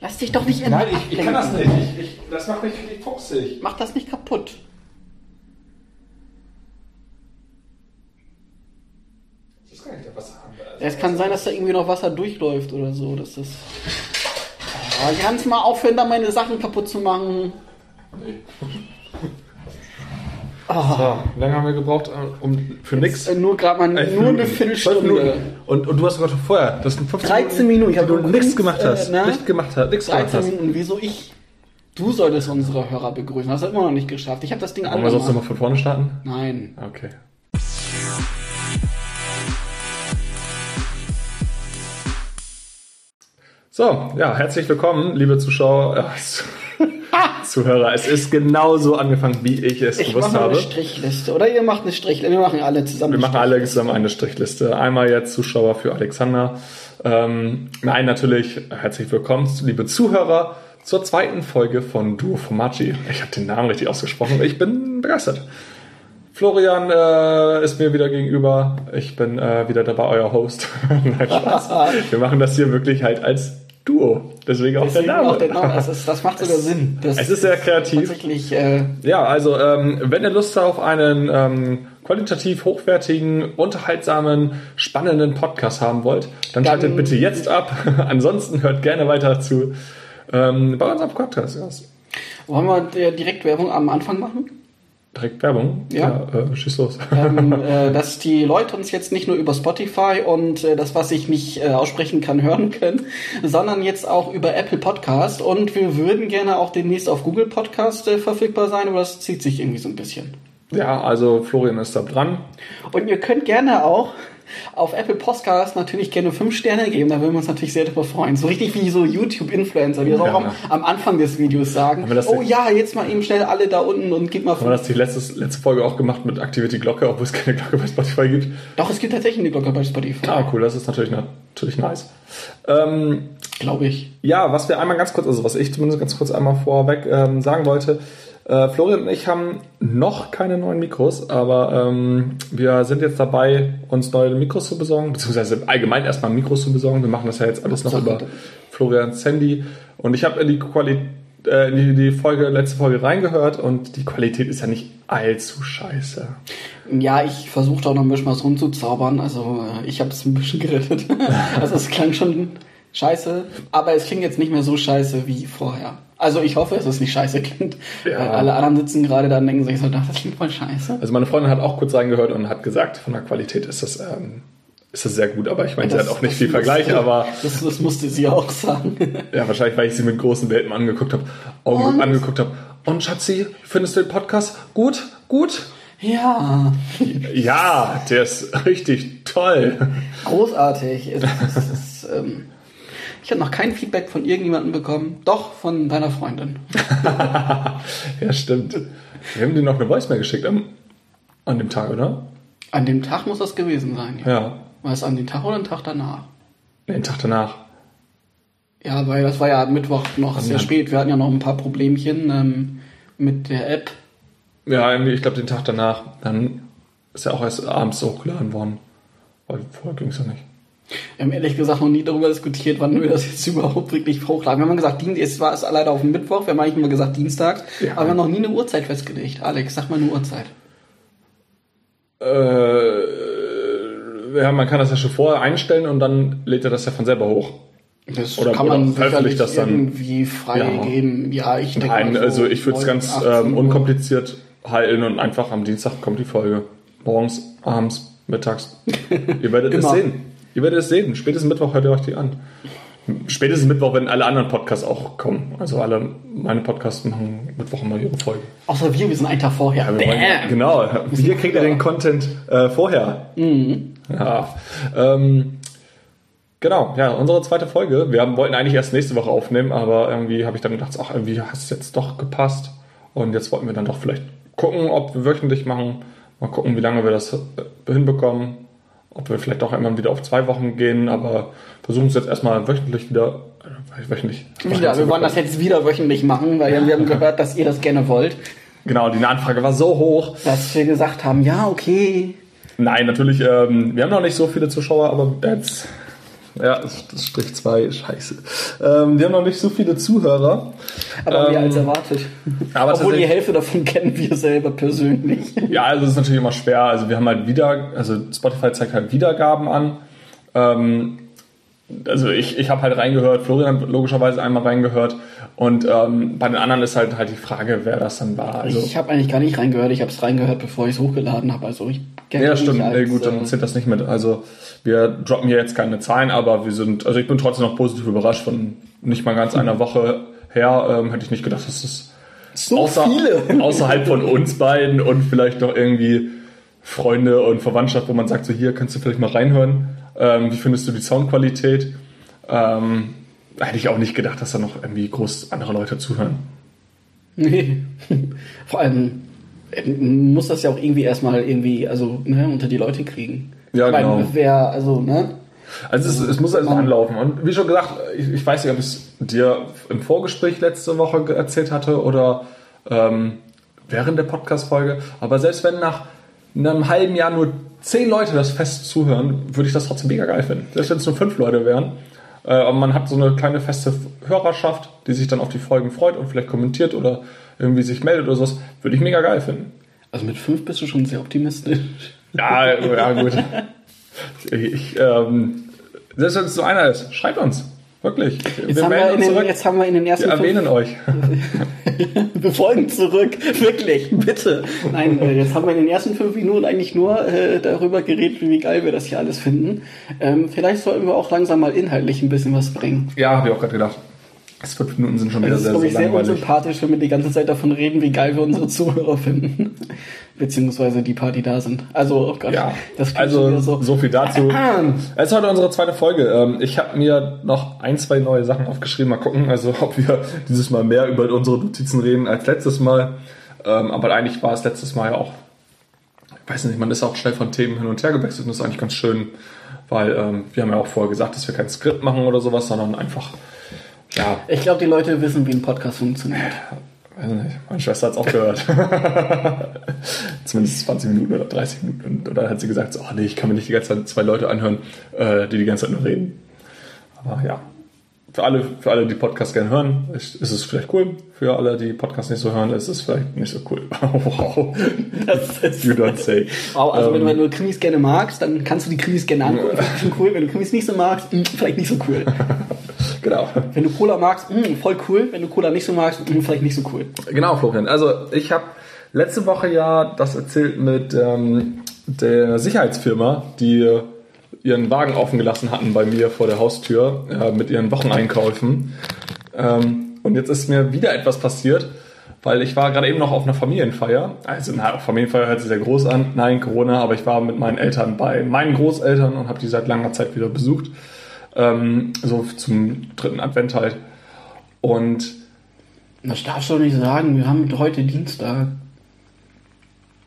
Lass dich doch nicht immer Nein, ich, ich kann das nicht. Ich, ich, das macht mich richtig fuchsig. Mach das nicht kaputt. Das ist gar nicht der Wasserhahn. Es kann sein, dass da irgendwie noch Wasser durchläuft oder so. Dass das. Oh, kannst mal aufhören, da meine Sachen kaputt zu machen. Nee. So, wie lange haben wir gebraucht äh, um, für nix? Äh, Nur gerade mal Elf nur eine. Viertelstunde. Und, und du hast sogar schon vorher, das sind 15 13 Minuten. Ich habe du nichts gemacht hast. Äh? Nichts gemacht hast. Nichts gemacht 13 hast. Minuten. Wieso ich? Du solltest unsere Hörer begrüßen. Hast du immer noch nicht geschafft. Ich habe das Ding Wollen wir sonst nochmal von vorne starten? Nein. Okay. So, ja, herzlich willkommen, liebe Zuschauer, äh, Zuhörer. Es ist genauso angefangen, wie ich es Ich gewusst mache eine habe. Strichliste. Oder ihr macht eine Strichliste. Wir machen alle zusammen. Wir eine machen alle zusammen eine Strichliste. Einmal jetzt Zuschauer für Alexander. Ähm, nein, natürlich herzlich willkommen, liebe Zuhörer, zur zweiten Folge von Duo Formaggio. Ich habe den Namen richtig ausgesprochen. Ich bin begeistert. Florian äh, ist mir wieder gegenüber. Ich bin äh, wieder dabei, euer Host. Nein, Spaß. Wir machen das hier wirklich halt als Duo. Deswegen auch Deswegen der Name. auch der Name. Das, ist, das macht sogar Sinn. Das es ist sehr kreativ. Tatsächlich, äh, Ja, also ähm, wenn ihr Lust auf einen ähm, qualitativ hochwertigen, unterhaltsamen, spannenden Podcast haben wollt, dann, Dann- schaltet bitte jetzt ab. Ansonsten hört gerne weiter zu ähm, bei unserem Podcast. Wollen wir der direkt Werbung am Anfang machen? Direkt Werbung. Ja. äh, schieß los. ähm, äh, dass die Leute uns jetzt nicht nur über Spotify und äh, das, was ich nicht äh, aussprechen kann, hören können, sondern jetzt auch über Apple Podcast. Und wir würden gerne auch demnächst auf Google Podcast äh, verfügbar sein, aber das zieht sich irgendwie so ein bisschen. ja, also Florian ist da dran. Und ihr könnt gerne auch auf Apple Podcast natürlich gerne fünf Sterne geben, da würden wir uns natürlich sehr darüber freuen. So richtig wie so YouTube-Influencer, die das Ja. auch am, am Anfang des Videos sagen. Oh ja, jetzt mal eben schnell alle da unten und gib mal Haben wir fünf. das die letzte, letzte Folge auch gemacht mit Aktivität die Glocke, obwohl es keine Glocke bei Spotify gibt. Doch, es gibt tatsächlich eine Glocke bei Spotify, Ah, cool, das ist natürlich, natürlich nice. Ähm, glaube ich. Ja, was wir einmal ganz kurz, also was ich zumindest ganz kurz einmal vorweg ähm, sagen wollte. Äh, Florian und ich haben noch keine neuen Mikros, aber ähm, wir sind jetzt dabei, uns neue Mikros zu besorgen, beziehungsweise allgemein erstmal Mikros zu besorgen. Wir machen das ja jetzt alles noch über Florians Handy. Und ich habe in die Qualität äh, die, Folge, letzte Folge reingehört und die Qualität ist ja nicht allzu scheiße. Ja, ich versuche auch noch ein bisschen was rumzuzaubern. Also äh, ich habe es ein bisschen gerettet. also es klang schon scheiße, aber es klingt jetzt nicht mehr so scheiße wie vorher. Also ich hoffe, dass es nicht scheiße klingt. Ja. Alle anderen sitzen gerade da und denken sich so, "Ach, das klingt voll scheiße. Also meine Freundin hat auch kurz reingehört und hat gesagt, von der Qualität ist das, ähm, ist das sehr gut, aber ich meine, sie Das- hat auch nicht das viel Vergleich, musste- aber Das, das musste sie auch sagen. Ja, wahrscheinlich, weil ich sie mit großen Welpen angeguckt habe, Augen Und? angeguckt habe. Und Schatzi, findest du den Podcast gut? Gut? ja, Ja, der ist richtig toll. großartig. Es, es, ähm, ich habe noch kein Feedback von irgendjemandem bekommen. Doch, von deiner Freundin. Ja, stimmt. Wir haben dir noch eine Voicemail geschickt am, an dem Tag, oder? An dem Tag muss das gewesen sein. Ja. War es an dem Tag oder den Tag danach? Nee, den Tag danach. Ja, weil das war ja Mittwoch noch sehr ja. spät. Wir hatten ja noch ein paar Problemchen ähm, mit der App. Ja, irgendwie, ich glaube, den Tag danach. Dann ist er auch erst abends hochgeladen worden. Weil vorher ging es ja nicht. Wir haben ehrlich gesagt noch nie darüber diskutiert, wann wir das jetzt überhaupt wirklich hochladen. Wir haben gesagt, es war es leider auf dem Mittwoch, wir haben eigentlich immer gesagt Dienstags, Ja. aber wir haben noch nie eine Uhrzeit festgelegt. Alex, sag mal eine Uhrzeit. Äh, ja, man kann das ja schon vorher einstellen und dann lädt er das ja von selber hoch. Das Oder- kann oder man veröffentlicht sicherlich das dann? irgendwie freigeben. Ja. ich denke Nein, mal so also ich würde es 9, ganz 18 ähm, unkompliziert halten und einfach am Dienstag kommt die Folge. Morgens, abends, mittags. Ihr werdet es sehen. Ihr werdet es sehen. Spätestens Mittwoch hört ihr euch die an. Spätestens Mittwoch, wenn alle anderen Podcasts auch kommen. Also alle meine Podcasts machen Mittwoch immer ihre Folge. Außer wir, wir sind einen Tag vorher. Ja, wir wollen, genau. Hier kriegt ihr den Content äh, vorher. Ja. Ähm, genau, ja, unsere zweite Folge. Wir haben, wollten eigentlich erst nächste Woche aufnehmen, aber irgendwie habe ich dann gedacht, ach, irgendwie hat es jetzt doch gepasst. Und jetzt wollten wir dann doch vielleicht gucken, ob wir wöchentlich machen. Mal gucken, wie lange wir das äh, hinbekommen. Ob wir vielleicht auch einmal wieder auf zwei Wochen gehen, aber versuchen es jetzt erstmal wöchentlich wieder. Äh, wöchentlich. Wieder, wir wollen das jetzt wieder wöchentlich machen, weil wir haben gehört, dass ihr das gerne wollt. Genau, die Nachfrage war so hoch. Dass wir gesagt haben, ja, okay. Nein, natürlich, ähm, wir haben noch nicht so viele Zuschauer, aber jetzt Ja, das Strich 2, scheiße. Ähm, wir haben noch nicht so viele Zuhörer. Aber ähm, mehr als erwartet. Aber Obwohl die Hälfte davon kennen wir selber persönlich. Ja, also es ist natürlich immer schwer. Also wir haben halt wieder, also Spotify zeigt halt Wiedergaben an. Ähm, also ich, ich habe halt reingehört, Florian logischerweise einmal reingehört und ähm, bei den anderen ist halt halt die Frage, wer das dann war. Also ich habe eigentlich gar nicht reingehört, ich habe es reingehört, bevor ich es hochgeladen habe. Also ich ja, stimmt. Als, nee, gut, dann äh, zählt das nicht mit. Also wir droppen hier jetzt keine Zahlen, aber wir sind, also ich bin trotzdem noch positiv überrascht von nicht mal ganz einer Woche her, ähm, hätte ich nicht gedacht, dass das so außer, viele. außerhalb von uns beiden und vielleicht noch irgendwie Freunde und Verwandtschaft, wo man sagt, so hier kannst du vielleicht mal reinhören. Ähm, wie findest du die Soundqualität? Ähm, hätte ich auch nicht gedacht, dass da noch irgendwie groß andere Leute zuhören. Nee. Vor allem äh, muss das ja auch irgendwie erstmal irgendwie, also ne, unter die Leute kriegen. Ja, ich genau. wer, also, ne? Also es, es muss erstmal anlaufen. Und wie schon gesagt, ich, ich weiß nicht, ob ich es dir im Vorgespräch letzte Woche erzählt hatte oder ähm, während der Podcast-Folge. Aber selbst wenn nach einem halben Jahr nur zehn Leute das fest zuhören, würde ich das trotzdem mega geil finden. Selbst wenn es nur fünf Leute wären. Äh, aber man hat so eine kleine feste Hörerschaft, die sich dann auf die Folgen freut und vielleicht kommentiert oder irgendwie sich meldet oder sowas, würde ich mega geil finden. Also mit fünf bist du schon sehr optimistisch. Ja, ja gut. Ich, ähm, selbst wenn es so einer ist, schreibt uns. Wirklich. Jetzt, wir haben wir in den, jetzt haben wir in den ersten. Wir erwähnen fünf, euch. wir folgen zurück. Wirklich, bitte. Nein, äh, jetzt haben wir in den ersten fünf Minuten eigentlich nur äh, darüber geredet, wie geil wir das hier alles finden. Ähm, vielleicht sollten wir auch langsam mal inhaltlich ein bisschen was bringen. Ja, habe ich auch gerade gedacht. Das fünf Minuten sind schon wieder sehr, sehr, sehr, sehr unsympathisch, wenn wir die ganze Zeit davon reden, wie geil wir unsere Zuhörer finden. Beziehungsweise die Party da sind. Also, oh Gott, ja, das also so. so viel dazu. Es ist heute unsere zweite Folge. Ähm, ich habe mir noch ein, zwei neue Sachen aufgeschrieben. Mal gucken, also ob wir dieses Mal mehr über unsere Notizen reden als letztes Mal. Ähm, aber eigentlich war es letztes Mal ja auch, ich weiß nicht, man ist auch schnell von Themen hin und her gewechselt und das ist eigentlich ganz schön, weil ähm, wir haben ja auch vorher gesagt, dass wir kein Skript machen oder sowas, sondern einfach ja. Ich glaube, die Leute wissen, wie ein Podcast funktioniert. Weiß nicht. Meine Schwester hat es auch gehört. Zumindest 20 Minuten oder 30 Minuten. Und dann hat sie gesagt, so, oh nee, ich kann mir nicht die ganze Zeit zwei Leute anhören, äh, die die ganze Zeit nur reden. Aber ja, für alle, für alle, die Podcast gerne hören, ist, ist, es vielleicht cool. Für alle, die Podcast nicht so hören, ist es vielleicht nicht so cool. wow. Das ist you don't say. Wow, also ähm, wenn, du Krimis gerne magst, dann kannst du die Krimis gerne angucken. Ja. Schon cool. Wenn du Krimis nicht so magst, hm, vielleicht nicht so cool. genau. Wenn du Cola magst, mh, hm, voll cool. Wenn du Cola nicht so magst, mh, hm, vielleicht nicht so cool. Genau, Florian. Also ich habe letzte Woche ja das erzählt mit ähm, der Sicherheitsfirma, die ihren Wagen offen gelassen hatten bei mir vor der Haustür äh, mit ihren Wocheneinkäufen. Ähm, und jetzt ist mir wieder etwas passiert, weil ich war gerade eben noch auf einer Familienfeier. Also na, Familienfeier hört sich sehr groß an. Nein, Corona, aber ich war mit meinen Eltern bei meinen Großeltern und habe die seit langer Zeit wieder besucht. Ähm, so zum dritten Advent halt. Und das darfst du doch nicht sagen. Wir haben heute Dienstag.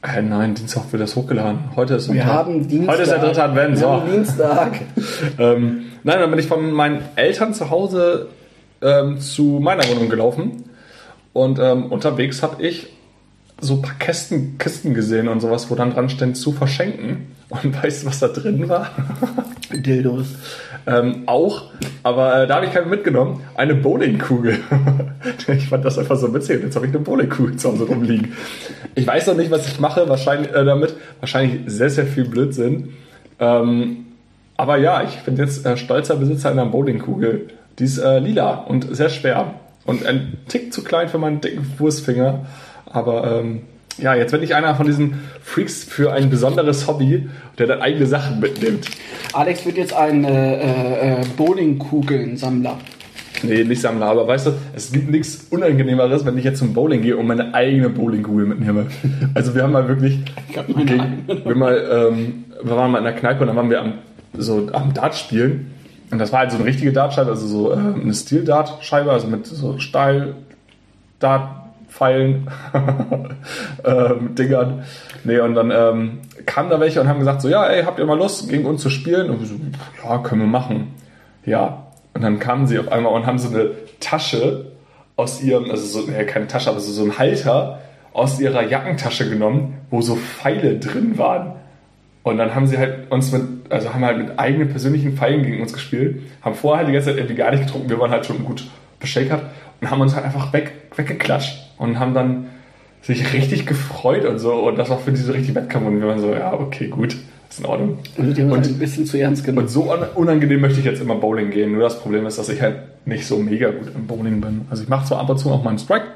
Äh, nein, Dienstag wird das hochgeladen. Heute ist Wir haben Dienstag. Heute ist der dritte Advent. Wir so. haben Dienstag. ähm, nein, dann bin ich von meinen Eltern zu Hause ähm, zu meiner Wohnung gelaufen. Und ähm, unterwegs habe ich so ein paar Kästen, Kisten gesehen und sowas, wo dann dran stand zu verschenken. Und weißt du, was da drin war? Dildos. Ähm, auch, aber äh, da habe ich keine mitgenommen. Eine Bowlingkugel. ich fand das einfach so witzig. Jetzt habe ich eine Bowlingkugel zu Hause rumliegen. Ich weiß noch nicht, was ich mache wahrscheinlich äh, damit. Wahrscheinlich sehr, sehr viel Blödsinn. Ähm, aber ja, ich bin jetzt äh, stolzer Besitzer einer Bowlingkugel. Die ist äh, lila und sehr schwer. Und ein Tick zu klein für meinen dicken Fußfinger. Aber ähm, ja, jetzt bin ich einer von diesen Freaks für ein besonderes Hobby, der dann eigene Sachen mitnimmt. Alex wird jetzt ein äh, äh, Bowlingkugeln-Sammler. Nee, nicht Sammler, aber weißt du, es gibt nichts Unangenehmeres, wenn ich jetzt zum Bowling gehe und meine eigene Bowlingkugel mitnehme. Also wir haben mal wirklich, gegen, wir, mal, ähm, wir waren mal in der Kneipe und dann waren wir am, so am Dart spielen und das war halt so eine richtige Dartscheibe, also so äh, eine Steel-Dart-Scheibe, also mit so Stahl-Dart Pfeilen, ähm, Dingern. Nee, und dann ähm, kamen da welche und haben gesagt, so, ja, ey, habt ihr mal Lust, gegen uns zu spielen? Und wir so, ja, können wir machen. Ja. Und dann kamen sie auf einmal und haben so eine Tasche aus ihrem, also so, ja, keine Tasche, aber so, so ein Halter aus ihrer Jackentasche genommen, wo so Pfeile drin waren. Und dann haben sie halt uns mit, also haben halt mit eigenen persönlichen Pfeilen gegen uns gespielt, haben vorher die ganze Zeit irgendwie gar nicht getrunken, wir waren halt schon gut beschäkert und haben uns halt einfach weg, weggeklatscht und haben dann sich richtig gefreut und so und das war für diese richtig Wettkampf und wir waren so, ja, okay, gut, ist in Ordnung. Also die haben und, ein bisschen zu ernst genommen. Und so unangenehm möchte ich jetzt immer Bowling gehen, nur das Problem ist, dass ich halt nicht so mega gut im Bowling bin. Also ich mache zwar ab und zu auch mal einen Strike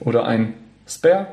oder ein Spare,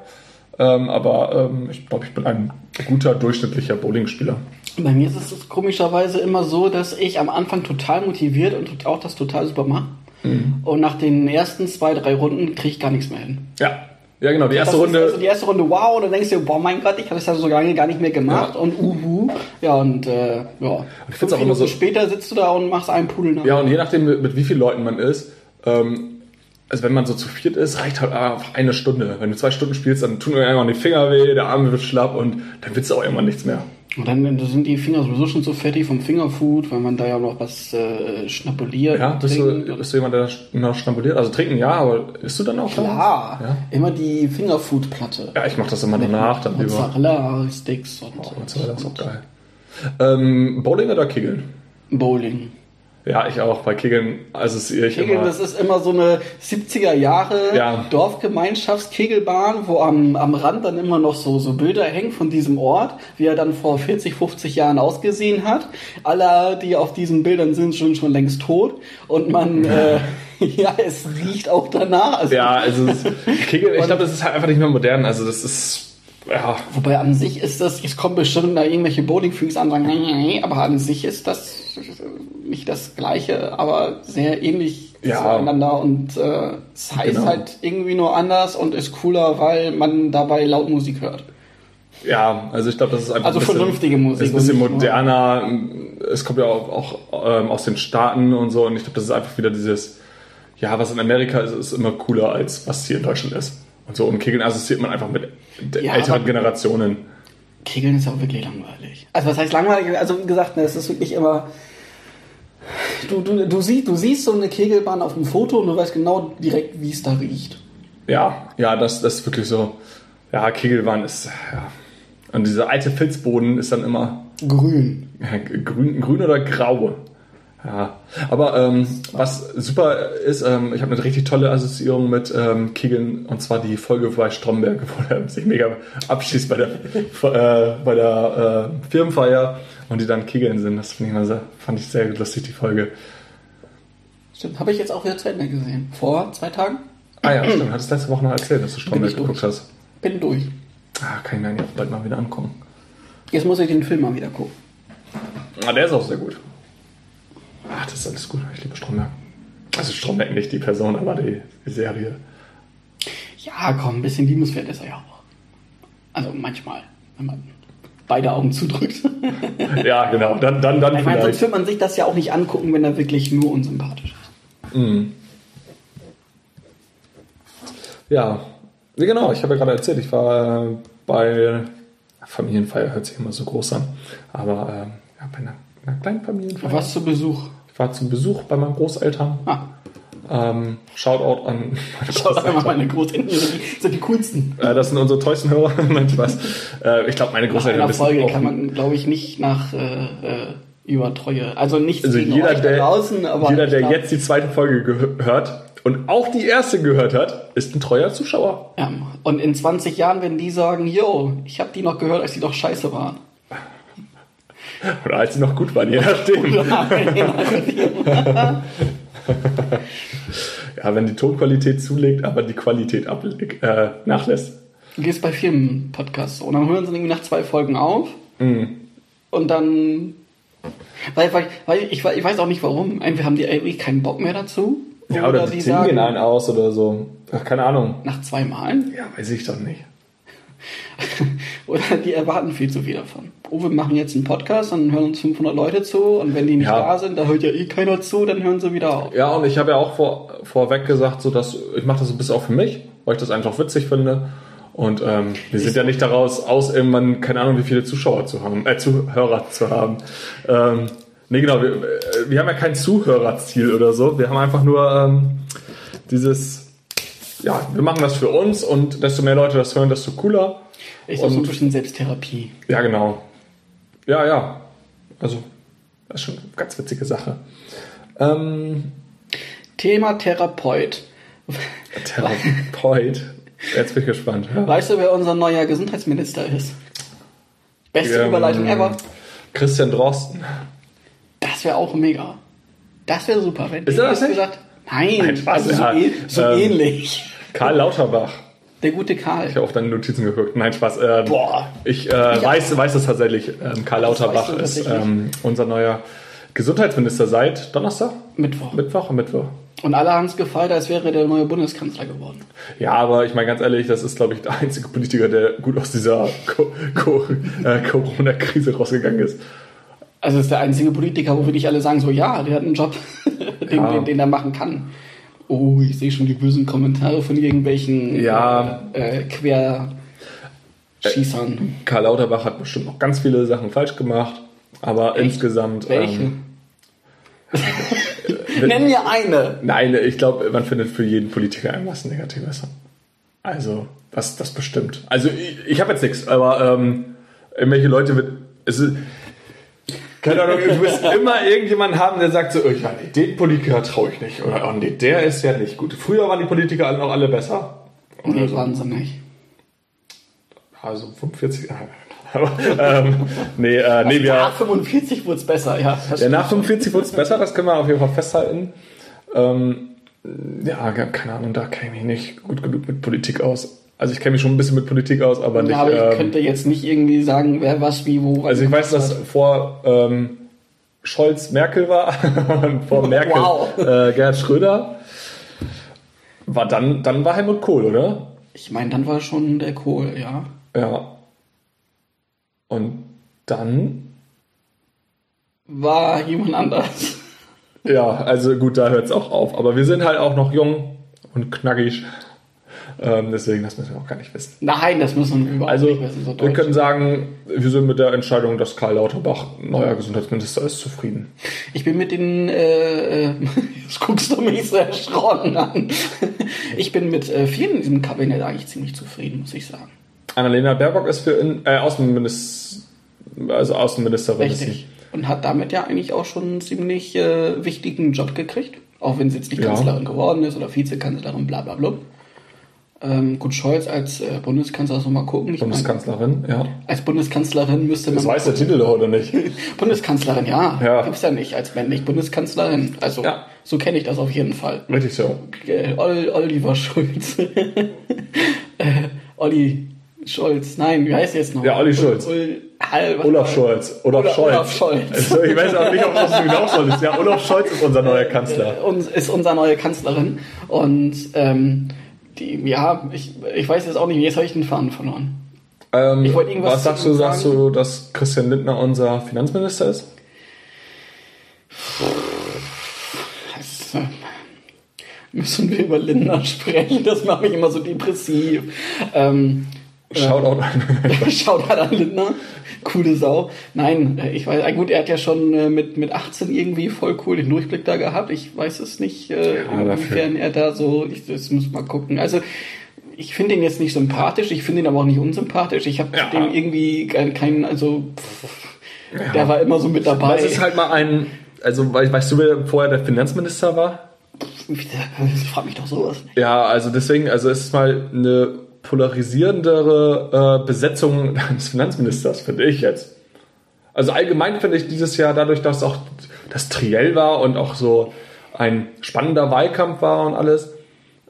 ähm, aber ähm, ich glaube, ich bin ein guter, durchschnittlicher Bowling-Spieler. Bei mir ist es komischerweise immer so, dass ich am Anfang total motiviert und auch das total super mache. Mhm. Und nach den ersten zwei, drei Runden kriege ich gar nichts mehr hin. Ja. Ja, genau, die erste Runde. Also die erste Runde, wow, und dann denkst du, boah, mein Gott, ich habe das ja so lange gar nicht mehr gemacht ja. und uhu. Ja, und äh, ja. Ich finde auch immer so. Später sitzt du da und machst einen Pudel nach. Ja, und je nachdem, mit, mit wie vielen Leuten man ist, ähm, also wenn man so zu viert ist, reicht halt einfach eine Stunde. Wenn du zwei Stunden spielst, dann tun dir irgendwann die Finger weh, der Arm wird schlapp und dann willst du auch irgendwann nichts mehr. Und dann sind die Finger sowieso schon so fettig vom Fingerfood, weil man da ja noch was äh, schnabuliert. Ja, bist du, bist du jemand, der noch schnabuliert? Also trinken ja, aber isst du dann auch Klar, ja? immer die Fingerfood-Platte. Ja, ich mach das immer danach. Dann Mozzarella-Sticks und... Oh, Mozzarella ist auch geil. Ähm, Bowling oder Kegeln? Bowling. Ja, ich auch. Bei Kegeln, also es ich Kegeln, immer, das ist immer so eine 70er Jahre ja. Dorfgemeinschaftskegelbahn, wo am, am Rand dann immer noch so, so Bilder hängen von diesem Ort, wie er dann vor 40, 50 Jahren ausgesehen hat. Alle, die auf diesen Bildern sind, schon schon längst tot. Und man, äh, ja, es riecht auch danach. Also, ja, also es, Kegel, ich glaube, das ist halt einfach nicht mehr modern. Also das ist ja. Wobei an sich ist das, es kommen bestimmt da irgendwelche Bowling-Freaks an und sagen, aber an sich ist das nicht das gleiche, aber sehr ähnlich ja. zueinander und äh, es heißt genau. halt irgendwie nur anders und ist cooler, weil man dabei laut Musik hört. Ja, also ich glaube, das ist einfach also ein bisschen, vernünftige Musik. Ist ein bisschen moderner. Es kommt ja auch, auch ähm, aus den Staaten und so und ich glaube, das ist einfach wieder dieses, ja, was in Amerika ist, ist immer cooler als was hier in Deutschland ist. Und so und Kegeln assoziiert man einfach mit ja, älteren Generationen. Kegeln ist auch wirklich langweilig. Also was heißt langweilig? Also wie gesagt, ne, es ist wirklich immer Du, du, du, siehst, du siehst so eine Kegelbahn auf dem Foto und du weißt genau direkt, wie es da riecht. Ja, ja, das, das ist wirklich so. Ja, Kegelbahn ist, ja. Und dieser alte Filzboden ist dann immer. Grün. Ja, grün, grün oder grau. Ja, aber ähm, was super ist, ähm, ich habe eine richtig tolle Assoziierung mit ähm, Kegeln und zwar die Folge bei Stromberg, wo er sich mega abschießt bei der, äh, bei der äh, Firmenfeier und die dann Kegeln sind. Das fand ich, sehr, fand ich sehr lustig, die Folge. Stimmt, habe ich jetzt auch wieder zu Ende gesehen. Vor zwei Tagen? Ah ja, stimmt. Hattest letzte Woche noch erzählt, dass du Stromberg geguckt hast. Bin durch. Ah, kann ich mir eigentlich bald mal wieder angucken. Jetzt muss ich den Film mal wieder gucken. Ah, der ist auch sehr gut. Ach, das ist alles gut. Ich liebe Stromberg. Also Stromberg nicht die Person, aber die, die Serie. Ja, komm, ein bisschen liebenswert ist er ja auch. Also manchmal, wenn man beide Augen zudrückt. ja, genau. Dann, dann, dann ich meine, sonst wird man sich das ja auch nicht angucken, wenn er wirklich nur unsympathisch ist. Mhm. Ja, genau. Ich habe ja gerade erzählt, ich war bei Familienfeier, hört sich immer so groß an, aber äh, ja, bei einer, einer kleinen Familienfeier. Was zu Besuch? Ich war zu Besuch bei meinen Großeltern. Ah. Ähm, Shoutout an meine Shoutout an meine Großeltern. Das sind die coolsten. Äh, das sind unsere treuesten Hörer. Nein, Spaß. Äh, ich glaube, meine Großeltern nach einer Folge kann man, glaube ich, nicht nach äh, äh, über Treue. Also nicht also jeder, der, draußen, aber jeder, der jetzt die zweite Folge gehört und auch die erste gehört hat, ist ein treuer Zuschauer. Ja, und in 20 Jahren, wenn die sagen, yo, ich habe die noch gehört, als die doch scheiße waren. Oder als sie noch gut waren, je nachdem. ja, wenn die Tonqualität zulegt, aber die Qualität ablegt, äh, nachlässt. Du gehst bei vielen Podcasts und dann hören sie irgendwie nach zwei Folgen auf mm. und dann. Weil, weil, weil ich, ich weiß auch nicht warum. Entweder haben die irgendwie keinen Bock mehr dazu. Ja, oder, oder die sagen einen aus oder so. Ach, keine Ahnung. Nach zwei Malen? Ja, weiß ich doch nicht. Oder die erwarten viel zu viel davon. Oh, wir machen jetzt einen Podcast, dann hören uns 500 Leute zu und wenn die nicht ja. da sind, da hört ja eh keiner zu, dann hören sie wieder auf. Ja, und ich habe ja auch vor, vorweg gesagt, so dass ich mache das ein bisschen auch für mich, weil ich das einfach witzig finde. Und ähm, wir sind ja nicht daraus aus, irgendwann, keine Ahnung, wie viele Zuschauer zu haben, äh, Zuhörer zu haben. Ähm, nee, genau, wir, äh, wir haben ja kein Zuhörerziel oder so. Wir haben einfach nur ähm, dieses, ja, wir machen das für uns und desto mehr Leute das hören, desto cooler. Ist auch so ein bisschen Selbsttherapie. Ja, genau. Ja, ja. Also, das ist schon eine ganz witzige Sache. Ähm, Thema Therapeut. Therapeut. Jetzt bin ich gespannt. Ja. Weißt du, wer unser neuer Gesundheitsminister ist? Beste ähm, Überleitung ever. Christian Drosten. Das wäre auch mega. Das wäre super, wenn ist das nicht? gesagt. Nein, Nein also so, ja. so ähm, ähnlich. Karl Lauterbach. Der gute Karl. Ich habe auf deine Notizen geguckt. Nein, Spaß. Ähm, Boah. Ich äh, ja. weiß, weiß das tatsächlich. Ähm, Karl Lauterbach ist ähm, unser neuer Gesundheitsminister seit Donnerstag? Mittwoch. Mittwoch, Mittwoch. Und alle haben es gefeiert, als wäre der neue Bundeskanzler geworden. Ja, aber ich meine ganz ehrlich, das ist, glaube ich, der einzige Politiker, der gut aus dieser Co Co äh, Corona-Krise rausgegangen ist. Also ist der einzige Politiker, wo wirklich alle sagen, so ja, der hat einen Job, den, ja. den, den, er machen kann. Oh, ich sehe schon die bösen Kommentare von irgendwelchen ja. äh, Querschießern. Äh, Karl Lauterbach hat bestimmt noch ganz viele Sachen falsch gemacht, aber Echt? insgesamt. Welche? Ähm, Nenn mir eine. Nein, ich glaube, man findet für jeden Politiker irgendwas Negatives. Also, das, das bestimmt. Also, ich, ich habe jetzt nichts, aber ähm, irgendwelche Leute wird. Es ist, keine Ahnung, du wirst immer irgendjemanden haben, der sagt so, oh, ja, nee, den Politiker traue ich nicht. Oder, oh nee, der ist ja nicht gut. Früher waren die Politiker alle noch alle besser. Oder nee, so. waren sie nicht. Also 45, aber, ähm, nee, äh, nee, wir, nach 45 wurde es besser, ja. Ja, nach 45 wurde es besser, das können wir auf jeden Fall festhalten. Ähm, ja, keine Ahnung, da kenne ich mich nicht gut genug mit Politik aus. Also ich kenne mich schon ein bisschen mit Politik aus, aber nicht. Ja, aber ich ähm, könnte jetzt nicht irgendwie sagen, wer was wie wo. Also ich weiß, dass vor ähm, Scholz Merkel war und vor Merkel wow. äh, Gerhard Schröder. War dann, dann war Helmut Kohl, oder? Ich meine, dann war schon der Kohl, ja. Ja. Und dann war jemand anders. Ja, also gut, da hört es auch auf. Aber wir sind halt auch noch jung und knackig. Ähm, deswegen, das müssen wir auch gar nicht wissen. Nein, das müssen wir überhaupt also, nicht wissen. So wir können sagen, wir sind mit der Entscheidung, dass Karl Lauterbach neuer Gesundheitsminister ist, zufrieden. Ich bin mit den, äh, äh jetzt guckst du mich so erschrocken an. Ich bin mit äh, vielen in diesem Kabinett eigentlich ziemlich zufrieden, muss ich sagen. Annalena Baerbock ist für in, äh, Außenminister, also Außenministerin. Richtig. Und hat damit ja eigentlich auch schon einen ziemlich äh, wichtigen Job gekriegt. Auch wenn sie jetzt nicht ja. Kanzlerin geworden ist oder Vizekanzlerin, bla bla bla. Ähm, gut, Scholz als äh, Bundeskanzler, soll mal gucken. Ich Bundeskanzlerin, meine, ja. Als Bundeskanzlerin müsste man. Das weiß der Titel doch, oder nicht? Bundeskanzlerin, ja. ja. Gibt's ja nicht als männlich Bundeskanzlerin. Also, ja. so kenne ich das auf jeden Fall. Richtig so. Äh, Oliver Schulz. äh, Olli Scholz, nein, wie heißt jetzt noch? Ja, Olli Schulz. Ul, Ul, Olaf Scholz. Olaf Olaf, Scholz. Olaf Scholz. Also, ich weiß auch nicht, ob das genau soll. Ja, Olaf Scholz ist unser neuer Kanzler. Und ist unsere neue Kanzlerin. Und ähm, die, ja, ich, ich weiß jetzt auch nicht, jetzt habe ich den Faden verloren. Ähm, ich wollte irgendwas was sagst du, sagst du, dass Christian Lindner unser Finanzminister ist? Das, äh, müssen wir über Lindner sprechen? Das macht mich immer so depressiv. Ähm, Shoutout an. Shoutout an Lindner. Coole Sau. Nein, äh, ich weiß, äh, gut, er hat ja schon äh, mit, mit 18 irgendwie voll cool den Durchblick da gehabt. Ich weiß es nicht, ja, inwiefern er da so, ich, das muss mal gucken. Also, ich finde ihn jetzt nicht sympathisch, ich finde ihn aber auch nicht unsympathisch. Ich habe ja. dem irgendwie keinen, also, pff, ja. der war immer so mit dabei. Das ist halt mal ein, also, weißt du, wer vorher der Finanzminister war? Ich frag mich doch sowas. Nicht. Ja, also deswegen, also es ist mal eine polarisierendere äh, Besetzung des Finanzministers, finde ich jetzt. Also allgemein finde ich dieses Jahr dadurch, dass auch das Triell war und auch so ein spannender Wahlkampf war und alles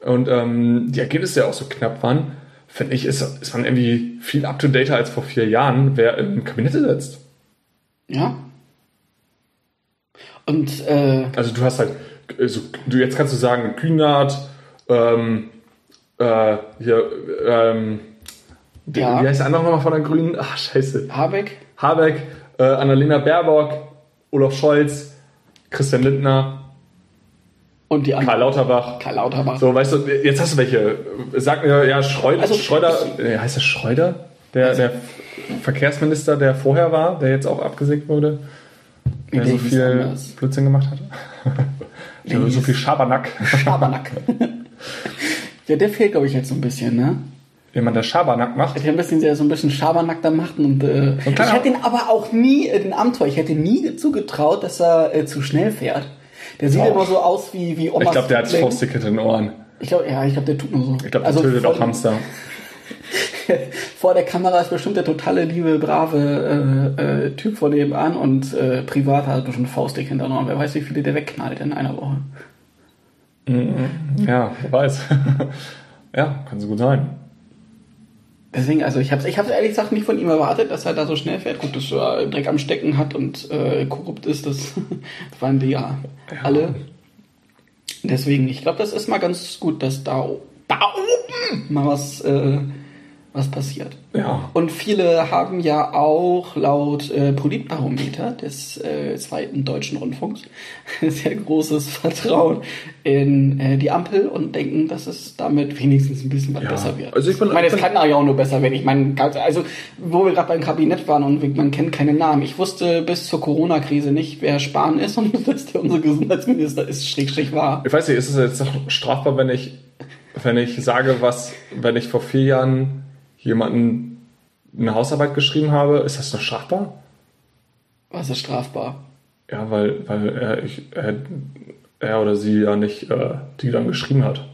und ähm, die Ergebnisse ja auch so knapp waren, finde ich, ist, ist man irgendwie viel up-to-date als vor vier Jahren, wer im Kabinett sitzt. Ja. Und äh, also du hast halt, also, du jetzt kannst du sagen, Kühnert, ähm, äh, hier, ähm, ja. wie heißt der andere nochmal von den Grünen? Ach, scheiße. Habeck. Habeck, äh, Annalena Baerbock, Olaf Scholz, Christian Lindner. Und die anderen. Karl Lauterbach. Karl Lauterbach. So, weißt du, jetzt hast du welche. Sag mir, ja, Schreuder, also, Schreuder, äh, heißt das Schreuder? Der, der Verkehrsminister, der vorher war, der jetzt auch abgesägt wurde, der so viel Blödsinn gemacht hat. der so viel Schabernack. Schabernack. Ja, der fehlt, glaube ich, jetzt so ein bisschen, ne? Jemand, der Schabernack macht. Der ein bisschen, der so ein bisschen Schabernack da macht. Und, äh, ich hätte ihn aber auch nie, äh, den Amtor, ich hätte nie zugetraut, dass er äh, zu schnell fährt. Der sieht Oh. immer so aus wie, wie Omas Ich glaube, der hat. Faustticket in den Ohren. Ich glaube, ja, ich glaube, der tut nur so. Ich glaube, der tötet vor, auch Hamster. vor der Kamera ist bestimmt der totale, liebe, brave äh, äh, Typ von nebenan und äh, privat hat er bestimmt Faustdick hinter den Ohren. Wer weiß, wie viele der wegknallt in einer Woche. Ja, wer weiß. ja, kann so gut sein. Deswegen, also ich habe ich hab's ehrlich gesagt nicht von ihm erwartet, dass er da so schnell fährt. Gut, dass er Dreck am Stecken hat und äh, korrupt ist, das waren die ja, alle. Deswegen, ich glaube, das ist mal ganz gut, dass da, da oben mal was, äh, was passiert. Ja. Und viele haben ja auch laut äh, Politbarometer des äh, zweiten deutschen Rundfunks sehr großes Vertrauen in äh, die Ampel und denken, dass es damit wenigstens ein bisschen was Ja. besser wird. Also ich bin- meine, es ich kann ja auch nur besser werden. Ich meine, also wo wir gerade beim Kabinett waren und man kennt keine Namen. Ich wusste bis zur Corona-Krise nicht, wer Spahn ist und dass der unser Gesundheitsminister ist, schräg, schräg war. Ich weiß nicht, ist es jetzt strafbar, wenn ich, wenn ich sage, was, wenn ich vor vier Jahren jemanden eine Hausarbeit geschrieben habe, ist das noch strafbar? Was ist strafbar? Ja, weil, weil er, ich, er, er oder sie ja nicht äh, die dann geschrieben hat.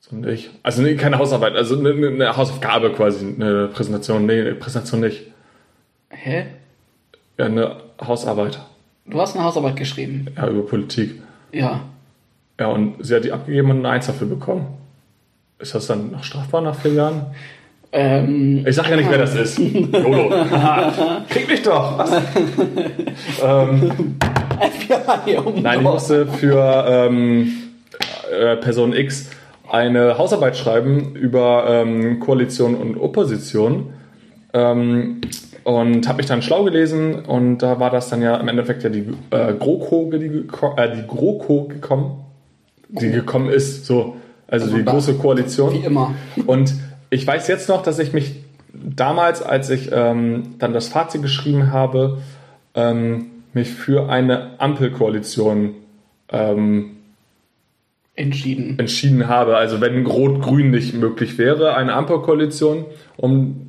Sondern ich. Also nee, keine Hausarbeit, also eine, eine- eine Hausaufgabe quasi, eine Präsentation. Nee, eine Präsentation nicht. Hä? Ja, eine Hausarbeit. Du hast eine Hausarbeit geschrieben. Ja, über Politik. Ja. Ja, und sie hat die abgegeben und eine Eins dafür bekommen. Ist das dann noch strafbar nach vier Jahren? Ähm, Ich sag ja nicht, wer das ist. Jolo. Krieg mich doch. Was? ähm, FBI um nein, ich musste für ähm, äh, Person X eine Hausarbeit schreiben über ähm, Koalition und Opposition. Ähm, und habe mich dann schlau gelesen und da war das dann ja im Endeffekt ja die äh, GroKo, die, äh, die GroKo gekommen, die gekommen ist, so, also, Also die große Koalition. Wie immer. Und ich weiß jetzt noch, dass ich mich damals, als ich ähm, dann das Fazit geschrieben habe, ähm, mich für eine Ampelkoalition ähm, Entschieden. entschieden habe. Also wenn Rot-Grün nicht möglich wäre, eine Ampelkoalition, um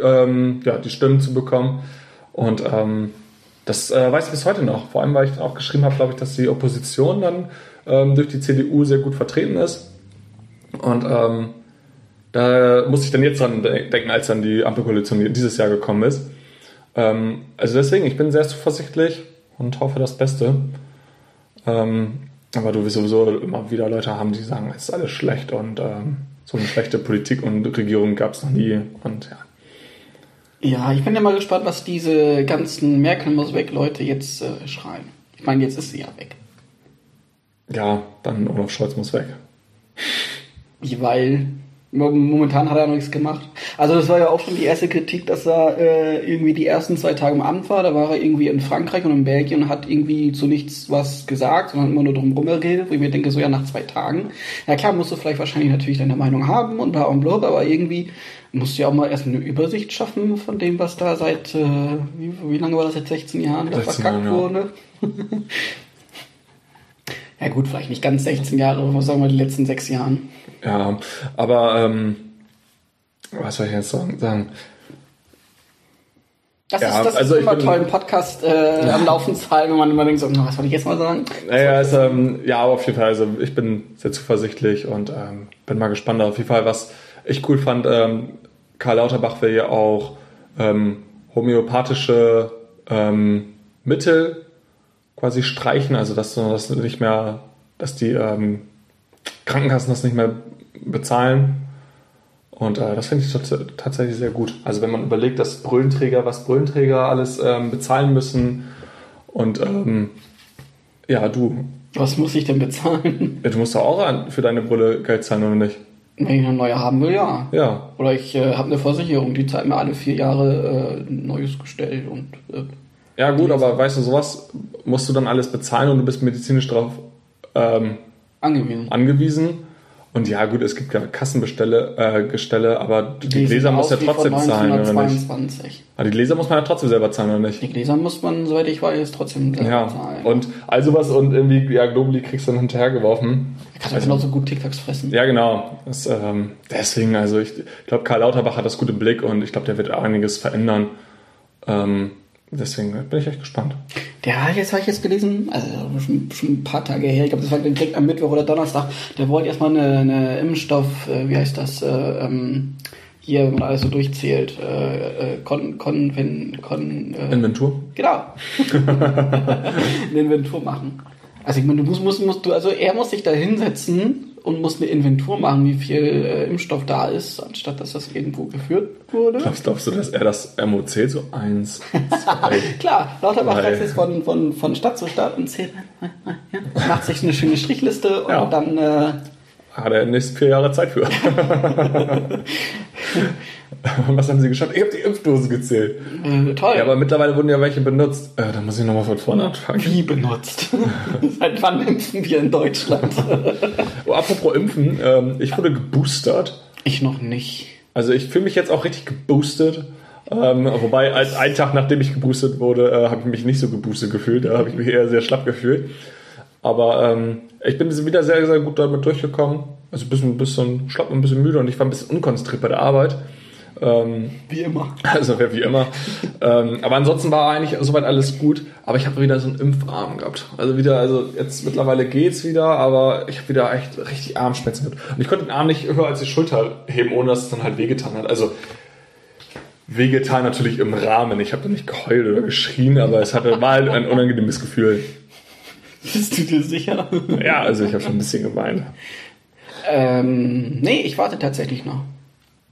ähm, ja, die Stimmen zu bekommen. Und ähm, das äh, weiß ich bis heute noch. Vor allem, weil ich auch geschrieben habe, glaube ich, dass die Opposition dann ähm, durch die CDU sehr gut vertreten ist. Und da muss ich dann jetzt dran de- denken, als dann die Ampelkoalition dieses Jahr gekommen ist. Ähm, also deswegen, ich bin sehr zuversichtlich und hoffe das Beste. Ähm, aber du wirst sowieso immer wieder Leute haben, die sagen, es ist alles schlecht und ähm, so eine schlechte Politik und Regierung gab es noch nie. Und ja. Ja, ich bin ja mal gespannt, was diese ganzen Merkel muss weg Leute jetzt äh, schreien. Ich meine, jetzt ist sie ja weg. Ja, dann Olaf Scholz muss weg. Weil momentan hat er noch nichts gemacht. Also das war ja auch schon die erste Kritik, dass er äh, irgendwie die ersten zwei Tage im Amt war. Da war er irgendwie in Frankreich und in Belgien und hat irgendwie zu nichts was gesagt, sondern immer nur drum rumgeredet, wo ich mir denke, so ja nach zwei Tagen. Ja klar, musst du vielleicht wahrscheinlich natürlich deine Meinung haben und bla und blub, aber irgendwie musst du ja auch mal erst eine Übersicht schaffen von dem, was da seit, äh, wie, wie lange war das seit 16 Jahren, da 16 verkackt wurde. ja gut, vielleicht nicht ganz 16 Jahre, aber was sagen wir die letzten sechs Jahren. Ja, aber ähm, was soll ich jetzt sagen? Das Ja, ist das also ist immer bin- toll im Podcast äh, am Laufen zu halten, wenn man immer denkt, so, was wollte ich jetzt mal sagen? Naja, es, ähm, ja, aber auf jeden Fall, also ich bin sehr zuversichtlich und ähm, bin mal gespannt auf jeden Fall, was ich cool fand. Ähm, Karl Lauterbach will ja auch ähm, homöopathische ähm, Mittel quasi streichen, also dass das nicht mehr, dass die ähm, Krankenkassen das nicht mehr bezahlen. Und äh, das finde ich tats tatsächlich sehr gut. Also wenn man überlegt, dass Brillenträger, was Brillenträger alles ähm, bezahlen müssen und ähm, ja, du, Was muss ich denn bezahlen? ja, du musst doch auch für deine Brille Geld zahlen, oder nicht? Wenn ich eine neue haben will, ja. Ja. Oder ich äh, habe eine Versicherung, die zahlt mir alle vier Jahre äh, ein neues Gestell und äh, Ja, gut, aber weißt du, sowas musst du dann alles bezahlen und du bist medizinisch darauf ähm, angewiesen. angewiesen. Und ja, gut, es gibt ja Kassenbestelle, äh, Gestelle, aber die, die Gläser muss ja trotzdem zahlen, oder nicht? Aber die Gläser muss man ja trotzdem selber zahlen, oder nicht? Die Gläser muss man, soweit ich weiß, trotzdem selber ja. zahlen. Und also was und irgendwie, ja, Globally kriegst du dann hinterhergeworfen. Er kann also, genauso gut TikToks fressen. Ja, genau. Das, ähm, deswegen, also ich glaube, Karl Lauterbach hat das gute Blick und ich glaube, der wird einiges verändern. Ähm, Deswegen bin ich echt gespannt. Ja, jetzt habe ich jetzt gelesen, also schon, schon ein paar Tage her, ich glaube, das war direkt am Mittwoch oder Donnerstag, der wollte erstmal eine, eine Impfstoff, äh, wie heißt das, äh, ähm, hier, wenn man alles so durchzählt, äh, äh Kon, Kon, Kon, Kon äh, Inventur? Genau. eine Inventur machen. Also ich meine, du musst, musst, musst du, also er muss sich da hinsetzen und muss eine Inventur machen, wie viel äh, Impfstoff da ist, anstatt dass das irgendwo geführt wurde. Glaubst, glaubst du, dass er das MOC so eins, zwei, Klar, Lauterbach reist jetzt von, von, von Stadt zu Stadt und zählt, ja, macht sich eine schöne Strichliste und ja. dann... Äh, hat er nächsten vier Jahre Zeit für. Was haben sie geschafft? Ich habe die Impfdosen gezählt. Äh, toll. Ja, aber mittlerweile wurden ja welche benutzt. Äh, da muss ich nochmal von vorne anfangen. Wie benutzt? Seit wann impfen wir in Deutschland? oh, apropos Impfen, ähm, ich wurde geboostert. Ich noch nicht. Also ich fühle mich jetzt auch richtig geboostet. Ähm, wobei, als einen Tag nachdem ich geboostet wurde, äh, habe ich mich nicht so geboostet gefühlt. Da habe ich mich eher sehr schlapp gefühlt. Aber ähm, ich bin wieder sehr, sehr gut damit durchgekommen. Also ein bisschen, ein bisschen schlapp und ein bisschen müde und ich war ein bisschen unkonzentriert bei der Arbeit. Ähm, wie immer. Also wie immer. ähm, aber ansonsten war eigentlich soweit alles gut. Aber ich habe wieder so einen Impfarm gehabt. Also wieder, also jetzt mittlerweile geht's wieder, aber ich habe wieder echt richtig Armschmerzen gehabt. Und ich konnte den Arm nicht höher als die Schulter heben, ohne dass es dann halt wehgetan hat. Also wehgetan natürlich im Rahmen. Ich habe da nicht geheult oder geschrien, aber es hatte mal halt ein unangenehmes Gefühl. Bist du dir sicher? Ja, also ich habe schon ein bisschen geweint. Ähm, nee, ich warte tatsächlich noch.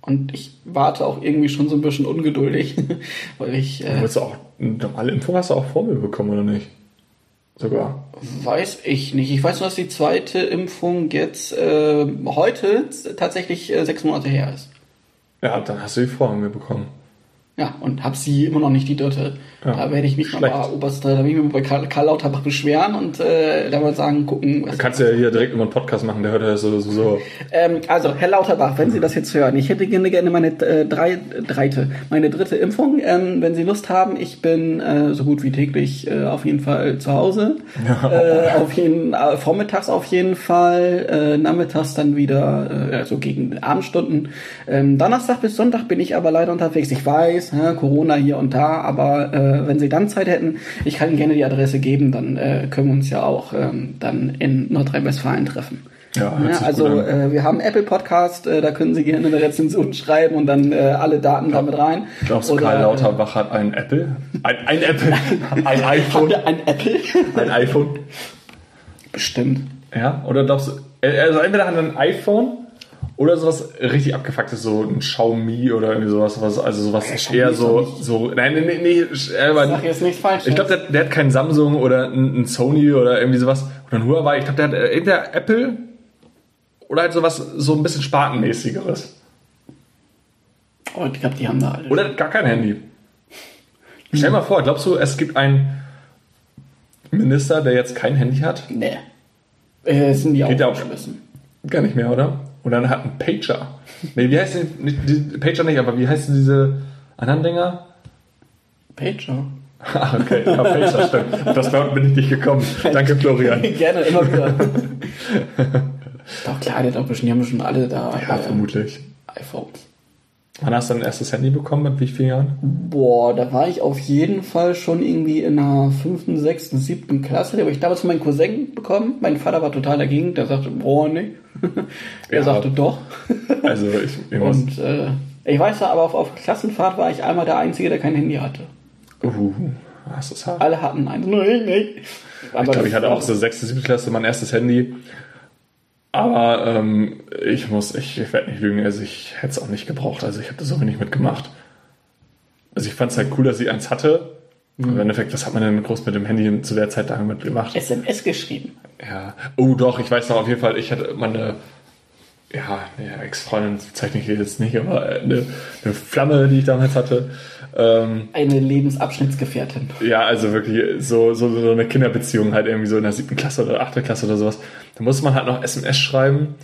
Und ich warte auch irgendwie schon so ein bisschen ungeduldig, weil ich. Äh, du auch eine normale Impfung hast du auch vor mir bekommen, oder nicht? Sogar. Weiß ich nicht. Ich weiß nur, dass die zweite Impfung jetzt äh, heute tatsächlich äh, sechs Monate her ist. Ja, dann hast du die vor mir bekommen. Ja, und habe sie immer noch nicht die dritte. Ja, da werde ich mich schlecht. mal bei oberster, da werde ich mich bei Karl, Karl Lauterbach beschweren und äh, da mal sagen, gucken. Was du kannst ja hier direkt immer einen Podcast machen, der hört ja so. so, so. Ähm, also, Herr Lauterbach, wenn Sie das jetzt hören, ich hätte gerne, gerne meine äh, drei, dreite, meine dritte Impfung. Ähm, wenn Sie Lust haben, ich bin äh, so gut wie täglich äh, auf jeden Fall zu Hause. Äh, auf jeden, äh, vormittags auf jeden Fall, äh, nachmittags dann wieder, äh, also gegen Abendstunden. Ähm, Donnerstag bis Sonntag bin ich aber leider unterwegs. Ich weiß, ist, ja, Corona hier und da, aber äh, wenn Sie dann Zeit hätten, ich kann Ihnen gerne die Adresse geben, dann äh, können wir uns ja auch ähm, dann in Nordrhein-Westfalen treffen. Ja, ja also äh, wir haben Apple Podcast, äh, da können Sie gerne eine Rezension schreiben und dann äh, alle Daten Glaub, damit rein. Glaubst du, Karl Lauterbach hat ein Apple? Ein, ein Apple? ein iPhone? Ein Apple? ein iPhone? Bestimmt. Ja, oder glaubst du, also entweder hat er ein iPhone oder sowas richtig abgefucktes, so ein Xiaomi oder irgendwie sowas, was, also sowas ja, eher so, so, nein, nee, nee, nee, aber, Sag jetzt nichts falsch. Ich glaube, der, der, hat keinen Samsung oder ein, Sony oder irgendwie sowas oder ein Huawei. Ich glaube, der hat entweder Apple oder halt sowas, so ein bisschen Spartenmäßigeres. Oh, ich glaube, die haben da alle. Oder gar kein Handy. Stell dir mal vor, glaubst du, es gibt einen Minister, der jetzt kein Handy hat? Nee. Äh, sind die auch Geht auch Gar nicht mehr, oder? Und dann hat ein Pager. Nee, wie heißt die, die Pager nicht, aber wie heißen diese anderen Dinger? Pager. Ah, okay, ja, Pager, stimmt. Das dort bin ich nicht gekommen. Danke, Florian. Gerne, immer wieder. Doch klar, die haben wir schon alle da. Ja, äh, vermutlich. iPhones. Wann hast du dein erstes Handy bekommen? Mit wie vielen Jahren? Boah, da war ich auf jeden Fall schon irgendwie in der fünften, sechsten, siebten Klasse. Da habe ich damals von meinem Cousin bekommen. Mein Vater war total dagegen. Der sagte, boah, nee. er ja, sagte doch. also ich, ich Und äh, ich weiß aber auf, auf Klassenfahrt war ich einmal der Einzige, der kein Handy hatte. Uh, das ist hart. Alle hatten eins. Nein, nein. Ich glaube, ich hatte auch so sechste, siebte Klasse mein erstes Handy. Aber ähm, ich muss, ich, ich werde nicht lügen, also ich hätte es auch nicht gebraucht. Also ich habe da so wenig mitgemacht. Also ich fand es halt cool, dass ich eins hatte. Mhm. Im Endeffekt, was hat man denn groß mit dem Handy zu der Zeit damit gemacht? SMS geschrieben. Ja. Oh doch, ich weiß noch auf jeden Fall, ich hatte meine ja, nee, Ex-Freundin zeichne ich jetzt nicht, aber eine, eine, Flamme, die ich damals hatte. Ähm, eine Lebensabschnittsgefährtin. Ja, also wirklich so, so, so eine Kinderbeziehung halt irgendwie so in der siebten Klasse oder achten Klasse oder sowas. Da musste man halt noch SMS schreiben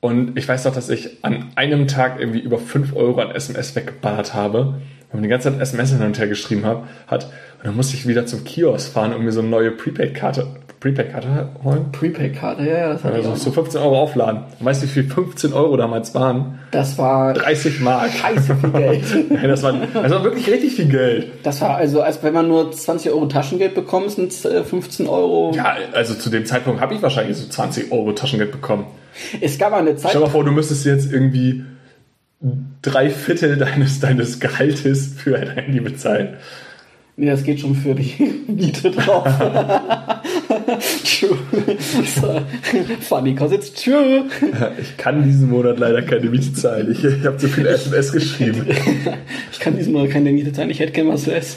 Und ich weiß doch, dass ich an einem Tag irgendwie über 5 Euro an SMS weggeballert habe, weil man die ganze Zeit SMS hin und her geschrieben hat. Und dann musste ich wieder zum Kiosk fahren und mir so eine neue Prepaid-Karte Prepaid-Karte holen. Prepaid-Karte, ja, ja. Das also so 15 Euro aufladen. Weißt du, wie viel 15 Euro damals waren? Das war 30 Mark. Scheiße viel Geld. Nein, das war, das war wirklich richtig viel Geld. Das war also, als wenn man nur 20 Euro Taschengeld bekommt, sind es 15 Euro. Ja, also zu dem Zeitpunkt habe ich wahrscheinlich so 20 Euro Taschengeld bekommen. Es gab eine Zeit. Stell dir mal vor, du müsstest jetzt irgendwie drei Viertel deines, deines Gehaltes für ein Handy bezahlen. Nee, das geht schon für die Miete drauf. true. Funny, cause it's true. Ich kann diesen Monat leider keine Miete zahlen. Ich, ich habe zu viele SMS geschrieben. Ich kann diesen Monat keine Miete zahlen. Ich hätte gerne was zu essen.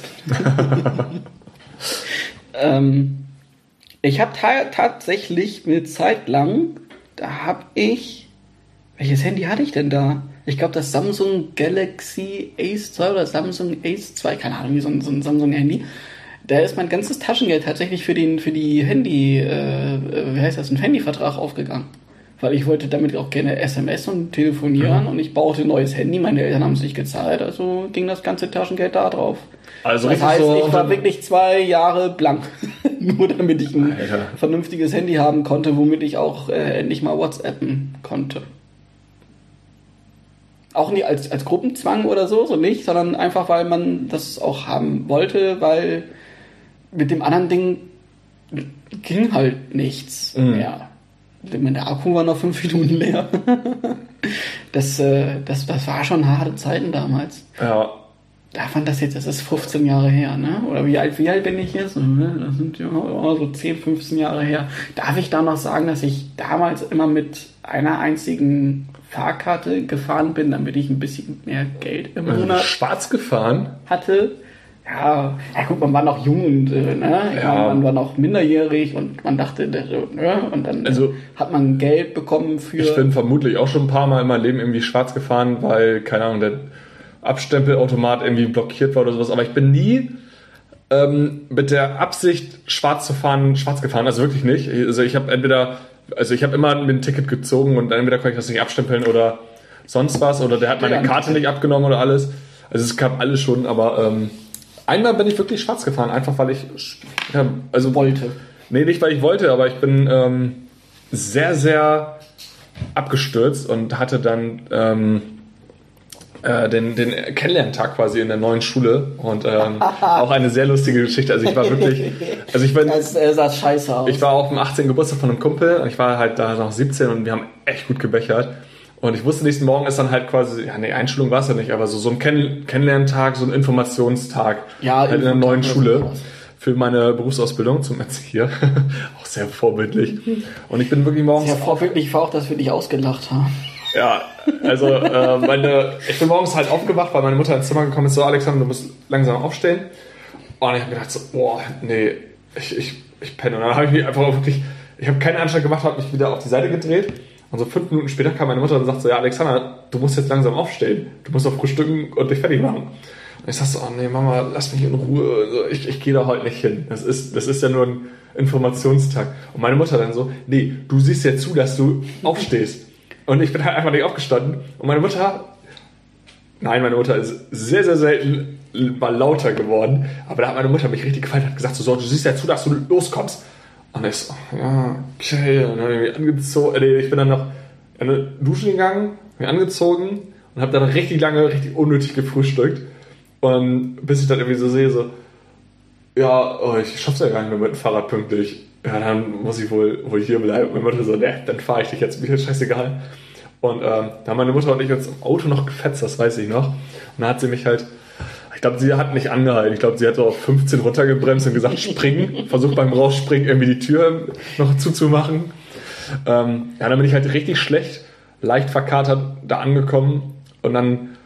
ähm, ich habe ta tatsächlich eine Zeit lang, da habe ich, welches Handy hatte ich denn da? Ich glaube, das Samsung Galaxy Ace 2 oder Samsung Ace 2, keine Ahnung, wie so ein, so ein Samsung-Handy. Da ist mein ganzes Taschengeld tatsächlich für den für die Handy, äh, wie heißt das, ein Handyvertrag aufgegangen. Weil ich wollte damit auch gerne SMS und telefonieren mhm. und ich brauchte ein neues Handy. Meine Eltern haben es nicht gezahlt, also ging das ganze Taschengeld da drauf. Also das heißt, so ich war wirklich zwei Jahre blank, nur damit ich ein Alter. vernünftiges Handy haben konnte, womit ich auch äh, endlich mal WhatsAppen konnte auch nicht als, als Gruppenzwang oder so, so nicht, sondern einfach, weil man das auch haben wollte, weil mit dem anderen Ding ging halt nichts mhm. mehr. Der Akku war noch fünf Minuten leer. das, äh, das, das war schon harte Zeiten damals. Ja. Da fand das jetzt, das ist 15 Jahre her, ne? Oder wie alt, wie alt bin ich jetzt? Ne? Das sind ja so 10, 15 Jahre her. Darf ich da noch sagen, dass ich damals immer mit einer einzigen Fahrkarte gefahren bin, damit ich ein bisschen mehr Geld im also Monat schwarz gefahren hatte. Ja, ja gut, man war noch jung und äh, ne? ja. Man war noch minderjährig und man dachte, ne? und dann also, hat man Geld bekommen für. Ich bin vermutlich auch schon ein paar Mal in meinem Leben irgendwie schwarz gefahren, weil, keine Ahnung, der Abstempelautomat irgendwie blockiert war oder sowas, aber ich bin nie ähm, mit der Absicht, schwarz zu fahren, schwarz gefahren, also wirklich nicht. Also ich habe entweder also ich habe immer mir ein Ticket gezogen und entweder konnte ich das nicht abstempeln oder sonst was oder der hat meine Karte nicht abgenommen oder alles. Also es gab alles schon, aber ähm, einmal bin ich wirklich schwarz gefahren, einfach weil ich ja, also wollte. Nee, nicht weil ich wollte, aber ich bin ähm, sehr, sehr abgestürzt und hatte dann ähm, äh, den, den Kennenlerntag quasi in der neuen Schule und ähm, auch eine sehr lustige Geschichte. Also ich war wirklich, also ich bin, das, äh, sah scheiße aus. Ich war auf dem 18. Geburtstag von einem Kumpel. Ich war halt da noch 17 und wir haben echt gut gebechert. Und ich wusste, nächsten Morgen ist dann halt quasi, ja, nee, Einschulung war es ja nicht, aber so, so ein Kenn Kennenlerntag, so ein Informationstag. Ja, halt in der neuen Schule. Für meine Berufsausbildung zum Erzieher. auch sehr vorbildlich. Und ich bin wirklich morgens. Sehr vorbildlich war auch, dass wir dich ausgelacht haben. Ja, also äh, meine, ich bin morgens halt aufgewacht, weil meine Mutter ins Zimmer gekommen ist, so Alexander, du musst langsam aufstehen. Und ich habe gedacht so, boah, nee, ich, ich, ich penne. Und dann habe ich mich einfach wirklich, ich habe keine Anstalt gemacht, habe mich wieder auf die Seite gedreht. Und so fünf Minuten später kam meine Mutter und sagte so, ja Alexander, du musst jetzt langsam aufstehen. Du musst auf frühstücken und dich fertig machen. Und ich sagte so, oh nee, Mama, lass mich in Ruhe. Ich, ich gehe da heute nicht hin. Das ist, das ist ja nur ein Informationstag. Und meine Mutter dann so, nee, du siehst ja zu, dass du aufstehst. Und ich bin halt einfach nicht aufgestanden. Und meine Mutter, nein, meine Mutter ist sehr, sehr selten mal lauter geworden. Aber da hat meine Mutter mich richtig gefallen, hat gesagt, so, du siehst ja zu, dass du loskommst. Und ich so, ja, okay. Und dann habe ich mich angezogen. Nee, ich bin dann noch in eine Dusche gegangen, mich angezogen und habe dann richtig lange, richtig unnötig gefrühstückt. Und bis ich dann irgendwie so sehe, so, ja, oh, ich schaff's ja gar nicht mehr mit dem Fahrrad pünktlich ja, dann muss ich wohl, wohl hier bleiben. Meine Mutter so, ne, dann fahre ich dich jetzt, mir ist scheißegal. Und ähm, da haben meine Mutter und ich uns im Auto noch gefetzt, das weiß ich noch. Und dann hat sie mich halt, ich glaube, sie hat nicht angehalten. Ich glaube, sie hat so auf 15 runtergebremst und gesagt, springen. Versucht beim Rausspringen irgendwie die Tür noch zuzumachen. Ähm, ja, dann bin ich halt richtig schlecht, leicht verkatert da angekommen. Und dann,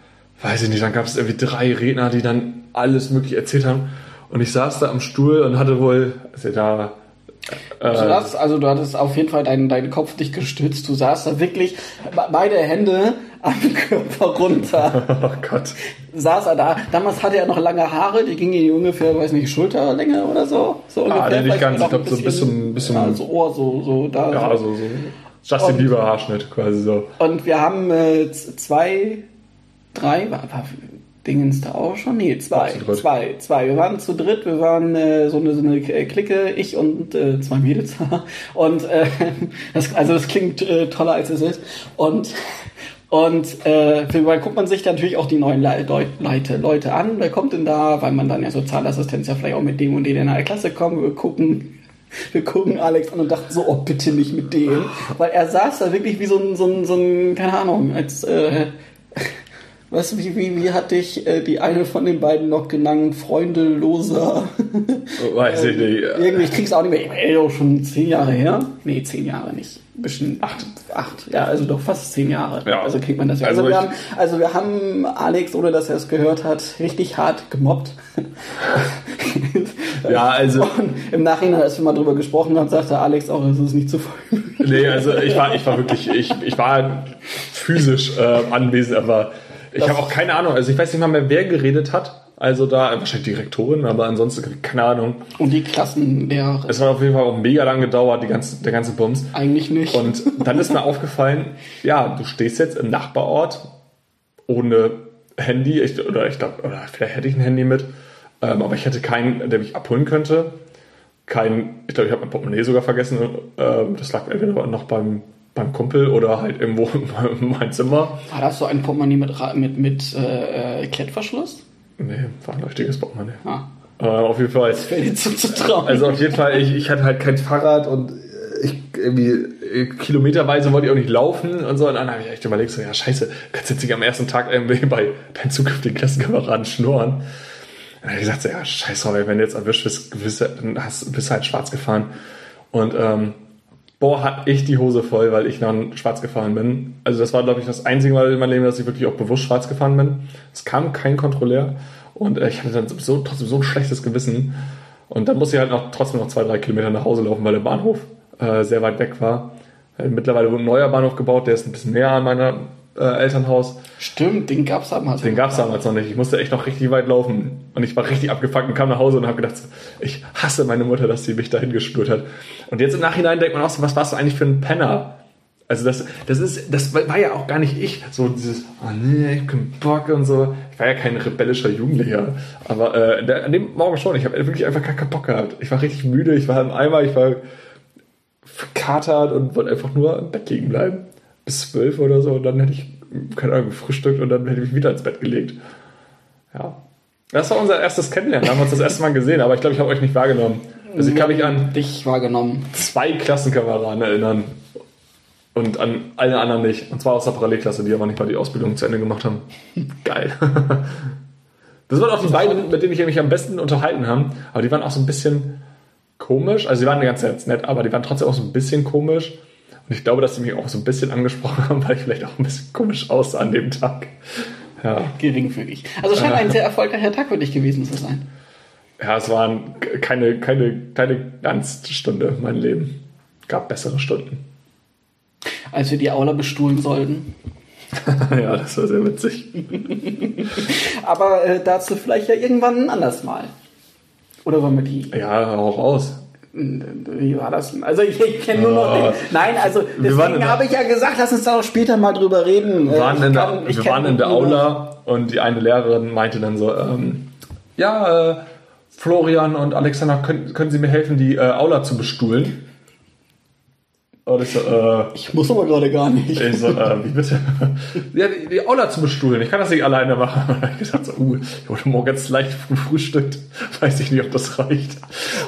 weiß ich nicht, dann gab es irgendwie drei Redner, die dann alles mögliche erzählt haben. Und ich saß da am Stuhl und hatte wohl, also da Du äh, saßt, also du hattest auf jeden Fall deinen, deinen Kopf dich gestützt. Du saßt da wirklich beide Hände am Körper runter. Oh Gott. Saß er da. Damals hatte er noch lange Haare, die gingen in ungefähr, weiß nicht, Schulterlänge oder so. So ah, ungefähr. Ah, nicht ganz, ich glaube so ein bisschen, bisschen. Ja, so Ohr, so, so da. Ja, so, so. Justin Bieber Haarschnitt quasi so. Und wir haben äh, zwei, drei, war, war Dingens da auch schon? Nee, zwei. Zwei, zwei. Wir waren zu dritt, wir waren äh, so, eine, so eine Clique, ich und äh, zwei Mädels. und äh, das, also das klingt äh, toller als es ist. Und und äh, dann guckt man sich natürlich auch die neuen Le Leute, Leute an. Wer kommt denn da? Weil man dann ja Sozialassistenz ja vielleicht auch mit dem und den in einer Klasse kommt. Wir gucken, wir gucken Alex an und dachten so, oh bitte nicht mit dem. Weil er saß da wirklich wie so ein, so ein, so ein keine Ahnung, als äh, was, wie, wie, wie hatte ich äh, die eine von den beiden noch genannt? Freundeloser. Weiß ich nicht. Irgendwie, ich krieg's auch nicht mehr. Ey, auch schon zehn Jahre her? Nee, zehn Jahre nicht. Bisschen acht, acht, ja, also doch fast zehn Jahre. Ja. Also kriegt man das ja. Also, also wir, haben, also wir haben Alex, ohne dass er es gehört hat, richtig hart gemobbt. ja, also. Und Im Nachhinein, als wir mal drüber gesprochen haben, sagte Alex auch, es ist nicht zu voll. nee, also ich war, ich war wirklich, ich, ich war physisch äh, anwesend, aber ich habe auch keine Ahnung. Also ich weiß nicht mal mehr, wer geredet hat. Also da wahrscheinlich Direktorin, aber ansonsten keine Ahnung. Und die Klassenlehrer. Es hat auf jeden Fall auch mega lang gedauert, die ganze, der ganze Bums. Eigentlich nicht. Und dann ist mir aufgefallen, ja, du stehst jetzt im Nachbarort ohne Handy, ich, oder ich glaube, oder vielleicht hätte ich ein Handy mit, ähm, aber ich hätte keinen, der mich abholen könnte. Kein, ich glaube, ich habe mein Portemonnaie sogar vergessen. Äh, das lag entweder noch beim beim Kumpel oder halt irgendwo in meinem Zimmer. War das so ein Portemonnaie mit, mit, mit äh, Klettverschluss? Nee, war ein richtiges Portemonnaie. Ah. Äh, auf jeden Fall. Das wäre jetzt zu trauen. Also auf jeden Fall, ich, ich hatte halt kein Fahrrad und ich irgendwie äh, kilometerweise wollte ich auch nicht laufen und so. Und dann habe ich echt überlegt, so, ja, scheiße, kannst jetzt nicht am ersten Tag irgendwie bei deinen zukünftigen Klassenkameraden schnurren. Und dann habe ich gesagt, so, ja, scheiße, wenn du jetzt erwischt bist, bist, bist du halt schwarz gefahren. Und ähm, boah, hatte ich die Hose voll, weil ich dann schwarz gefahren bin. Also das war, glaube ich, das einzige Mal in meinem Leben, dass ich wirklich auch bewusst schwarz gefahren bin. Es kam kein Kontrolleur und äh, ich hatte dann sowieso trotzdem so ein schlechtes Gewissen. Und dann musste ich halt noch trotzdem noch zwei, drei Kilometer nach Hause laufen, weil der Bahnhof äh, sehr weit weg war. Äh, mittlerweile wurde ein neuer Bahnhof gebaut, der ist ein bisschen näher an meiner äh, Elternhaus. Stimmt, den gab es damals. Den gab es damals noch nicht. Ich musste echt noch richtig weit laufen. Und ich war richtig abgefuckt und kam nach Hause und habe gedacht, ich hasse meine Mutter, dass sie mich dahin gespürt hat. Und jetzt im Nachhinein denkt man auch so, was warst du eigentlich für ein Penner? Also das, das ist, das war ja auch gar nicht ich. So dieses, oh nee, ich hab keinen Bock und so. Ich war ja kein rebellischer Jugendlicher. Aber äh, an dem Morgen schon. Ich habe wirklich einfach keinen Bock gehabt. Ich war richtig müde, ich war im Eimer, ich war verkatert und wollte einfach nur im Bett liegen bleiben bis zwölf oder so und dann hätte ich, keine Ahnung, gefrühstückt und dann hätte ich mich wieder ins Bett gelegt. Ja. Das war unser erstes Kennenlernen. Da haben wir uns das erste Mal gesehen, aber ich glaube, ich habe euch nicht wahrgenommen. Also ich kann mich an dich wahrgenommen. zwei Klassenkameraden erinnern und an alle anderen nicht. Und zwar aus der Parallelklasse, die aber nicht mal die Ausbildung zu Ende gemacht haben. Geil. Das waren auch die beiden, mit denen ich mich am besten unterhalten habe. Aber die waren auch so ein bisschen komisch. Also die waren ganz, ganz nett, aber die waren trotzdem auch so ein bisschen komisch. Und ich glaube, dass sie mich auch so ein bisschen angesprochen haben, weil ich vielleicht auch ein bisschen komisch aussah an dem Tag. Ja. Geringfügig. Also scheint ein sehr erfolgreicher Tag für dich gewesen zu sein. Ja, es waren keine, keine, keine Ganzstunde, mein Leben. Gab bessere Stunden. Als wir die Aula bestuhlen sollten. ja, das war sehr witzig. Aber äh, dazu vielleicht ja irgendwann anders mal. Oder wollen wir die? Ja, auch aus. Wie war das? Also ich, ich kenne nur noch den. Nein, also deswegen habe ich ja gesagt, lass uns da auch später mal drüber reden. Wir waren in der, wir waren in der Aula und die eine Lehrerin meinte dann so, ähm, ja, äh, Florian und Alexander, können, können Sie mir helfen, die äh, Aula zu bestuhlen? Und ich, so, äh, ich muss aber gerade gar nicht. Ich so, äh, wie bitte? ja, die, die Aula zu bestuhlen. Ich kann das nicht alleine machen. Und ich gesagt so, uh, ich wurde morgens leicht gefrühstückt. Weiß ich nicht, ob das reicht.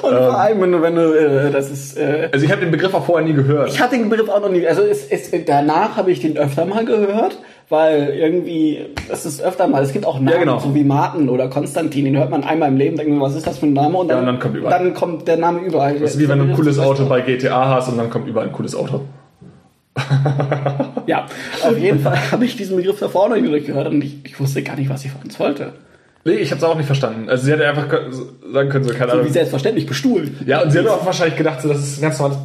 Und ähm, vor allem, wenn du, wenn du, äh, das ist. Äh, also ich habe den Begriff auch vorher nie gehört. Ich hatte den Begriff auch noch nie. Also es, es, danach habe ich den öfter mal gehört weil irgendwie, das ist öfter mal, es gibt auch Namen, ja, genau. so wie Martin oder Konstantin, den hört man einmal im Leben, denkt man, was ist das für ein Name? Und dann, ja, und dann, kommt, überall. dann kommt der Name überall. Das ist wie wenn du ein cooles Auto bei GTA hast und dann kommt überall ein cooles Auto. ja, auf jeden Fall habe ich diesen Begriff noch nicht gehört und ich, ich wusste gar nicht, was sie von uns wollte. Nee, ich habe es auch nicht verstanden. Also sie hätte einfach sagen können, so keine Ahnung. So wie selbstverständlich bestuhlen. Ja, und sie hat auch wahrscheinlich gedacht, so, das ist ein ganz normales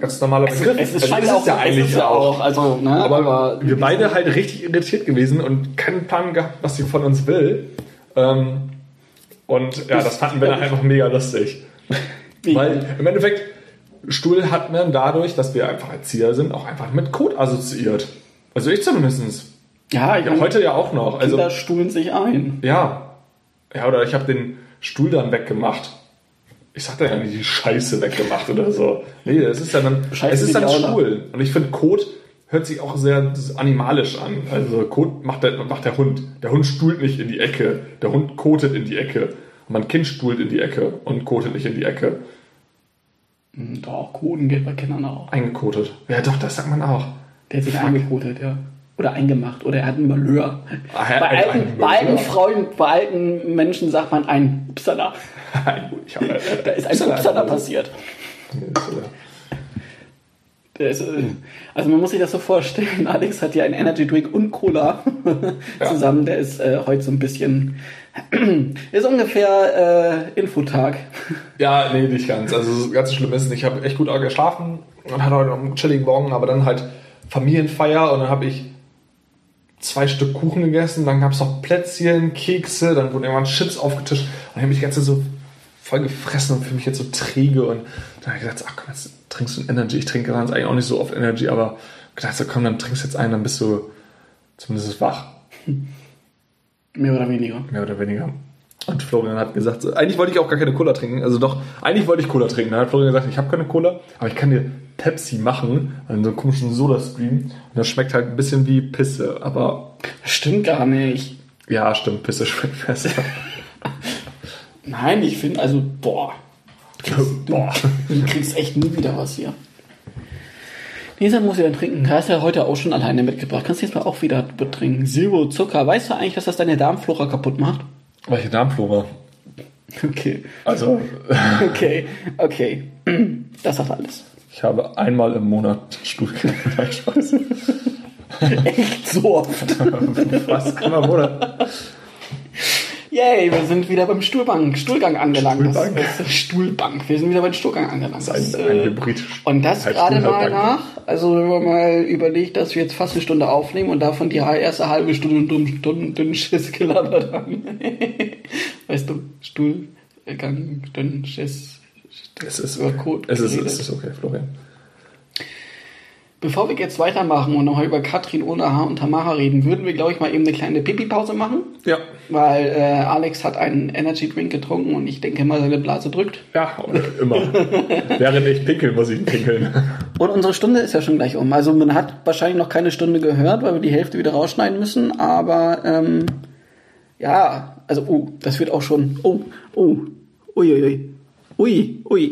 ganz normaler Begriff. Es, es, also, ist ja eigentlich ja auch. Also, ne, aber, aber wir beide halt richtig irritiert gewesen und keinen Plan gehabt, was sie von uns will. Ähm, und ja, das fanden wir dann einfach mega lustig. Weil im Endeffekt, Stuhl hat man dadurch, dass wir einfach Erzieher sind, auch einfach mit Kot assoziiert. Also ich zumindest. Ja, ich Ja, heute ja auch noch. Also, Kinder stuhlen sich ein. ja. Ja, oder ich habe den Stuhl dann weggemacht. Ich sag da ja nicht die Scheiße weggemacht oder so. Nee, es ist ja dann, Scheiße es ist dann. Stuhl. Und ich finde, Kot hört sich auch sehr animalisch an. Also Kot macht der, macht der Hund. Der Hund stuhlt nicht in die Ecke. Der Hund kotet in die Ecke. Und mein Kind stuhlt in die Ecke und kotet nicht in die Ecke. Hm, Doch, Koden geht bei Kindern auch. Eingekotet. Ja, doch, das sagt man auch. Der hat sich eingekotet, ja. Oder eingemacht. Oder er hat einen Malheur. Hat bei, alten, bei, alten. Frauen, bei alten Menschen sagt man ein Upsala. Da ist ein Upsala passiert. Ist, äh, also man muss sich das so vorstellen, Alex hat ja einen Energy Drink und Cola zusammen. Der ist äh, heute so ein bisschen, ist ungefähr äh, Infotag. Ja, nee, nicht ganz. Also ganz schlimm ist, ich habe echt gut geschlafen und hatte heute noch einen chilligen Morgen, aber dann halt Familienfeier und dann habe ich zwei Stück Kuchen gegessen, dann gab es noch Plätzchen, Kekse, dann wurden irgendwann Chips aufgetischt und ich habe mich die ganze Zeit so voll gefressen und fühle mich jetzt so träge und dann habe ich gedacht, ach komm, jetzt trinkst du ein Energy. Ich trinke sonst eigentlich auch nicht so oft Energy, aber gedacht, so komm, dann trinkst du jetzt einen, dann bist du zumindest wach. Mehr oder weniger. Mehr oder weniger. Und Florian hat gesagt, so, eigentlich wollte ich auch gar keine Cola trinken. Also doch, eigentlich wollte ich Cola trinken. Dann hat Florian gesagt, ich habe keine Cola, aber ich kann dir Pepsi machen. Also so einen komischen Soda-Stream. Und das schmeckt halt ein bisschen wie Pisse. Aber Stimmt gar nicht. ja, stimmt, Pisse schmeckt besser. Nein, ich finde, also, boah. Boah. Du kriegst echt nie wieder was hier. Lisa muss ja dann trinken. Hast ja heute auch schon alleine mitgebracht. Kannst du jetzt mal auch wieder betrinken. Zero Zucker. Weißt du eigentlich, dass das deine Darmflora kaputt macht? Welche Darmflora? Okay. Also, Okay. Okay. Das hat alles. ich habe einmal im Monat Stuhlgang. Echt so oft. Was? Einmal im Monat? Yay, wir sind wieder beim Stuhlbank, Stuhlgang angelangt. Stuhlbank? Das ist Stuhlbank. Wir sind wieder beim Stuhlgang angelangt. Ein, Das, ein äh, Hybrid. Und das Halt gerade mal nach, also wenn man mal überlegt, dass wir jetzt fast eine Stunde aufnehmen und davon die erste halbe Stunde dumm, dumm, dünn Schiss gelabert haben. weißt du, Stuhlgang, dünn Schiss. Es ist, über Code es ist, es ist okay, Florian. Bevor wir jetzt weitermachen und nochmal über Katrin Onaha und Tamara reden, würden wir, glaube ich, mal eben eine kleine Pipi-Pause machen. Ja. Weil äh, Alex hat einen Energy Drink getrunken und ich denke mal, seine Blase drückt. Ja, und immer. Während ich pinkel, muss ich pinkeln. Und unsere Stunde ist ja schon gleich um. Also man hat wahrscheinlich noch keine Stunde gehört, weil wir die Hälfte wieder rausschneiden müssen. Aber ähm, ja, also oh, das wird auch schon. Oh, oh, uiuiui. Ui, ui,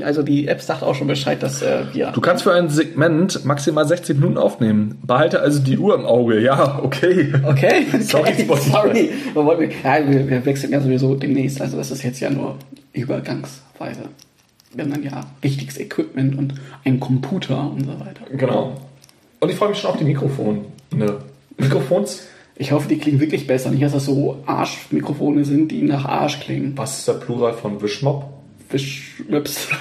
also die App sagt auch schon Bescheid, dass äh, wir. Du kannst für ein Segment maximal 60 Minuten aufnehmen. Behalte also die Uhr im Auge. Ja, okay. Okay, Sorry, okay, Spotify. sorry. Wir, ja, wir, wir wechseln ja sowieso demnächst. Also das ist jetzt ja nur übergangsweise. Wir haben dann ja wichtiges Equipment und einen Computer und so weiter. Genau. Und ich freue mich schon auf die Mikrofone. Ne. Mikrofons? Ich hoffe, die klingen wirklich besser. Nicht, dass das so Arschmikrofone sind, die nach Arsch klingen. Was ist der Plural von Wischmob? Wischwips.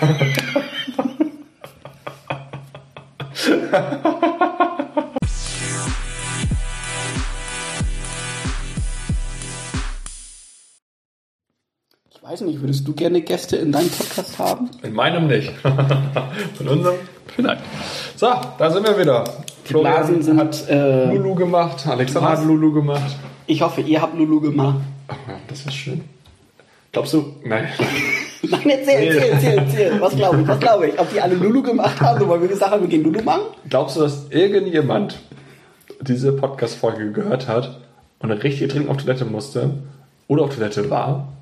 Ich weiß nicht, würdest du gerne Gäste in deinem Podcast haben? In meinem nicht. Von unserem vielleicht. So, da sind wir wieder. Die Blasen sind. hat äh, Lulu gemacht, Alexander Was? hat Lulu gemacht. ich hoffe, ihr habt Lulu gemacht. Ach, ja, das ist schön. Glaubst du? Nein. Nein, erzähl, erzähl, erzähl, erzähl. Was glaube ich? Was glaube ich? Ob die alle Lulu gemacht haben, weil wir gesagt haben, wir gehen Lulu machen? Glaubst du, dass irgendjemand diese Podcast-Folge gehört hat und richtig dringend auf Toilette musste oder auf Toilette war?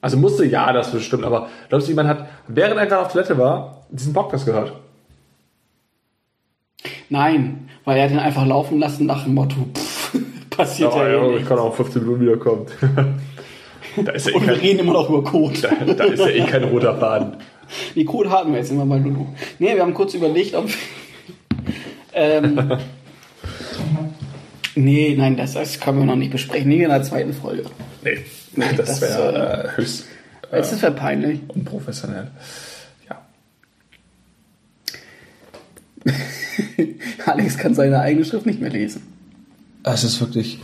Also musste ja, das bestimmt, aber glaubst du, jemand hat, während er gerade auf Toilette war, diesen Podcast gehört? Nein, weil er ihn einfach laufen lassen nach dem Motto, pff, passiert ja, eh ich nichts. kann auch 15 Minuten wiederkommen. da, ist ja eh Und wir kein, reden immer noch über Code. da, da ist ja eh kein roter Faden. Die Code hatten wir jetzt immer bei Lulu. Nee, wir haben kurz überlegt, ob. ähm, nee, nein, das, das können wir noch nicht besprechen. Nie in der zweiten Folge. Nee, Nee, das, das, wäre äh, höchst Es wäre peinlich. unprofessionell. Ja. Alex kann seine eigene Schrift nicht mehr lesen. Es ist wirklich.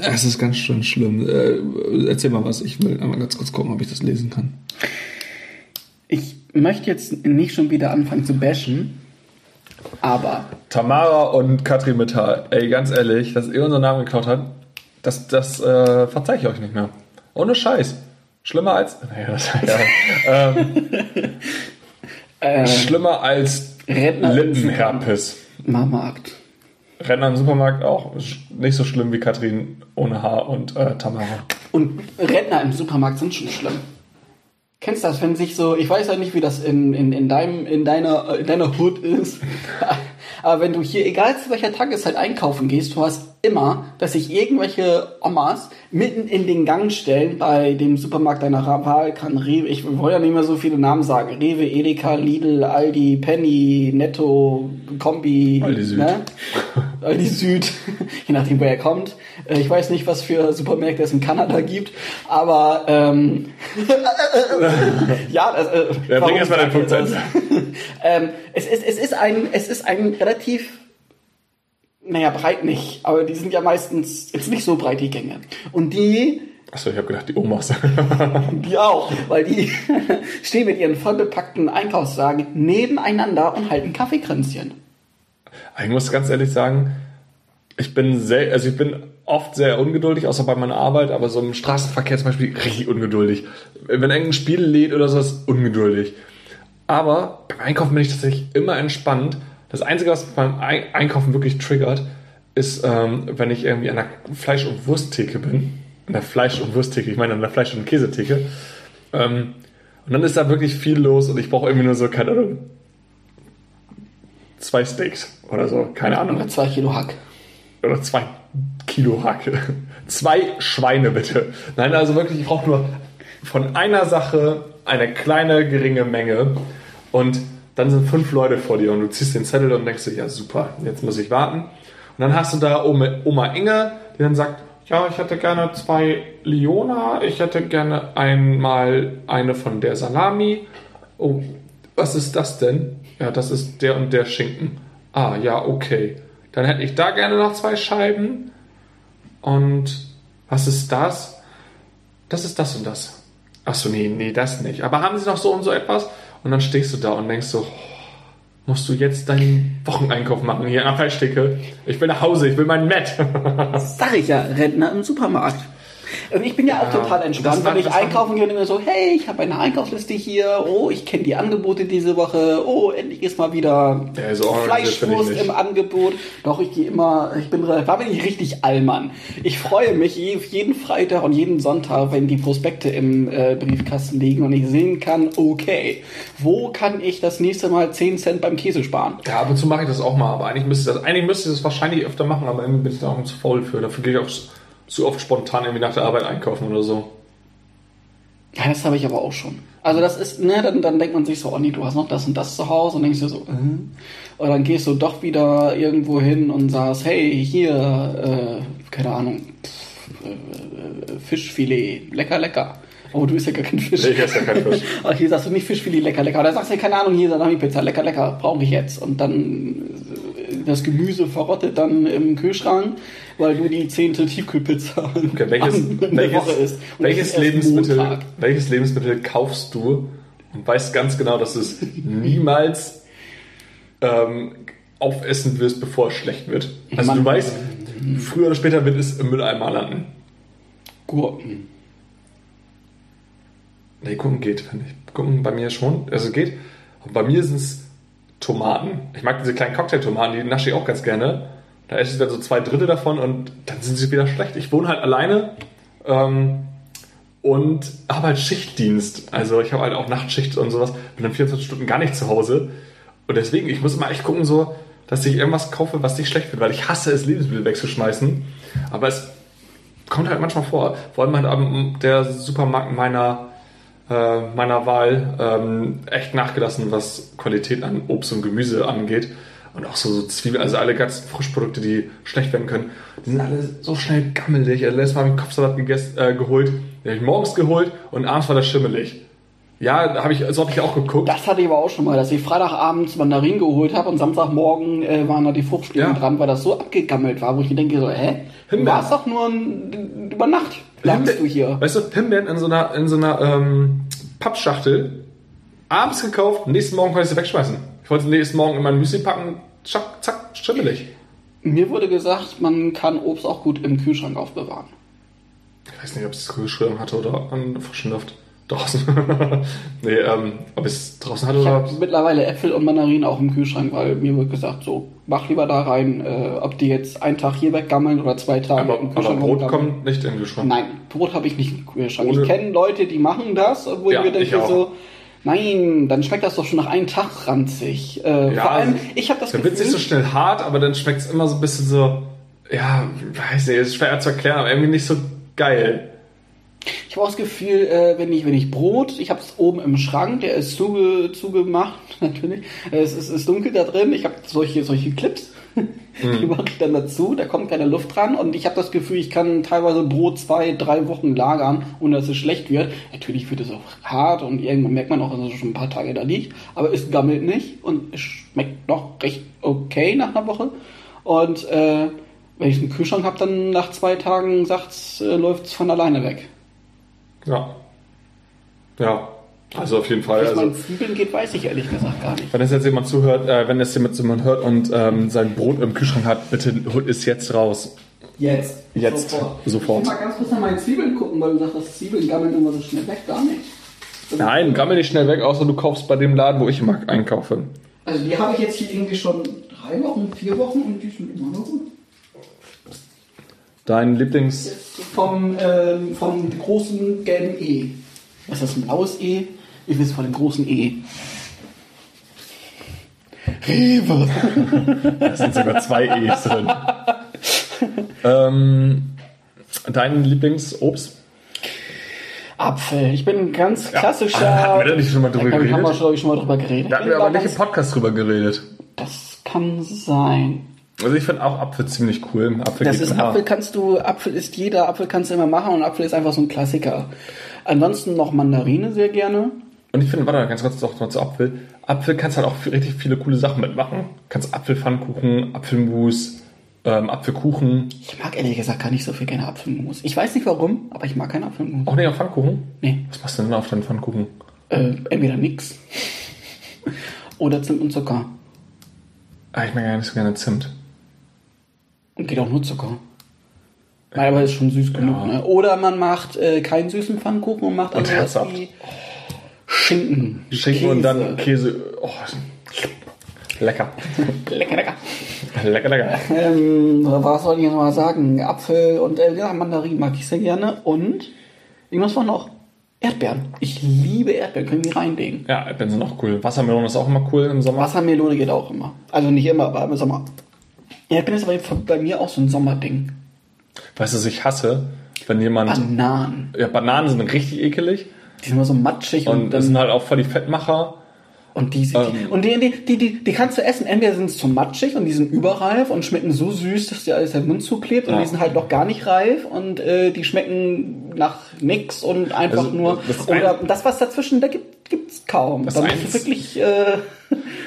Es ist ganz schön schlimm. Äh, erzähl mal was. Ich will einmal ganz kurz gucken, ob ich das lesen kann. Ich möchte jetzt nicht schon wieder anfangen zu bashen, aber Tamara und Katrin Metall, ey, ganz ehrlich, dass ihr unseren Namen geklaut habt, das, das äh, verzeih ich euch nicht mehr. Ohne Scheiß. Schlimmer als. Naja, das, ja, ähm, schlimmer als Redner Lippenherpes. Marmarkt. Renner im Supermarkt auch nicht so schlimm wie Katrin ohne Haar und äh, Tamara. Und Rentner im Supermarkt sind schon schlimm. Kennst du das, wenn sich so, ich weiß ja nicht, wie das in, in, in, deinem, in, deiner, in deiner Hood ist, aber wenn du hier, egal zu welcher Tageszeit einkaufen gehst, du hast immer, dass sich irgendwelche Omas mitten in den Gang stellen bei dem Supermarkt deiner Wahl, kann Rewe, ich wollte ja nicht mehr so viele Namen sagen, Rewe, Edeka, Lidl, Aldi, Penny, Netto, Kombi, Aldi Süd. Ne? Aldi Süd, je nachdem, woher er kommt. Äh, Ich weiß nicht, was für Supermärkte es in Kanada gibt, aber ähm, ja, das, äh, Ja, bring warum erst mal deinen Punkt ähm, es, ist, es, ist ein, es ist ein relativ, naja, breit nicht, aber die sind ja meistens jetzt nicht so breit, die Gänge. Und die, Achso, ich habe gedacht, die Omas. die auch, weil die stehen mit ihren vollbepackten Einkaufswagen nebeneinander und halten Kaffeekränzchen. ich muss ganz ehrlich sagen, ich bin sehr, also ich bin oft sehr ungeduldig, außer bei meiner Arbeit, aber so im Straßenverkehr zum Beispiel richtig ungeduldig. Wenn irgendein Spiel lädt oder sowas, ungeduldig. Aber beim Einkaufen bin ich tatsächlich immer entspannt. Das Einzige, was beim Ei- Einkaufen wirklich triggert, ist, ähm, wenn ich irgendwie an der Fleisch- und Wursttheke bin. An der Fleisch- und Wursttheke, ich meine an der Fleisch- und Käsetheke. Ähm, und dann ist da wirklich viel los und ich brauche irgendwie nur so, keine Ahnung, zwei Steaks oder so, keine Ahnung Oder zwei Kilo Hack. oder zwei Kilo Hacke. Zwei Schweine bitte. Nein, also wirklich, ich brauche nur von einer Sache eine kleine, geringe Menge und dann sind fünf Leute vor dir und du ziehst den Zettel und denkst dir, ja super, jetzt muss ich warten. Und dann hast du da Oma, Oma Inge, die dann sagt, ja, ich hätte gerne zwei Liona, ich hätte gerne einmal eine von der Salami. Oh, was ist das denn? Ja, das ist der und der Schinken. Ah, ja, okay. Dann hätte ich da gerne noch zwei Scheiben. Und was ist das? Das ist das und das. Achso, nee, nee, das nicht. Aber haben sie noch so und so etwas? Und dann stehst du da und denkst so, oh, musst du jetzt deinen Wocheneinkauf machen hier in Fleischtheke? Ich will nach Hause, ich will mein Met. Das sag ich ja, Rentner im Supermarkt. Und ich bin ja, auch total entspannt, wenn ich einkaufen gehe und immer so, hey, ich habe eine Einkaufsliste hier, oh, ich kenne die Angebote diese Woche, oh, endlich ist mal wieder Ja, so ich Fleischwurst im Angebot. Doch, ich gehe immer, ich bin, da bin ich richtig Allmann. Ich freue mich je- jeden Freitag und jeden Sonntag, wenn die Prospekte im äh, Briefkasten liegen und ich sehen kann, okay, wo kann ich das nächste Mal 10 Cent beim Käse sparen? Ja, ab und zu mache ich das auch mal, aber eigentlich müsste ich das, eigentlich müsste ich das wahrscheinlich öfter machen, aber irgendwie bin ich da auch zu faul für. Dafür gehe ich auch zu oft spontan irgendwie nach der Arbeit einkaufen oder so. Ja, das habe ich aber auch schon. Also das ist, ne, dann, dann denkt man sich so, oh nee, du hast noch das und das zu Hause und denkst dir so, äh. Und dann gehst du doch wieder irgendwo hin und sagst, hey, hier, äh, keine Ahnung, pff, äh, äh, Fischfilet, lecker, lecker. Aber du isst ja gar kein Fisch. Ich esse ja keinen Fisch. Ach, hier sagst du nicht Fischfilet, lecker, lecker. Oder sagst du, keine Ahnung, hier Salami-Pizza, lecker, lecker, brauche ich jetzt. Und dann äh, das Gemüse verrottet dann im Kühlschrank, weil du die zehnte Tiefkühlpizza Okay, welches, welches, Woche isst. Welches, Lebensmittel, welches Lebensmittel kaufst du und weißt ganz genau, dass du es niemals ähm, aufessen wirst, bevor es schlecht wird? Also Mann. du weißt, früher oder später wird es im Mülleimer landen. Gurken. Nee, gucken geht, finde ich. Gucken bei mir schon. Also geht. Und bei mir sind es Tomaten. Ich mag diese kleinen Cocktailtomaten, die nasche ich auch ganz gerne. Da esse ich dann so zwei Drittel davon und dann sind sie wieder schlecht. Ich wohne halt alleine ähm, und habe halt Schichtdienst. Also ich habe halt auch Nachtschicht und sowas. Bin dann 24 Stunden gar nicht zu Hause. Und deswegen, ich muss immer echt gucken, so, dass ich irgendwas kaufe, was nicht schlecht wird, weil ich hasse es, Lebensmittel wegzuschmeißen. Aber es kommt halt manchmal vor. Vor allem ähm, der Supermarkt meiner, äh, meiner Wahl ähm, echt nachgelassen, was Qualität an Obst und Gemüse angeht. Und auch so, so Zwiebeln, also alle ganzen Frischprodukte, die schlecht werden können, die sind alle so schnell gammelig. Also letztes Mal habe ich einen Kopfsalat gegessen, äh, geholt, den habe ich morgens geholt und abends war der schimmelig. Ja, habe ich, so habe ich auch geguckt. Das hatte ich aber auch schon mal, dass ich Freitagabends Mandarinen geholt habe und Samstagmorgen äh, waren da die Fruchtfliegen Ja. dran, weil das so abgegammelt war, wo ich mir denke so, hä? Du warst doch nur ein, über Nacht. Lagst du hier. Weißt du, Himbeeren in so einer, in so einer ähm, Pappschachtel abends gekauft, nächsten Morgen konnte ich sie wegschmeißen. Ich wollte sie nächsten Morgen in mein Müsli packen, zack, zack, schimmelig. Mir wurde gesagt, man kann Obst auch gut im Kühlschrank aufbewahren. Ich weiß nicht, ob es das Kühlschrank hatte oder an frischen Luft. Draußen. nee, ähm, ob es draußen hatte Ich oder. habe mittlerweile Äpfel und Mandarinen auch im Kühlschrank, weil mir wird gesagt, so, mach lieber da rein, äh, ob die jetzt einen Tag hier weggammeln oder zwei Tage Aber, im aber Kühlschrank Brot rumgammeln. kommt nicht in den Kühlschrank. Nein, Brot habe ich nicht im Kühlschrank. Ohne- Ich kenne Leute, die machen das, wo Ja, ich mir ich denke auch. so, nein, dann schmeckt das doch schon nach einem Tag ranzig. Äh, Ja, vor allem, ich habe das Der wird nicht so schnell hart, aber dann schmeckt es immer so ein bisschen so, ja, weiß nicht, ist schwer zu erklären, aber irgendwie nicht so geil. Ich habe auch das Gefühl, äh, wenn ich wenn ich Brot, ich habe es oben im Schrank, der ist zuge, zugemacht, natürlich. Es ist, ist dunkel da drin. Ich habe solche solche Clips, die mache ich dann dazu. Da kommt keine Luft dran und ich habe das Gefühl, ich kann teilweise Brot zwei, drei Wochen lagern, ohne dass es schlecht wird. Natürlich wird es auch hart und irgendwann merkt man auch, dass es schon ein paar Tage da liegt. Aber es gammelt nicht und es schmeckt noch recht okay nach einer Woche. Und äh, wenn ich es im Kühlschrank habe, dann nach zwei Tagen sagt's, äh, läuft es von alleine weg. Ja. Ja. Also auf jeden Fall. Wie es Also, meinen Zwiebeln geht, weiß ich ehrlich gesagt gar nicht. wenn es jetzt jemand zuhört, äh, wenn es jemand jemand hört und ähm, sein Brot im Kühlschrank hat, bitte holt es jetzt raus. Jetzt. Jetzt. Sofort. Ich will mal ganz kurz nach meine Zwiebeln gucken, weil du sagst, dass Zwiebeln gammeln immer so schnell weg. Gar nicht. Nein, gammel nicht schnell weg, außer du kaufst bei dem Laden, wo ich immer einkaufe. Also die habe ich jetzt hier irgendwie schon drei Wochen, vier Wochen und die sind immer noch gut. Dein Lieblings... Vom, ähm, vom großen gelben E. Was ist das, ein blaues E? Ich weiß von dem großen E. Rewe. Da sind sogar zwei E's drin. ähm, dein Lieblingsobst? Apfel. Ich bin ein ganz klassischer. Ah, hatten wir da nicht schon mal drüber Da haben wir geredet? schon, ich, schon mal drüber geredet. Da hatten Ich wir aber nicht im Podcast drüber geredet. Das kann sein. Also ich finde auch Apfel ziemlich cool. Apfel Das ist immer. Apfel kannst du, Apfel ist jeder, Apfel kannst du immer machen und Apfel ist einfach so ein Klassiker. Ansonsten noch Mandarine sehr gerne. Und ich finde, warte, ganz kurz noch zu Apfel. Apfel kannst halt auch richtig viele coole Sachen mitmachen. Kannst Apfelpfannkuchen, Apfelmus, ähm, Apfelkuchen. Ich mag ehrlich gesagt gar nicht so viel gerne Apfelmus. Ich weiß nicht warum, aber ich mag keinen Apfelmus. Auch nicht auf Pfannkuchen? Nee, Was machst du denn auf deinen Pfannkuchen? äh, entweder nix oder Zimt und Zucker. Ah, ich mag gar nicht so gerne Zimt. Und geht auch nur Zucker. Nein, aber ist schon süß genug. Ne? Oder man macht äh, keinen süßen Pfannkuchen und macht dann Und sowas wie Schinken. Schinken und dann Käse. Oh, lecker. Lecker, lecker. Lecker, lecker. Ähm, was soll ich jetzt mal sagen? Apfel und äh, ja, Mandarin mag ich sehr gerne. Und irgendwas war noch. Erdbeeren. Ich liebe Erdbeeren, können wir reinlegen. Ja, Erdbeeren sind auch cool. Wassermelone ist auch immer cool im Sommer. Wassermelone geht auch immer. Also nicht immer, aber im Sommer. Erdbeeren ist aber bei mir auch so ein Sommerding. Weißt du, was ich hasse? Wenn jemand. Bananen. ja, Bananen sind richtig ekelig. Die sind immer so matschig und, Und das sind halt auch voll die Fettmacher. und die, sind- die, ähm, und die, die, die, die, kannst du essen. Entweder sind es zu matschig und die sind überreif und schmecken so süß, dass dir alles der Mund zuklebt. Und Ja. die sind halt noch gar nicht reif und äh, die schmecken nach nix und einfach Also, nur. das oder das, was dazwischen, da gibt gibt's kaum. Das Da musst du wirklich äh,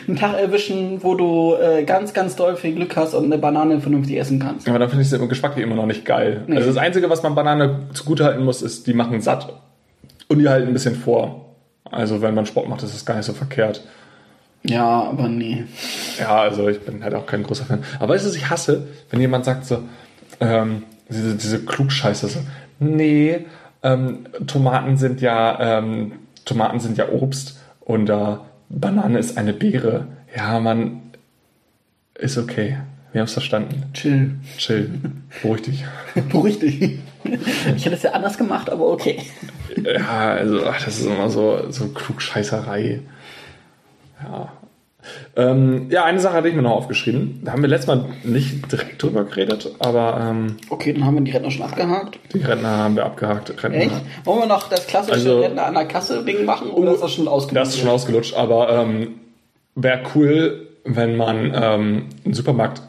einen Tag erwischen, wo du äh, ganz, ganz doll viel Glück hast und eine Banane vernünftig essen kannst. Aber dann finde ich sie geschmacklich immer noch nicht geil. Nee. Also das Einzige, was man Banane zugutehalten muss, ist, die machen satt. Und die halten ein bisschen vor. Also wenn man Sport macht, ist das gar nicht so verkehrt. Ja, aber nee. Ja, also ich bin halt auch kein großer Fan. Aber weißt du, was ich hasse? Wenn jemand sagt so, ähm, diese, diese Klugscheiße so, nee, ähm, Tomaten sind ja, ähm, Tomaten sind ja Obst und äh, Banane ist eine Beere. Ja, man, ist okay. Wir haben es verstanden. Chill. Chill. Beruhig dich. Beruhig dich. Ich hätte es ja anders gemacht, aber okay. Ja, also ach, das ist immer so, so Klugscheißerei. Ja. Ähm, ja, eine Sache hatte ich mir noch aufgeschrieben. Da haben wir letztes Mal nicht direkt drüber geredet, aber ähm, Okay, dann haben wir die Rentner schon abgehakt. die Rentner haben wir abgehakt. Rentner. Echt? Wollen wir noch das klassische Also- Rentner an der Kasse Ding machen oder ist das schon ausgegangen? Das ist schon ausgelutscht, aber ähm, wäre cool, wenn man ähm, einen Supermarkt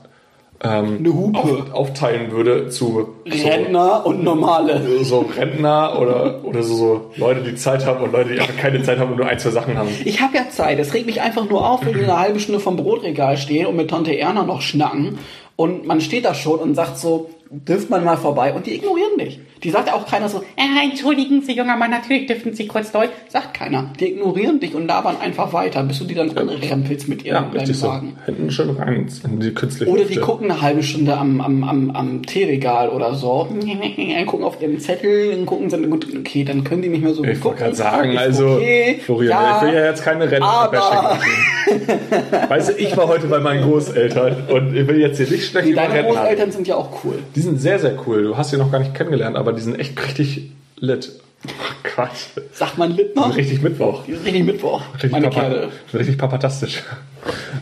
ähm, Eine Hupe. auf, aufteilen würde zu so, Rentner und normale. so Rentner oder, oder so, so Leute, die Zeit haben und Leute, die einfach keine Zeit haben und nur ein, zwei Sachen haben. Ich habe ja Zeit. Es regt mich einfach nur auf, wenn wir eine halbe Stunde vom Brotregal stehen und mit Tante Erna noch schnacken. Und man steht da schon und sagt so, dürft man mal vorbei. Und die ignorieren dich. Die sagt auch keiner so, äh, entschuldigen Sie, junger Mann, natürlich dürfen Sie kurz Deutsch. Sagt keiner. Die ignorieren dich und labern einfach weiter, bis du die dann anrempelst mit Ja, ihrem richtig so. Wagen. Hinten schön rein in die künstliche Oder die Hüfte. gucken eine halbe Stunde am, am, am, am Teeregal oder so. gucken auf ihren Zettel und gucken dann, gut, okay, dann können die nicht mehr so gut Ich wollte gucken. gerade sagen, also, okay, Florian, ja, ich will ja jetzt keine Rennen aber- Weißt du, ich war heute bei meinen Großeltern und ich will jetzt hier nicht schlecht Nee, deine Rennen haben. Großeltern sind ja auch cool. Die sind sehr, sehr cool. Du hast sie noch gar nicht kennengelernt, aber die sind echt richtig lit. Oh Gott. Sagt man Littner? Richtig Mittwoch. Richtig Mittwoch, Richtig, meine papa, Kerle. richtig papatastisch.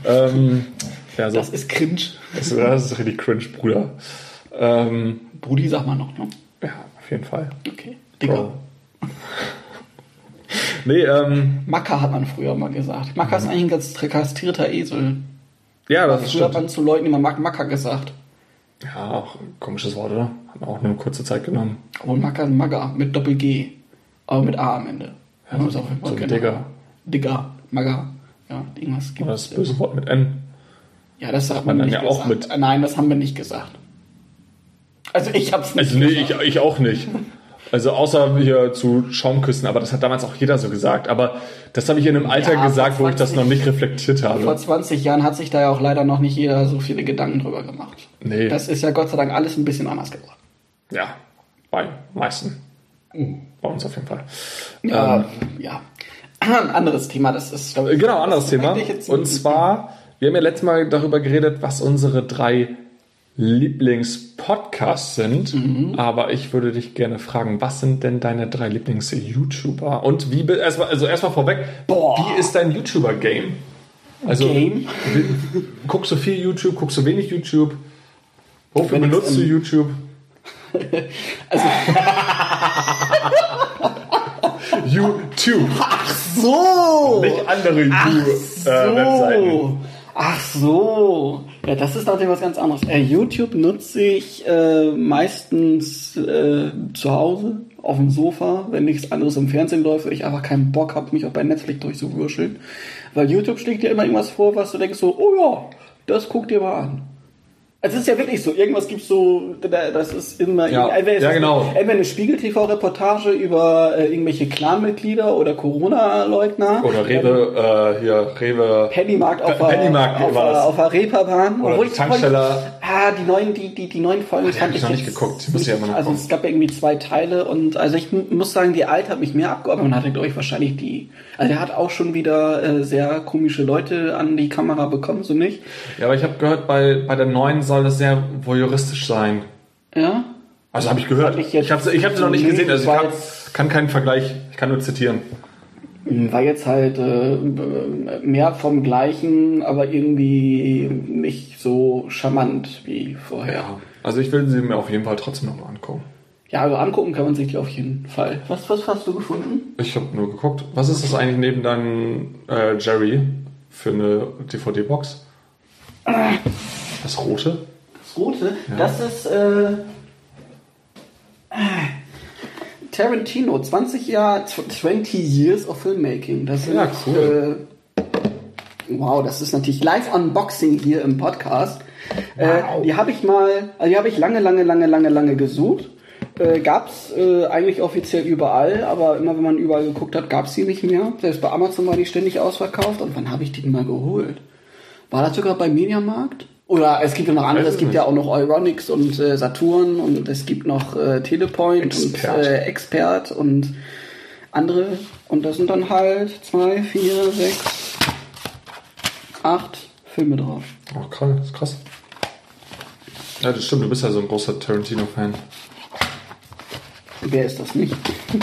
ähm, ja, so, Das ist cringe. das, ist, das ist richtig cringe, Bruder. Ähm, Brudi sagt man noch, ne? ja, auf jeden Fall. Okay. Digga. Nee, ähm, Macker hat man früher mal gesagt. Macker ist eigentlich ein ganz kastrierter Esel. ja, das ist Früher hat man zu Leuten immer Mack- Macker gesagt. Ja, auch ein komisches Wort, oder? Hat auch nur eine kurze Zeit genommen. Obwohl Macker ist Magger mit Doppel-G. Aber mit A am Ende. Ja, ist auch so ein Digger. Digger. Magger. Ja, irgendwas gibt Oder das böse Wort mit N. Ja, das sagt man man dann nicht ja auch mit. Nein, das haben wir nicht gesagt. Also ich hab's nicht Also nee, gesagt. ich, ich auch nicht. Also außer hier zu Schaumküssen, aber das hat damals auch jeder so gesagt. Aber das habe ich in einem Alter Ja, gesagt, wo vor ich das 20 noch nicht reflektiert Vor habe. 20 Jahren hat sich da ja auch leider noch nicht jeder so viele Gedanken drüber gemacht. Nee. Das ist ja Gott sei Dank alles ein bisschen anders geworden. Ja, bei meisten. Bei uns auf jeden Fall. Ja, ja. Ein anderes Thema, das ist, ich. Genau, anderes Thema. Und zwar, wir haben ja letztes Mal darüber geredet, was unsere drei Lieblingspodcasts sind. Mhm. Aber ich würde dich gerne fragen, was sind denn deine drei Lieblings-YouTuber? Und wie, erstmal, also erstmal vorweg, Boah. wie ist dein YouTuber-Game? Also, Game? guckst du viel YouTube, guckst du wenig YouTube? Wofür Wenn benutzt du YouTube? Also, YouTube, so! nicht andere Ach You-Webseiten. so. Ach so. Ja, das ist natürlich was ganz anderes. Äh, YouTube nutze ich äh, meistens äh, zu Hause, auf dem Sofa, wenn nichts anderes im Fernsehen läuft, weil ich einfach keinen Bock habe, mich auch bei Netflix durchzuwurscheln. Weil YouTube schlägt dir immer irgendwas vor, was du denkst so, oh ja, das guck dir mal an. Also es ist ja wirklich so, irgendwas gibt's so, da- das ist immer, Ja, entweder ja, genau. entweder eine Spiegel-TV-Reportage über äh, irgendwelche Clan-Mitglieder oder Corona-Leugner. Oder Rewe, äh, hier, Rewe. Pennymarkt auf, Pe- Pennymarkt der, auf, das. auf der Reeperbahn. Oder Obwohl die ich- Tanksteller. Ah, die neuen, die, die, die neuen Folgen die hab ich noch nicht geguckt. Muss ja immer noch Also kommen. es gab ja irgendwie zwei Teile und also ich mu- muss sagen, die alte hat mich mehr aber man hatte glaube ich wahrscheinlich die. Also der hat auch schon wieder äh, sehr komische Leute an die Kamera bekommen, so nicht. Ja, aber ich habe gehört, bei, bei der neuen soll das sehr voyeuristisch sein. Ja. Also habe ich gehört. Ich Ich, habe sie ich hab sie noch nicht gesehen, also ich weil kann, keinen Vergleich, ich kann nur zitieren. War jetzt halt äh, mehr vom Gleichen, aber irgendwie nicht so charmant wie vorher. Ja. Also ich will sie mir auf jeden Fall trotzdem noch mal angucken. Ja, also angucken kann man sich die auf jeden Fall. Was, was hast du gefunden? Ich habe nur geguckt. Was ist das eigentlich neben deinem äh, Jerry für eine DVD-Box? Das rote? Das Rote, das ist äh, Tarantino, 20 Jahre, 20 Years of Filmmaking. Das Ja, cool. Äh, wow, das ist natürlich Live-Unboxing hier im Podcast. Äh, Wow. die habe ich mal, also die habe ich lange, lange, lange, lange, lange gesucht. Äh, gab's äh, eigentlich offiziell überall, aber immer wenn man überall geguckt hat, gab's sie nicht mehr. Selbst bei Amazon war die ständig ausverkauft. Und wann habe ich die mal geholt? War das sogar beim Mediamarkt? Oder es gibt ja noch andere, es gibt nicht. ja auch noch Euronics und äh, Saturn und es gibt noch äh, Telepoint Expert. und äh, Expert und andere. Und da sind dann halt zwei, vier, sechs, acht Filme drauf. Oh, krass, das ist krass. Ja, das stimmt, du bist ja so ein großer Tarantino-Fan. Wer ist das nicht?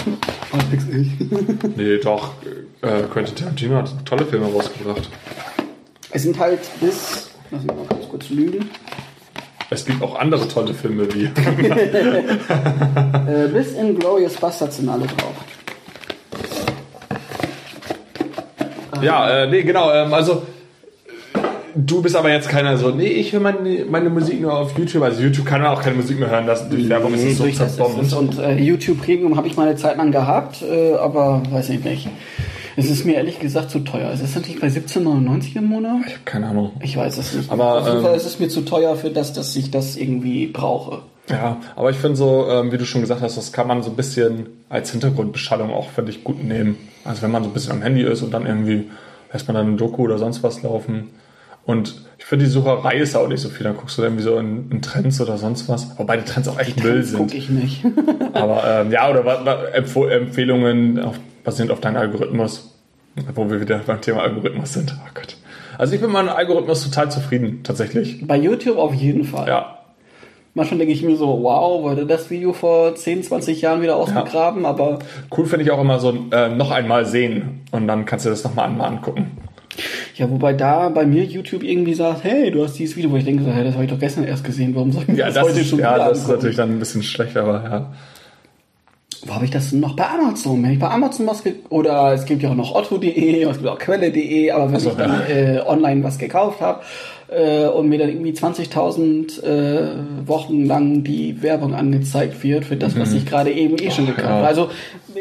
Alex, ich. Nee, doch. Äh, Quentin Tarantino hat tolle Filme rausgebracht. Es sind halt bis, lass mich mal ganz kurz lügen, Es gibt auch andere tolle Filme wie. äh, bis in Glorious Bastards sind alle drauf. ja, äh, nee, genau. Ähm, also, du bist aber jetzt keiner so, nee, ich höre meine, meine Musik nur auf YouTube. Also, YouTube kann man auch keine Musik mehr hören lassen. Durch Werbung ist es so zerbombt. ist, und äh, YouTube Premium habe ich mal eine Zeit lang gehabt, äh, aber weiß ich nicht. Es ist mir ehrlich gesagt zu teuer. Es ist natürlich bei 17,99 im Monat. Ich habe keine Ahnung. Ich weiß es nicht. Aber, Auf jeden ähm, Fall ist es mir zu teuer für das, dass ich das irgendwie brauche. Ja, aber ich finde so, ähm, wie du schon gesagt hast, das kann man so ein bisschen als Hintergrundbeschallung auch, finde ich, gut nehmen. Also wenn man so ein bisschen am Handy ist und dann irgendwie lässt man dann ein Doku oder sonst was laufen. Und ich finde, die Sucherei ist auch nicht so viel. Dann guckst du irgendwie so in, in Trends oder sonst was. Wobei die Trends auch echt Müll Gucke sind. ich nicht. Aber ähm, ja, oder Empfehlungen auf, basierend auf deinem Algorithmus. Wo wir wieder beim Thema Algorithmus sind. Oh Gott. Also ich bin mit meinem Algorithmus total zufrieden, tatsächlich. Bei YouTube auf jeden Fall. Ja. Manchmal denke ich mir so, wow, wurde das Video vor 10, 20 Jahren wieder ausgegraben, aber Cool finde ich auch immer so äh, noch einmal sehen und dann kannst du das nochmal einmal angucken. ja, wobei da bei mir YouTube irgendwie sagt, hey, du hast dieses Video, wo ich denke, so, hey, das habe ich doch gestern erst gesehen, warum soll ich Ja, das, das, heute ist, schon ja, wieder das ist angucken? natürlich dann ein bisschen schlecht, aber ja. Wo habe ich das denn noch? Bei Amazon. Wenn ich bei Amazon was oder es gibt ja auch noch otto.de, es gibt auch quelle.de, aber wenn Ach so, ich dann ja. äh, online was gekauft habe äh, und mir dann irgendwie 20.000 äh, Wochen lang die Werbung angezeigt wird für das, was ich gerade eben eh schon gekauft ja. habe. Also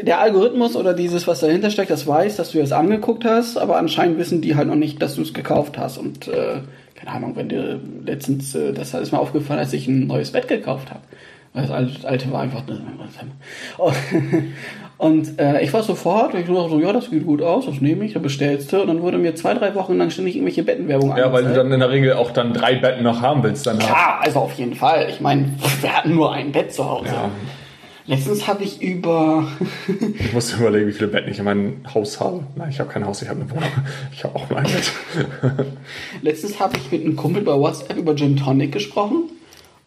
der Algorithmus oder dieses, was dahinter steckt, das weiß, dass du es angeguckt hast, aber anscheinend wissen die halt noch nicht, dass du es gekauft hast und äh, keine Ahnung, wenn dir letztens, äh, das ist mir aufgefallen, als ich ein neues Bett gekauft habe. Das alte, war einfach. Oh. Und äh, ich war sofort, ich dachte so, ja, das sieht gut aus, das nehme ich, da bestellst du. Und dann wurde mir zwei, drei Wochen lang ständig irgendwelche Bettenwerbung Ja, weil du dann in der Regel auch dann drei Betten noch haben willst danach. Ja, also auf jeden Fall. Ich meine, wir hatten nur ein Bett zu Hause. Ja. Letztens habe ich über. Ich muss überlegen, wie viele Betten ich in meinem Haus habe. Nein, ich habe kein Haus, ich habe eine Wohnung. Ich habe auch nur ein Bett. Letztens habe ich mit einem Kumpel bei WhatsApp über Gin Tonic gesprochen.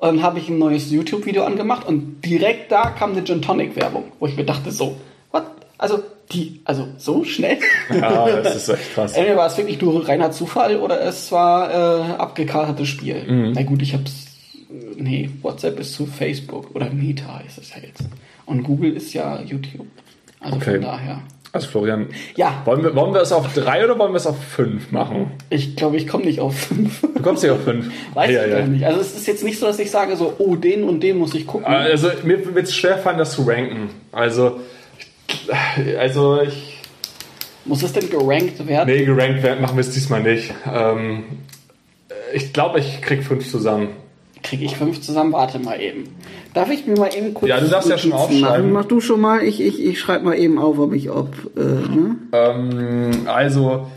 Und dann habe ich ein neues YouTube-Video angemacht und direkt da kam eine Gin Tonic-Werbung, wo ich mir dachte, so, what? Also, die, also so schnell? Ja, das ist echt krass. Entweder war es wirklich nur reiner Zufall oder es war äh, abgekartetes Spiel. Mhm. Na gut, ich hab's. Nee, WhatsApp ist zu Facebook oder Meta ist es ja jetzt. Und Google ist ja YouTube. Also Okay. von daher. Also Florian, Ja, wollen wir, wollen wir es auf drei oder wollen wir es auf fünf machen? ich glaube, ich komme nicht auf fünf. Du kommst nicht auf fünf. Weiß Ja, ich ja. gar nicht. Also es ist jetzt nicht so, dass ich sage so, oh, den und den muss ich gucken. Also mir wird es schwer fallen, das zu ranken. Also, ich- also ich. Muss es denn gerankt werden? Nee, gerankt werden machen wir es diesmal nicht. Ähm, ich glaube, ich krieg fünf zusammen. Kriege ich fünf zusammen? Warte mal eben. Darf ich mir mal eben kurz. Ja, du darfst ja schon aufschreiben. Machen? Mach du schon mal. Ich, ich, ich schreibe mal eben auf, ob ich ob. Äh, ne? Ähm, also,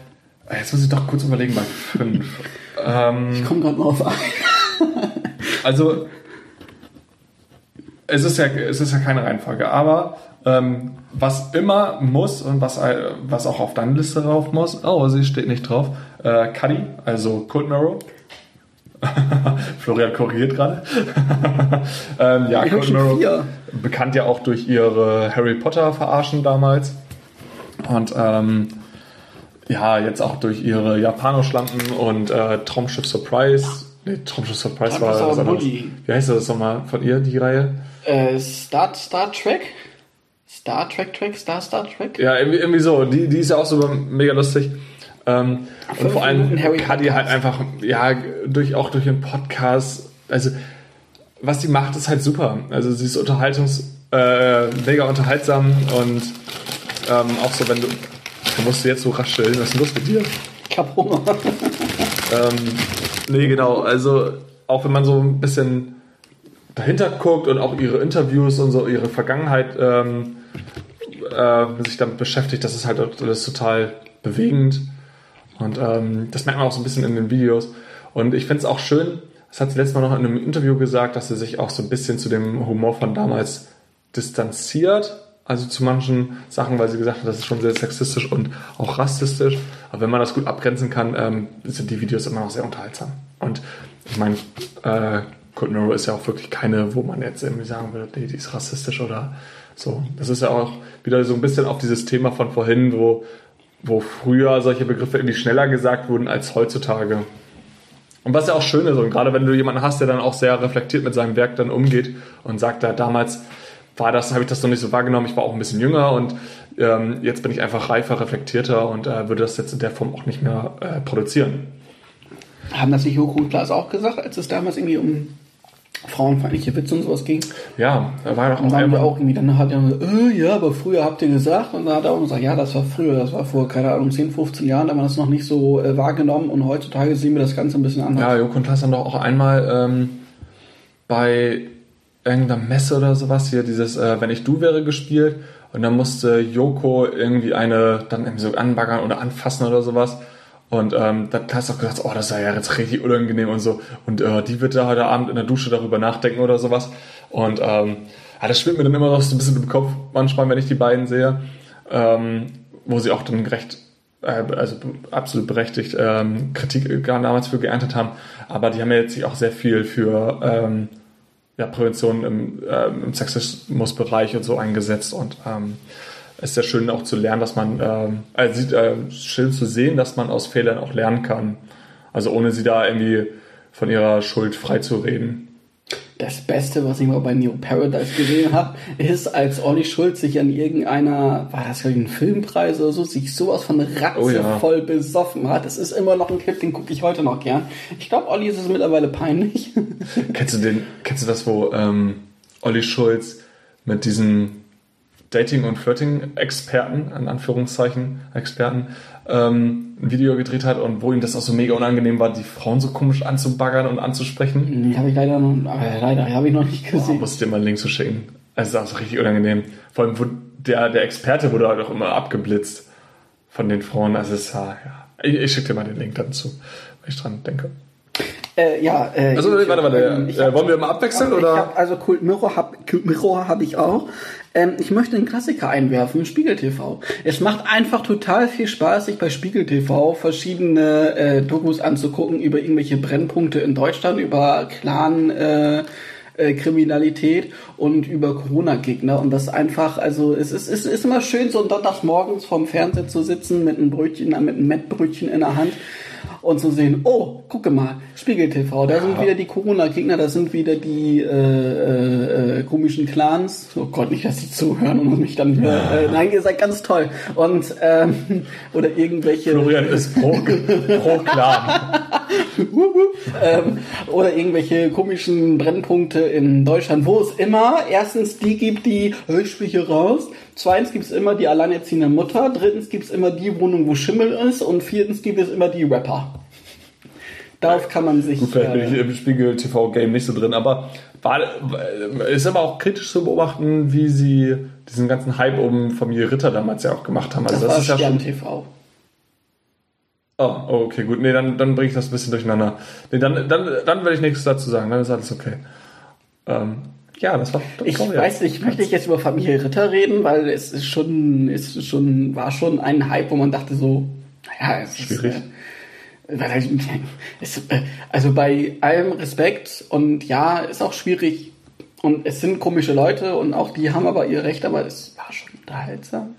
jetzt muss ich doch kurz überlegen bei fünf. ähm, Ich komme gerade mal auf ein. Also, es ist ja, es ist ja keine Reihenfolge, aber ähm, was immer muss und was, äh, was auch auf deine Liste drauf muss, oh, sie steht nicht drauf, äh, Cuddy, also Cold Mirror. Florian korrigiert gerade. ähm, ja, Mirror, vier. bekannt ja auch durch ihre Harry Potter Verarschen damals. Und ähm, ja, jetzt auch durch ihre Japanoschlampen und äh, Traumschiff Surprise. Nee, Traumschiff Surprise Das war was anderes. Wie heißt das nochmal von ihr, die Reihe? Äh, Star, Star Trek? Star Trek Trek? Star Star Trek? Ja, irgendwie, irgendwie so. Die, die ist ja auch so mega lustig. Ähm, und vor allem Minuten Harry Cuddy Podcast. halt einfach, ja, durch, auch durch ihren Podcast. Also, was sie macht, ist halt super. Also, sie ist unterhaltungs, äh, mega unterhaltsam und ähm, auch so, wenn du, du musst jetzt so rascheln, was ist denn los mit dir? Ich hab Hunger. Ähm, nee, genau. Also auch wenn man so ein bisschen dahinter guckt und auch ihre Interviews und so ihre Vergangenheit ähm, äh, sich damit beschäftigt, das ist halt alles total bewegend. Und ähm, das merkt man auch so ein bisschen in den Videos. Und ich finde es auch schön, das hat sie letztes Mal noch in einem Interview gesagt, dass sie sich auch so ein bisschen zu dem Humor von damals distanziert. Also zu manchen Sachen, weil sie gesagt hat, das ist schon sehr sexistisch und auch rassistisch. Aber wenn man das gut abgrenzen kann, ähm, sind die Videos immer noch sehr unterhaltsam. Und ich meine, äh, Cold Mirror ist ja auch wirklich keine, wo man jetzt irgendwie sagen würde, nee, die ist rassistisch oder so. Das ist ja auch wieder so ein bisschen auf dieses Thema von vorhin, wo, wo früher solche Begriffe irgendwie schneller gesagt wurden als heutzutage. Und was ja auch schön ist, und gerade wenn du jemanden hast, der dann auch sehr reflektiert mit seinem Werk dann umgeht und sagt, da damals war das, habe ich das noch nicht so wahrgenommen, ich war auch ein bisschen jünger und ähm, jetzt bin ich einfach reifer, reflektierter und äh, würde das jetzt in der Form auch nicht mehr äh, produzieren. Haben das nicht Joko und Klaas auch gesagt, als es damals irgendwie um frauenfeindliche Witze und sowas ging. Ja, da war doch Und auch dann haben wir auch irgendwie, dann hat er gesagt, äh, ja, aber früher habt ihr gesagt. Und dann hat er auch gesagt, ja, das war früher, das war vor, keine Ahnung, 10, 15 Jahren, da haben wir das noch nicht so äh, wahrgenommen und heutzutage sehen wir das Ganze ein bisschen anders. Ja, Joko und haben doch auch einmal ähm, bei irgendeiner Messe oder sowas hier dieses äh, Wenn ich du wäre gespielt und dann musste Joko irgendwie eine dann irgendwie so anbaggern oder anfassen oder sowas. Und ähm, dann hast du auch gesagt, oh, das ist ja jetzt richtig unangenehm und so. Und äh, die wird da heute Abend in der Dusche darüber nachdenken oder sowas. Und ähm, ja, das schwimmt mir dann immer noch so ein bisschen im Kopf manchmal, wenn ich die beiden sehe. Ähm, wo sie auch dann recht, äh, also absolut berechtigt ähm, Kritik damals für geerntet haben. Aber die haben ja jetzt sich auch sehr viel für ähm, ja, Prävention im, ähm, im Sexismusbereich und so eingesetzt. Und ähm, ist sehr schön auch zu lernen, dass man, ähm, also sieht, äh, schön zu sehen, dass man aus Fehlern auch lernen kann. Also ohne sie da irgendwie von ihrer Schuld freizureden. Das Beste, was ich mal bei Neo Paradise gesehen habe, ist, als Olli Schulz sich an irgendeiner, war das ein Filmpreis oder so, sich sowas von ratzevoll Oh ja. besoffen hat. Das ist immer noch ein Clip, den gucke ich heute noch gern. Ich glaube, Olli ist es mittlerweile peinlich. Kennst du den, kennst du das, wo ähm, Olli Schulz mit diesen Dating- und Flirting-Experten, in Anführungszeichen, Experten, ähm, ein Video gedreht hat und wo ihm das auch so mega unangenehm war, die Frauen so komisch anzubaggern und anzusprechen? Nee, habe ich leider noch, aber leider habe ich noch nicht gesehen. musst dir mal einen Link zu schicken. Also das ist auch richtig unangenehm. Vor allem, wo der, der Experte wurde halt auch immer abgeblitzt von den Frauen. Also es war, ja. Ich, ich schicke dir mal den Link dazu, wenn ich dran denke. Äh, ja, äh, Also, ich- warte, warte, ich äh, hab- wollen wir mal abwechseln, ich oder? Hab, also Kult Mirror habe hab ich auch. Ähm, ich möchte einen Klassiker einwerfen, Spiegel TV. Es macht einfach total viel Spaß, sich bei Spiegel TV verschiedene äh, Dokus anzugucken über irgendwelche Brennpunkte in Deutschland, über Clan äh, äh, Kriminalität und über Corona-Gegner und das einfach, also es ist, es ist immer schön, so sonntags morgens vorm Fernseher zu sitzen mit einem Brötchen, mit einem Mettbrötchen in der Hand und zu sehen, oh, gucke mal, Spiegel TV, da sind wieder die Corona-Gegner, da sind wieder die äh, äh, äh, komischen Clans. Oh Gott, nicht, dass die zuhören und mich dann wieder, äh, nein, ihr seid ganz toll. Und ähm, oder irgendwelche Florian ist pro, pro Clan. ähm, oder irgendwelche komischen Brennpunkte in Deutschland, wo es immer erstens die gibt, die "Hey, ich hier raus, zweitens gibt es immer die alleinerziehende Mutter, drittens gibt es immer die Wohnung, wo Schimmel ist und viertens gibt es immer die Rapper. Darauf kann man sich. Gut, vielleicht bin äh, ich im Spiegel TV-Game nicht so drin, aber war, ist aber auch kritisch zu beobachten, wie sie diesen ganzen Hype um Familie Ritter damals ja auch gemacht haben. Also das, das, war ist ja schon. TV. Oh, oh, okay, gut. Nee, dann, dann bringe ich das ein bisschen durcheinander. Nee, dann, dann, dann werde ich nichts dazu sagen, dann ist alles okay. Ähm, ja, das war. Das Ich war weiß nicht, möchte ich jetzt über Familie Ritter reden, weil es ist schon, es ist schon, war schon ein Hype, wo man dachte so, naja, es Schwierig. ist. Äh, was heißt, es, äh, also bei allem Respekt und ja, ist auch schwierig und es sind komische Leute und auch die haben aber ihr Recht, aber es war schon unterhaltsam.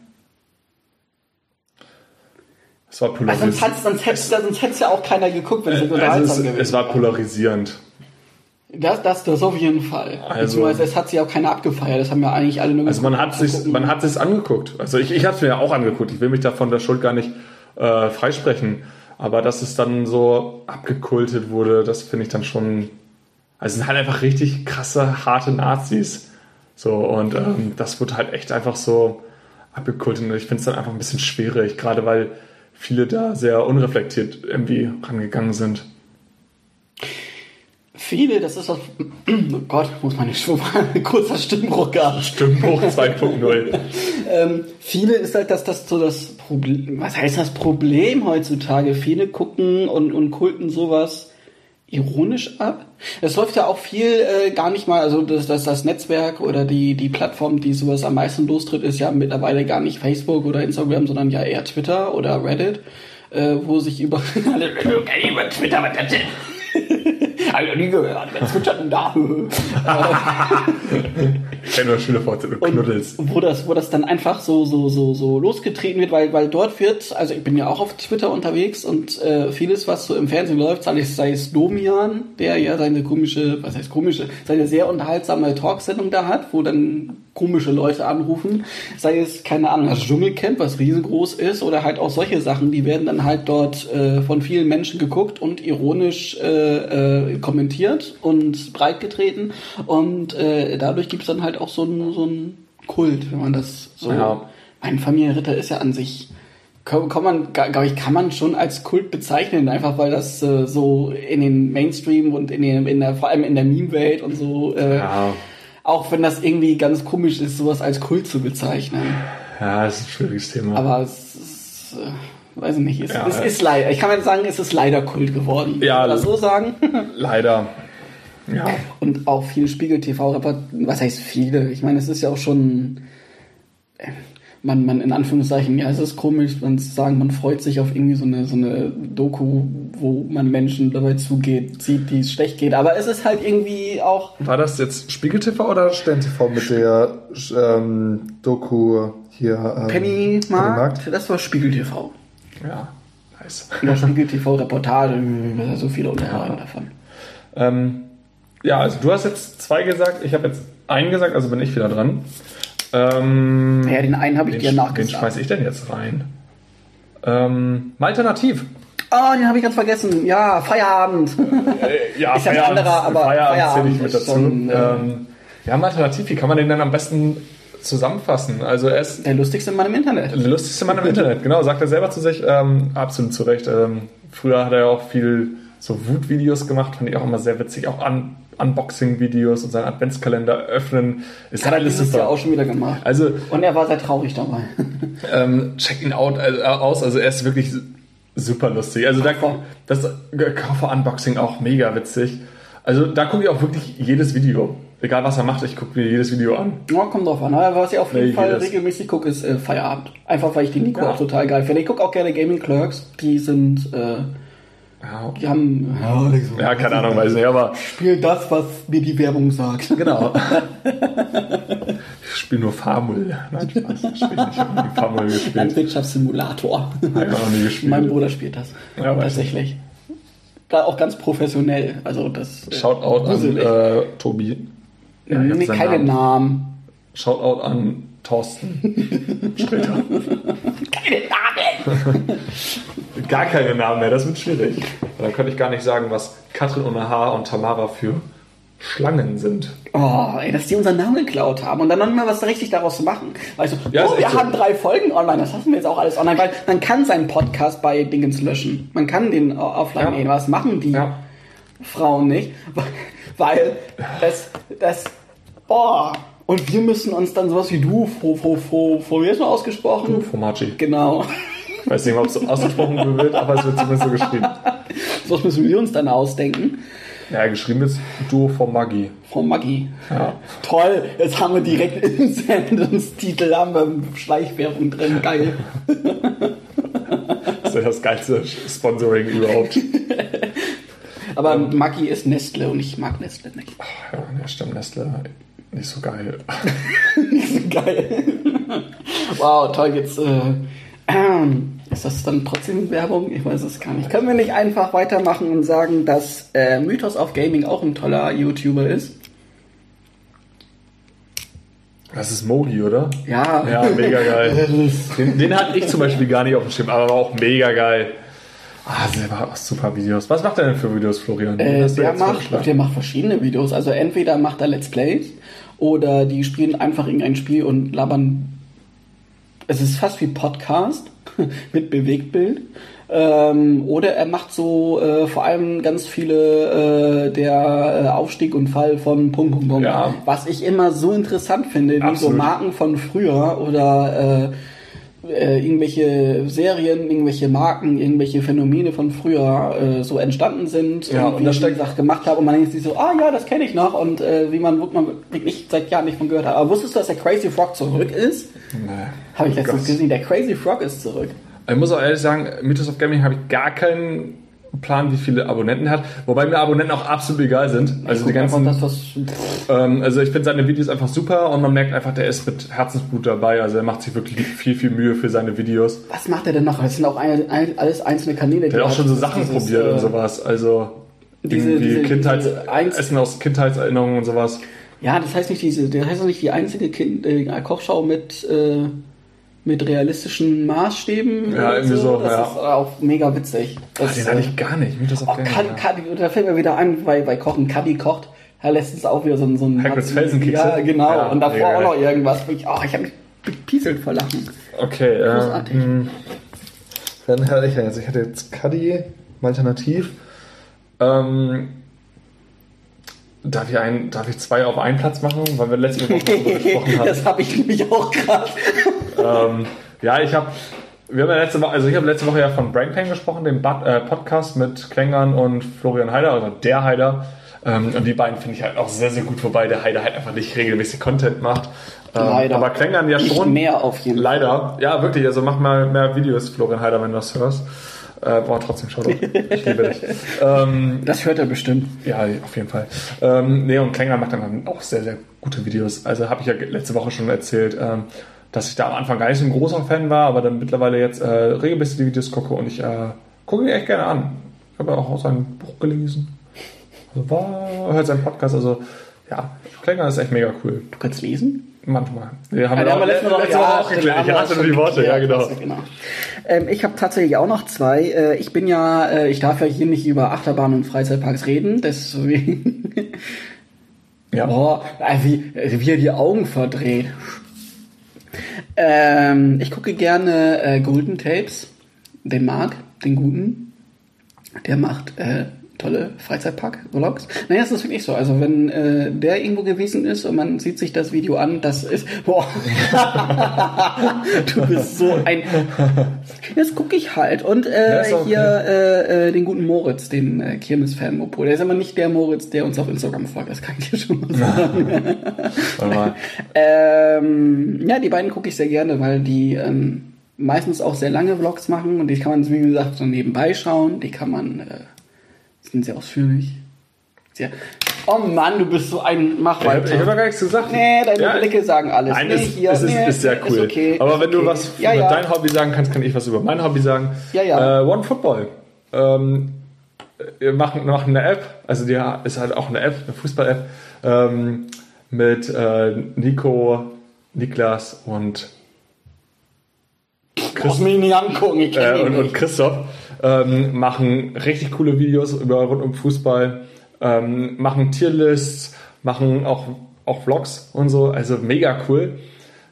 Es war polarisierend. sonst hätte sonst hätt's ja auch keiner geguckt, wenn es Also unterhaltsam es, gewesen es war polarisierend. Das, das, das auf jeden Fall. Also- Beziehungsweise es hat sich auch keiner abgefeiert. Das haben ja eigentlich alle nur Also man hat sich, man hat sich angeguckt. Also ich, ich habe es mir ja auch angeguckt. Ich will mich da von der Schuld gar nicht äh, freisprechen. Aber dass es dann so abgekultet wurde, das finde ich dann schon. Also es sind halt einfach richtig krasse, harte Nazis. So, und ähm, das wird halt echt einfach so abgekultet. Und ich finde es dann einfach ein bisschen schwierig, gerade weil viele da sehr unreflektiert irgendwie rangegangen sind. Viele, das ist das. Oh Gott, muss meine kurzer Stimmbruch gehabt. Stimmbruch 2.0. Ähm, viele ist halt, dass das so das Problem. Was heißt das Problem heutzutage? Viele gucken und, und kulten sowas ironisch ab. Es läuft ja auch viel äh, gar nicht mal, also das, das, das Netzwerk oder die, die Plattform, die sowas am meisten lostritt, ist ja mittlerweile gar nicht Facebook oder Instagram, sondern ja eher Twitter oder Reddit, äh, wo sich über alle über Twitter, was das denn? Noch nie gehört. Wer twittert denn da? Ich kenne nur Schüler vor und Knuddels. wo das, wo das dann einfach so, so, so, so losgetreten wird, weil, weil dort wird, also ich bin ja auch auf Twitter unterwegs und äh, vieles, was so im Fernsehen läuft, sei es, sei es Domian, der ja seine komische, was heißt komische, seine sehr unterhaltsame Talksendung da hat, wo dann komische Leute anrufen, sei es, keine Ahnung, das Dschungelcamp, was riesengroß ist, oder halt auch solche Sachen, die werden dann halt dort äh, von vielen Menschen geguckt und ironisch äh, äh, kommentiert und breitgetreten und äh, dadurch gibt es dann halt auch so einen so Kult, wenn man das so. Ja. Ein Familienritter ist ja an sich kann, kann man, glaube ich, kann man schon als Kult bezeichnen, einfach weil das äh, so in den Mainstream und in, den, in der, vor allem in der Meme-Welt und so, äh, Ja. auch wenn das irgendwie ganz komisch ist, sowas als Kult zu bezeichnen. Ja, das ist ein schwieriges Thema. Aber es ist, äh, weiß ich nicht, es, Ja, es ist leider, ich kann jetzt sagen, es ist leider Kult geworden. Ja, Kann so sagen. Leider. Ja. Und auch viele Spiegel-TV-Report, was heißt viele? Ich meine, es ist ja auch schon, äh, man, man in Anführungszeichen, ja, es ist komisch, man zu sagen, man freut sich auf irgendwie so eine, so eine Doku, wo man Menschen dabei zugeht, sieht, die es schlecht geht. Aber es ist halt irgendwie auch, War das jetzt Spiegel TV oder Stern TV mit der ähm, Doku hier? Ähm, Penny Markt, Markt? das war Spiegel-TV. Ja. Nice. Ja, Spiegel-TV-Reportage, so viele Unterhaltungen davon. Ähm, ja, also du hast jetzt zwei gesagt, ich habe jetzt einen gesagt, also bin ich wieder dran. Ähm, Ja, den einen habe ich den, dir sch- den nachgesagt. schmeiß ich denn jetzt rein? Ähm, mal alternativ. Oh, den habe ich ganz vergessen. Ja, Feierabend. Äh, ja, Ist ja ein anderer, aber Feierabend zähle Feierabend ich mit dazu. schon, äh, ähm, ja, alternativ, wie kann man den dann am besten zusammenfassen? Also er ist Der lustigste Mann im Internet. der lustigste Mann im Internet, genau, sagt er selber zu sich, ähm, absolut zu Recht. Ähm, früher hat er ja auch viel so Wutvideos gemacht, fand ich auch immer sehr witzig, auch Un Unboxing-Videos und seinen Adventskalender öffnen. Ist Hat er alles dieses super. Jahr auch schon wieder gemacht. Also Und er war sehr traurig dabei. ähm, check ihn out, äh, aus, also er ist wirklich super lustig. Also da, das Koffer-Unboxing auch mega witzig. Also da gucke ich auch wirklich jedes Video. Egal was er macht, ich gucke mir jedes Video an. Ja, kommt drauf an. Aber was ich auf jeden Nee, Fall jedes. regelmäßig gucke, ist äh, Feierabend. Einfach weil ich die Nico Ja. auch total geil finde. Ich gucke auch gerne Gaming Clerks. Die sind, äh, Ja, die haben, ja keine Ahnung, weiß nicht, aber spiel das, was mir die Werbung sagt. genau. ich spiele nur Farmul. Nein, Spaß, ich spiele nicht. Ich habe nie Farmul gespielt. Landwirtschaftssimulator. Hab ich auch nie gespielt. mein Bruder spielt das. Ja, Tatsächlich. Da auch ganz professionell. Also das. äh, Shoutout an äh, Tobi. Ja, nee, keine Namen. Namen. Shoutout an Thorsten. Später. Keine Namen! Gar keine Namen mehr, das wird schwierig. Dann könnte ich gar nicht sagen, was Katrin ohne H und Tamara für Schlangen sind. Oh, ey, dass die unseren Namen geklaut haben und dann noch nicht mal was richtig daraus machen. Weißt du, Ja, oh, wir so. haben drei Folgen online, das lassen wir jetzt auch alles online, weil man kann seinen Podcast bei Dingens löschen. Man kann den äh, offline Ja. nehmen. Was machen die Ja. Frauen nicht? Weil das, das, boah. Und wir müssen uns dann sowas wie du, fo, fo, fo, fo, wie ist das ausgesprochen? Fomachi. Genau. Ich weiß nicht, ob es ausgesprochen wird, aber es wird zumindest so geschrieben. So müssen wir uns dann ausdenken. Ja, geschrieben ist Duo von Maggi. Frau Maggi. Ja. Toll, jetzt haben wir direkt im Sendungstitel haben wir Schleichwerbung drin. Geil. Das ist ja das geilste Sponsoring überhaupt. Aber Ähm. Maggi ist Nestle und ich mag Nestle nicht. Ja, ja stimmt, Nestle. Nicht so geil. Geil. wow, toll, jetzt äh, ähm, ist das dann trotzdem Werbung? Ich weiß es gar nicht. Können wir nicht einfach weitermachen und sagen, dass äh, Mythos of Gaming auch ein toller YouTuber ist? Das ist Mogi, oder? Ja. Ja, mega geil. Den, den hatte ich zum Beispiel gar nicht auf dem Schirm, aber war auch mega geil. Ah, selber auch super Videos. Was macht er denn für Videos, Florian? Äh, der, macht, der macht verschiedene Videos. Also entweder macht er Let's Plays oder die spielen einfach irgendein Spiel und labern. Es ist fast wie Podcast mit Bewegtbild. Ähm, oder er macht so äh, vor allem ganz viele äh, der äh, Aufstieg und Fall von Punkt, Punkt, Punkt. Ja. Was ich immer so interessant finde, wie so. Marken von früher oder äh, äh, irgendwelche Serien, irgendwelche Marken, irgendwelche Phänomene von früher äh, so entstanden sind Ja, und und wie da das steckt- Sachen gemacht haben und man denkt sich so, ah ja, das kenne ich noch und äh, wie man, man wirklich seit Jahren nicht von gehört hat. Aber wusstest du, dass der Crazy Frog zurück ist? Nee. Habe ich Oh letztens gesehen, der Crazy Frog ist zurück. Ich muss auch ehrlich sagen, Mythos of Gaming habe ich gar keinen Plan, wie viele Abonnenten er hat. Wobei mir Abonnenten auch absolut egal sind. Also die Guck einfach ganzen. das, was, Ähm, also ich finde seine Videos einfach super und man merkt einfach, der ist mit Herzensblut dabei. Also er macht sich wirklich viel, viel Mühe für seine Videos. was macht er denn noch? Das sind auch ein, ein, alles einzelne Kanäle. Der hat auch schon so Sachen dieses, probiert äh, und sowas. Also diese- irgendwie diese- Kindheits diese Essen aus Kindheitserinnerungen und sowas. Ja, das heißt nicht diese, das heißt auch nicht die einzige kind, äh, Kochschau mit, äh, mit realistischen Maßstäben. Ja, irgendwie so, Das ja. ist auch mega witzig. Das, Den hatte ich gar nicht. Ich möchte das auch Oh. Kadi, ja. Kadi, da fällt mir wieder ein, bei, bei Kochen. Kadi kocht. Ja, letztens auch wieder so ein... So ein Hagrids Felsenkekse? Ja, genau. Ja, und davor mega auch noch irgendwas. Ich, oh, ich habe mich gepieselt vor Lachen. Okay, Großartig. ähm, Dann hätte ich jetzt, ich hätte jetzt Cuddy, alternativ. ähm, darf, ich ein, darf ich zwei auf einen Platz machen, weil wir letzte Woche darüber gesprochen haben? das habe ich nämlich auch gerade. ähm, ja, ich habe wir haben ja letzte Woche, also ich habe letzte Woche ja von Brainpain gesprochen, dem Bad, äh, Podcast mit Klängern und Florian Heider, also der Heider. Ähm, und die beiden finde ich halt auch sehr, sehr gut, wobei der Heider halt einfach nicht regelmäßig Content macht. Ähm, Leider. Aber Klängern ja Nicht schon. mehr auf jeden Fall. Leider. Ja, wirklich. Also mach mal mehr Videos, Florian Heider, wenn du das hörst. Äh, boah, trotzdem Shoutout. Ich liebe dich. ähm, Das hört er bestimmt. ja, auf jeden Fall. Ähm, nee, und Klängern macht dann auch sehr, sehr gute Videos. Also habe ich ja letzte Woche schon erzählt, ähm, dass ich da am Anfang gar nicht so ein großer Fan war, aber dann mittlerweile jetzt äh, regelmäßig die Videos gucke und ich äh, gucke die echt gerne an. Ich habe ja auch sein Buch gelesen. Also war, hört seinen Podcast, also ja, Klängern ist echt mega cool. Du kannst lesen? Manchmal. Wir haben Ja, ja, haben wir letzte Woche, letzte Woche auch geklärt. Ich schon die Worte, ja genau. genau. Ähm, ich habe tatsächlich auch noch zwei. Äh, ich bin ja, äh, ich darf ja hier nicht über Achterbahnen und Freizeitparks reden, deswegen. Ja. Boah, äh, wie, wie er die Augen verdreht. Ähm, ich gucke gerne äh, Golden Tapes. Den Marc, den guten. Der macht äh, tolle Freizeitpark-Vlogs. Naja, es ist wirklich so. Also wenn äh, der irgendwo gewesen ist und man sieht sich das Video an, das ist. Boah. du bist so ein. Das gucke ich halt. Und äh, okay. hier äh, äh, den guten Moritz, den äh, Kirmes-Fan Mopo. Der ist aber nicht der Moritz, der uns auf Instagram folgt. Das kann ich dir schon mal sagen. Ähm, ja, die beiden gucke ich sehr gerne, weil die ähm, meistens auch sehr lange Vlogs machen und die kann man, wie gesagt, so nebenbei schauen. Die kann man, äh, sind sehr ausführlich. Sehr, oh Mann, du bist so ein Mach Ich habe hab gar nichts gesagt. Nee, deine Ja, Blicke sagen alles. Nein, nee, es, hier, es ist, nee, ist sehr cool. okay, Aber ist wenn du okay. was ja, über ja. dein Hobby sagen kannst, kann ich was über mein Hobby sagen. Ja, ja. Äh, One Football. Ähm, wir machen, machen eine App, also die ist halt auch eine App, eine Fußball-App, ähm, mit äh, Nico, Niklas und, Brauchst mich nicht angucken, ich äh, und, und. Christoph. Ähm, machen richtig coole Videos über rund um Fußball, ähm, machen Tierlists, machen auch, auch Vlogs und so, also mega cool.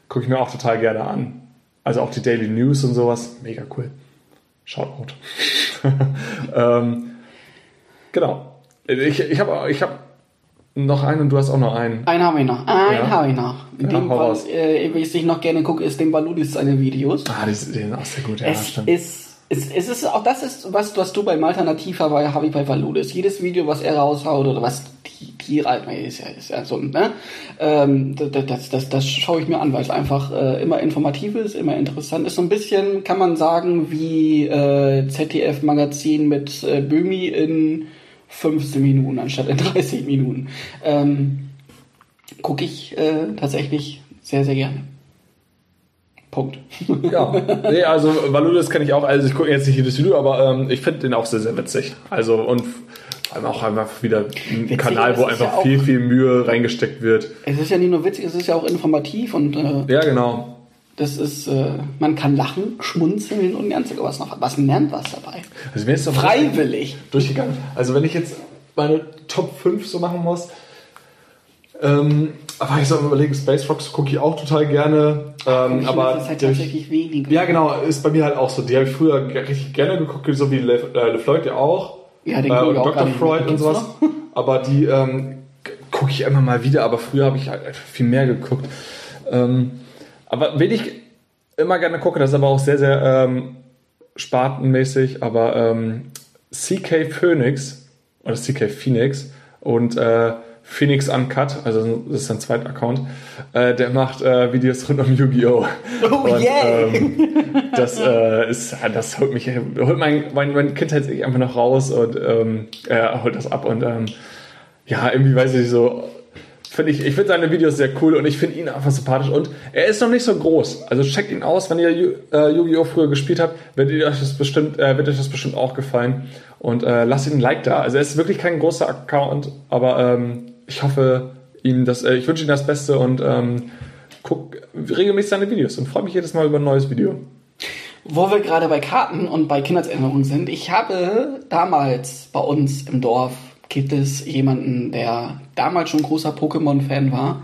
Gucke ich mir auch total gerne an. Also auch die Daily News und sowas, mega cool. Shoutout. ähm, genau. Ich, ich habe ich hab noch einen und du hast auch noch einen. Einen habe ich noch. Einen Ja. habe ich noch. Ja, Den, hau raus. äh, was ich noch gerne gucke, ist den Baludis seine Videos. Ah, die, die sind auch sehr gut, ja, es stimmt. ist, es, es ist auch das ist was, was du beim Alternativ habe ich bei Valudis. Jedes Video, was er raushaut oder was die Tiere ist ja, ist ja so ne, ähm, das, das, das, das schaue ich mir an, weil es einfach äh, immer informativ ist, immer interessant ist. So ein bisschen kann man sagen wie äh, ZDF Magazin mit äh, Böhmi in 15 Minuten anstatt in 30 Minuten. Ähm, Gucke ich äh, tatsächlich sehr, sehr gerne. Punkt. Ja, nee, also Valudas kenne ich auch, also ich gucke jetzt nicht jedes Video, aber ähm, ich finde den auch sehr, sehr witzig. Also und vor allem auch einfach wieder ein Witzig, Kanal, wo ja einfach auch- viel, viel Mühe reingesteckt wird. Es ist ja nicht nur witzig, es ist ja auch informativ und äh, Ja, genau. das ist, äh, man kann lachen, schmunzeln und ganz was noch. Was lernt was dabei? Also mir ist Freiwillig. durchgegangen. Also wenn ich jetzt meine Top 5 so machen muss, ähm, aber ich soll mal überlegen, Space Rocks gucke ich auch total gerne. Ähm, aber das ist halt tatsächlich weniger. ja, genau, ist bei mir halt auch so. Die habe ich früher richtig gerne geguckt, so wie Le, äh, LeFloid ja auch. Ja, den äh, und auch Dr. Freud und sowas. Aber die ähm, gucke ich immer mal wieder, aber früher habe ich halt viel mehr geguckt. Ähm, aber wen ich immer gerne gucke, das ist aber auch sehr, sehr ähm, spartenmäßig, aber ähm, CK Phoenix oder CK Phoenix und äh, Phoenix Uncut, also das ist sein zweiter Account, äh, der macht äh, Videos rund um Yu-Gi-Oh! Oh, und, yay! ähm, das äh, ist, das holt mich, holt mein, mein, mein Kindheit einfach noch raus und ähm, er holt das ab und ähm, ja, irgendwie weiß ich so, finde ich, ich finde seine Videos sehr cool und ich finde ihn einfach sympathisch und er ist noch nicht so groß. Also checkt ihn aus, wenn ihr äh, Yu-Gi-Oh! früher gespielt habt, wird euch das bestimmt, äh, wird euch das bestimmt auch gefallen und äh, lasst ihn ein Like da. Also er ist wirklich kein großer Account, aber ähm, ich hoffe ihm das, äh, ich wünsche ihm das Beste und ähm, gucke regelmäßig seine Videos und freue mich jedes Mal über ein neues Video. Wo wir gerade bei Karten und bei Kindheitserinnerungen sind, ich habe damals bei uns im Dorf gibt es jemanden, der damals schon großer Pokémon-Fan war.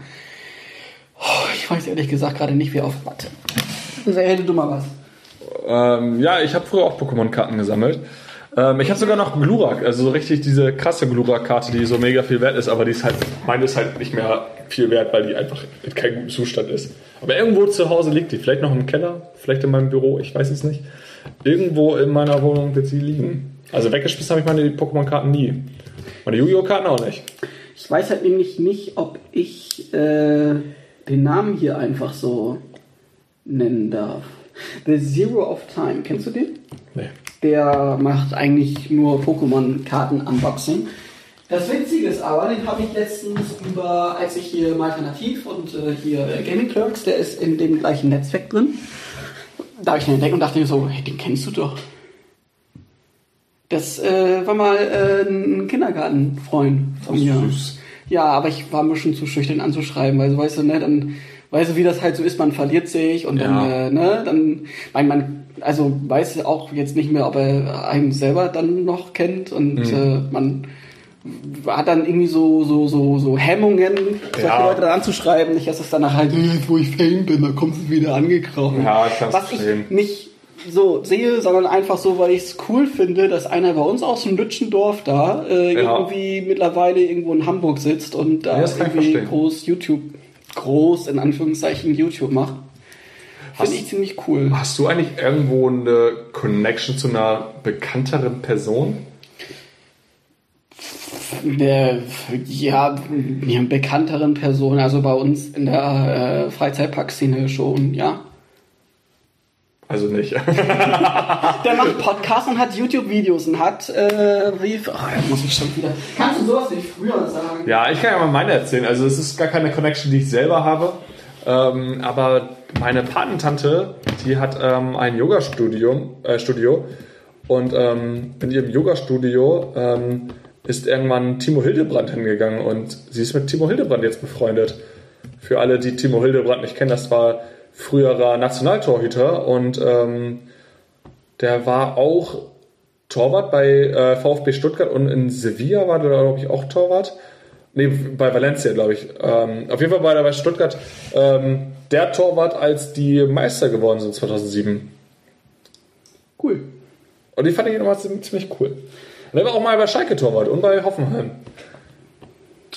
Oh, ich weiß ehrlich gesagt gerade nicht, wie auf. Warte. Rede du mal was. Ähm, ja, ich habe früher auch Pokémon-Karten gesammelt. Ähm, ich habe sogar noch Glurak, also so richtig diese krasse Glurak-Karte, die so mega viel wert ist, aber die ist halt, meine ist halt nicht mehr viel wert, weil die einfach in keinem guten Zustand ist. Aber irgendwo zu Hause liegt die, vielleicht noch im Keller, vielleicht in meinem Büro, ich weiß es nicht. Irgendwo in meiner Wohnung wird sie liegen. Also weggeschmissen habe ich meine Pokémon-Karten nie. Meine Yu-Gi-Oh-Karten auch nicht. Ich weiß halt nämlich nicht, ob ich äh, den Namen hier einfach so nennen darf. The Zero of Time, kennst du den? Nee. Der macht eigentlich nur Pokémon-Karten-Unboxing. Das Witzige ist aber, den habe ich letztens über, als ich hier im Alternativ und äh, hier äh, Gaming Clerks, der ist in dem gleichen Netzwerk drin. Da habe ich den entdeckt und dachte mir so, hey, den kennst du doch. Das äh, war mal äh, ein Kindergartenfreund von mir. süß. Ja, aber ich war mir schon zu schüchtern anzuschreiben, weil so weißt du, ne, dann weißt du, wie das halt so ist, man verliert sich und dann, Ja. äh, ne, dann, mein, man, also weiß auch jetzt nicht mehr, ob er einen selber dann noch kennt und Mhm. äh, man hat dann irgendwie so, so, so, so Hemmungen, solche Ja. Leute dann anzuschreiben, nicht, dass es danach halt, jetzt wo ich Fame bin, da kommt es wieder angekrochen. Ja, ich kann's Was ich nicht so sehe, sondern einfach so, weil ich es cool finde, dass einer bei uns aus dem Lütschendorf da äh, Ja. irgendwie mittlerweile irgendwo in Hamburg sitzt und da Ja, irgendwie groß YouTube, groß in Anführungszeichen YouTube macht. Finde ich ziemlich cool. Hast du eigentlich irgendwo eine Connection zu einer bekannteren Person? Äh, ja, ja, bekannteren Personen, also bei uns in der äh, Freizeitparkszene schon, ja. Also nicht. Der macht Podcasts und hat YouTube-Videos und hat, äh, wie, oh, da muss ich schon wieder. Kannst du sowas nicht früher sagen? Ja, ich kann ja mal meine erzählen. Also es ist gar keine Connection, die ich selber habe. Ähm, aber meine Patentante, die hat ähm, ein Yoga-Studio äh, Studio. und ähm, in ihrem Yoga-Studio ähm, ist irgendwann Timo Hildebrand hingegangen und sie ist mit Timo Hildebrand jetzt befreundet. Für alle, die Timo Hildebrand nicht kennen, das war früherer Nationaltorhüter und ähm, der war auch Torwart bei äh, VfB Stuttgart und in Sevilla war der, glaube ich, auch Torwart. Nee, bei Valencia, glaube ich. Ähm, auf jeden Fall war er bei Stuttgart ähm, der Torwart, als die Meister geworden sind 2007. Cool. Und die fand ich immer ziemlich cool. Und er war auch mal bei Schalke Torwart und bei Hoffenheim.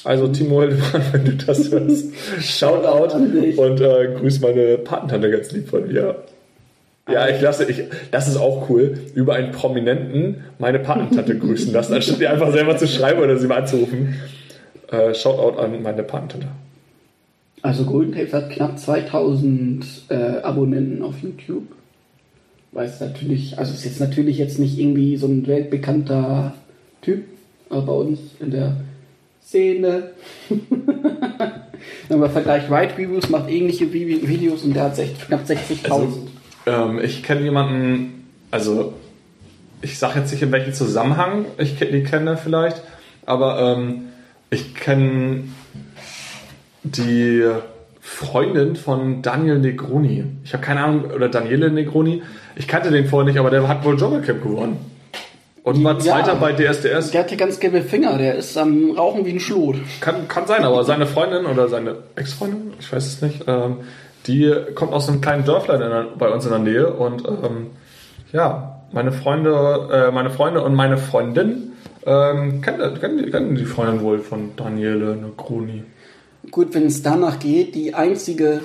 Also Timo wenn du das hörst, Shoutout und äh, grüß meine Patentante ganz lieb von mir. Ja, ich lasse, ich, das ist auch cool, über einen Prominenten meine Patentante grüßen lassen, anstatt ihr einfach selber zu schreiben oder sie mal anzurufen. Äh, Shoutout an meine Patentante. Also Golden Tapes hat knapp 2000 äh, Abonnenten auf YouTube. Weiß natürlich, also ist jetzt natürlich jetzt nicht irgendwie so ein weltbekannter Typ, aber bei uns in der Szene. Wenn man vergleicht, Right Reviews macht ähnliche Vi- Videos und der hat knapp 60.000. Also, ähm, ich kenne jemanden, also ich sage jetzt nicht in welchem Zusammenhang ich die kenne vielleicht, aber ähm, ich kenne die Freundin von Daniel Negroni. Ich habe keine Ahnung, oder Daniele Negroni. Ich kannte den vorher nicht, aber der hat wohl Dschungelcamp gewonnen. Und war Ja. Zweiter bei DSDS. der hat ja ganz gelbe Finger, der ist am Rauchen wie ein Schlot. Kann, kann sein, aber seine Freundin oder seine Ex-Freundin, ich weiß es nicht, ähm, die kommt aus einem kleinen Dörflein in der, bei uns in der Nähe und ähm, ja, meine Freunde, äh, meine Freunde und meine Freundin ähm, kennen, kennen, kennen die Freundin wohl von Daniele Negroni. Gut, wenn es danach geht, die einzige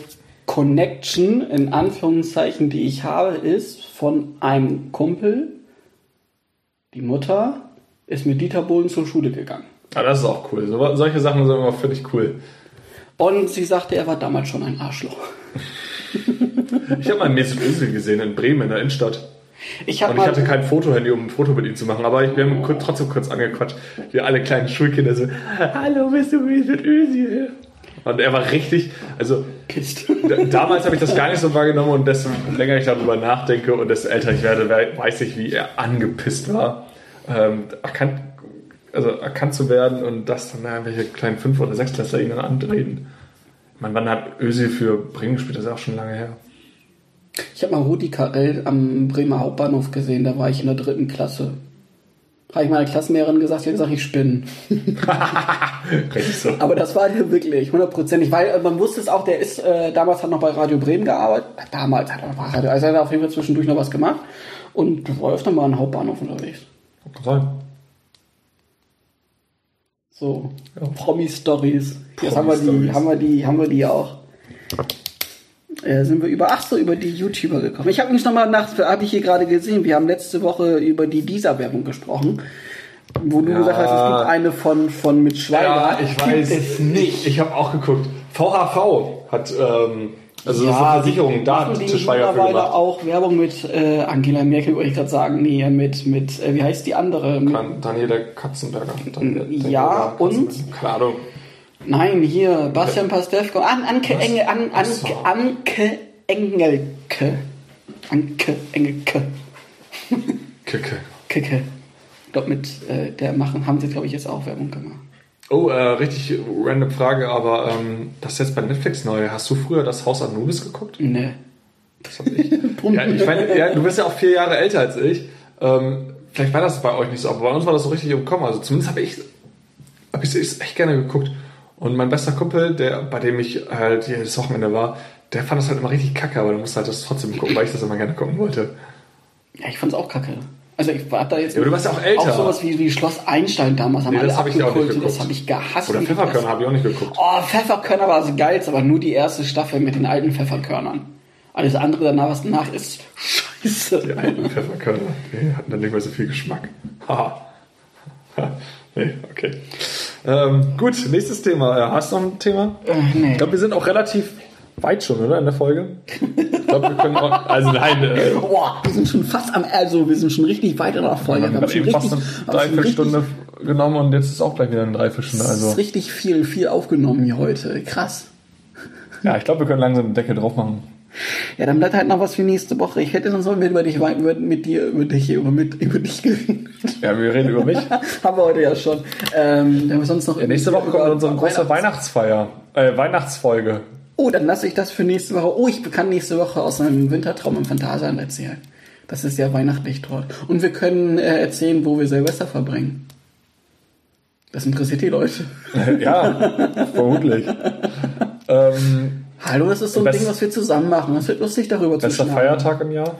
Connection, in Anführungszeichen, die ich habe, ist von einem Kumpel. Die Mutter ist mit Dieter Bohlen zur Schule gegangen. Ja, das ist auch cool. So, solche Sachen sind immer völlig cool. Und sie sagte, er war damals schon ein Arschloch. Ich habe mal Mesut Özil gesehen in Bremen in der Innenstadt. Ich Und ich hatte kein Fotohandy, um ein Foto mit ihm zu machen, aber ich, wir haben kurz, trotzdem kurz angequatscht. Wir alle kleinen Schulkinder so, hallo, bist du Mesut Özil? Und er war richtig, also Damals habe ich das gar nicht so wahrgenommen und desto länger ich darüber nachdenke und desto älter ich werde, we- weiß ich, wie er angepisst war, ähm, erkannt, also erkannt zu werden und dass dann irgendwelche kleinen Fünf- oder Sechsklässler ihn dann antreten. Man, wann hat Özil für Bremen gespielt? Das ist auch schon lange her. Ich habe mal Rudi Carell am Bremer Hauptbahnhof gesehen, da war ich in der dritten Klasse. Habe ich meiner Klassenlehrerin gesagt, sie hat gesagt, ich spinne. Richtig so. Aber das war der wirklich, hundertprozentig, weil äh, man wusste es auch, der ist, äh, damals hat noch bei Radio Bremen gearbeitet. Damals hat er noch bei Radio, also er hat auf jeden Fall zwischendurch noch was gemacht. Und war öfter mal am Hauptbahnhof unterwegs. Sein. So, Promi-Stories. Jetzt haben wir die, haben wir die, haben wir die auch. Äh, sind wir über, ach so, über die YouTuber gekommen. Ich habe übrigens nochmal nach, habe ich hier gerade gesehen, wir haben letzte Woche über die Dieser-Werbung gesprochen. Wo du Ja. gesagt hast, es gibt eine von, von mit Schweiger. Gibt es nicht. Ich, ich habe auch geguckt. VHV hat, ähm, also Ja, so eine Versicherung, da machen hat die Til Schweiger für mittlerweile gemacht. auch Werbung mit äh, Angela Merkel, wollte ich gerade sagen. Nee, mit, mit äh, wie heißt die andere? Kann Daniela Katzenberger. Daniela- Ja, Daniela und? Katzenberger. Keine Ahnung. nein, hier, Bastian Pastewko. An, Anke, Was? Engel, an, Ach so. Anke, Anke Engelke. Anke Engelke. Kicke. Kicke. Ich glaube, mit äh, der machen, haben sie, glaube ich, jetzt auch Werbung gemacht. Oh, äh, richtig random Frage, aber ähm, das ist jetzt bei Netflix neu. Hast du früher das Haus Anubis geguckt? Ne. Das hab ich. ja, ich meine, ja, du bist ja auch vier Jahre älter als ich. Ähm, vielleicht war das bei euch nicht so, aber bei uns war das so richtig im Kommen. Also zumindest habe ich hab ich es echt gerne geguckt. Und mein bester Kumpel, der, bei dem ich halt jedes Wochenende war, der fand das halt immer richtig kacke, aber du musst halt das trotzdem gucken, weil ich das immer gerne gucken wollte. Ja, ich fand's auch kacke. Also ich war da jetzt. Ja, aber du warst ja auch älter. Auch sowas wie, wie Schloss Einstein damals haben Nee, alle das habe ich auch nicht abgekultet. geguckt. Das habe ich gehasst. Oder Pfefferkörner habe ich auch nicht geguckt. Oh, Pfefferkörner war so geil, aber nur die erste Staffel mit den alten Pfefferkörnern. Alles andere danach, was danach ist, scheiße. Die alten Pfefferkörner, die hatten dann nicht mehr so viel Geschmack. Haha. nee, okay. Ähm, gut, nächstes Thema. Äh, Hast du noch ein Thema? Äh, nee. Ich glaube, wir sind auch relativ weit schon, oder? In der Folge. Ich glaube, wir können auch. Also nein, äh, Boah, wir sind schon fast am, also wir sind schon richtig weit in der Folge. wir haben schon eben fast eine wir Dreiviertelstunde genommen und jetzt ist auch gleich wieder eine Dreiviertelstunde. Richtig, Also ist richtig viel, viel aufgenommen hier heute. Krass. ja, ich glaube, wir können langsam den Deckel drauf machen. Ja, dann bleibt halt noch was für nächste Woche. Ich hätte sonst mit, über dich, über, mit dir, über dich, über, mit, über dich geredet. Ja, wir reden über mich. Haben wir heute ja schon. Ähm, haben wir sonst noch Ja, nächste Woche kommt unsere große Weihnachtsfeier, äh, Weihnachtsfolge. Oh, dann lasse ich das für nächste Woche. Oh, ich kann nächste Woche aus einem Wintertraum im Phantasialand erzählen. Das ist ja weihnachtlich dort. Und wir können äh, erzählen, wo wir Silvester verbringen. Das interessiert die Leute. ja, vermutlich. ähm, Hallo, das ist so ein Ding, was wir zusammen machen. Das wird lustig, darüber zu bester schnacken. Feiertag im Jahr.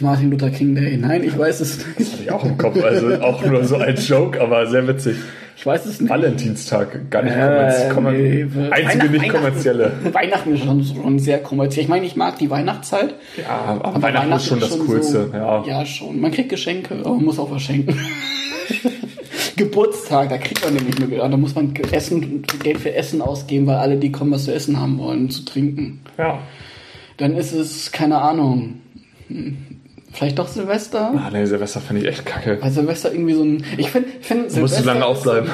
Martin Luther King Day. Nein, ich weiß es nicht. Hatte ich auch im Kopf. Also auch nur so ein Joke, aber sehr witzig. Ich weiß es nicht. Valentinstag, gar nicht Äh, kommerz nee, einzige Weihnacht- nicht kommerzielle. Weihnachten ist schon, schon sehr kommerziell. Ich meine, ich mag die Weihnachtszeit. Ja, aber Weihnachten ist schon das Coolste. So, ja. ja, schon. Man kriegt Geschenke, aber man muss auch was schenken. Geburtstag, da kriegt man nämlich nur, da muss man Essen, Geld für Essen ausgeben, weil alle, die kommen, was zu essen haben wollen, zu trinken. ja. Dann ist es, keine Ahnung, hm, vielleicht doch Silvester? Ah, nee, Silvester finde ich echt kacke. Weil Silvester irgendwie so ein, ich finde, find, Du musst du lange aufbleiben.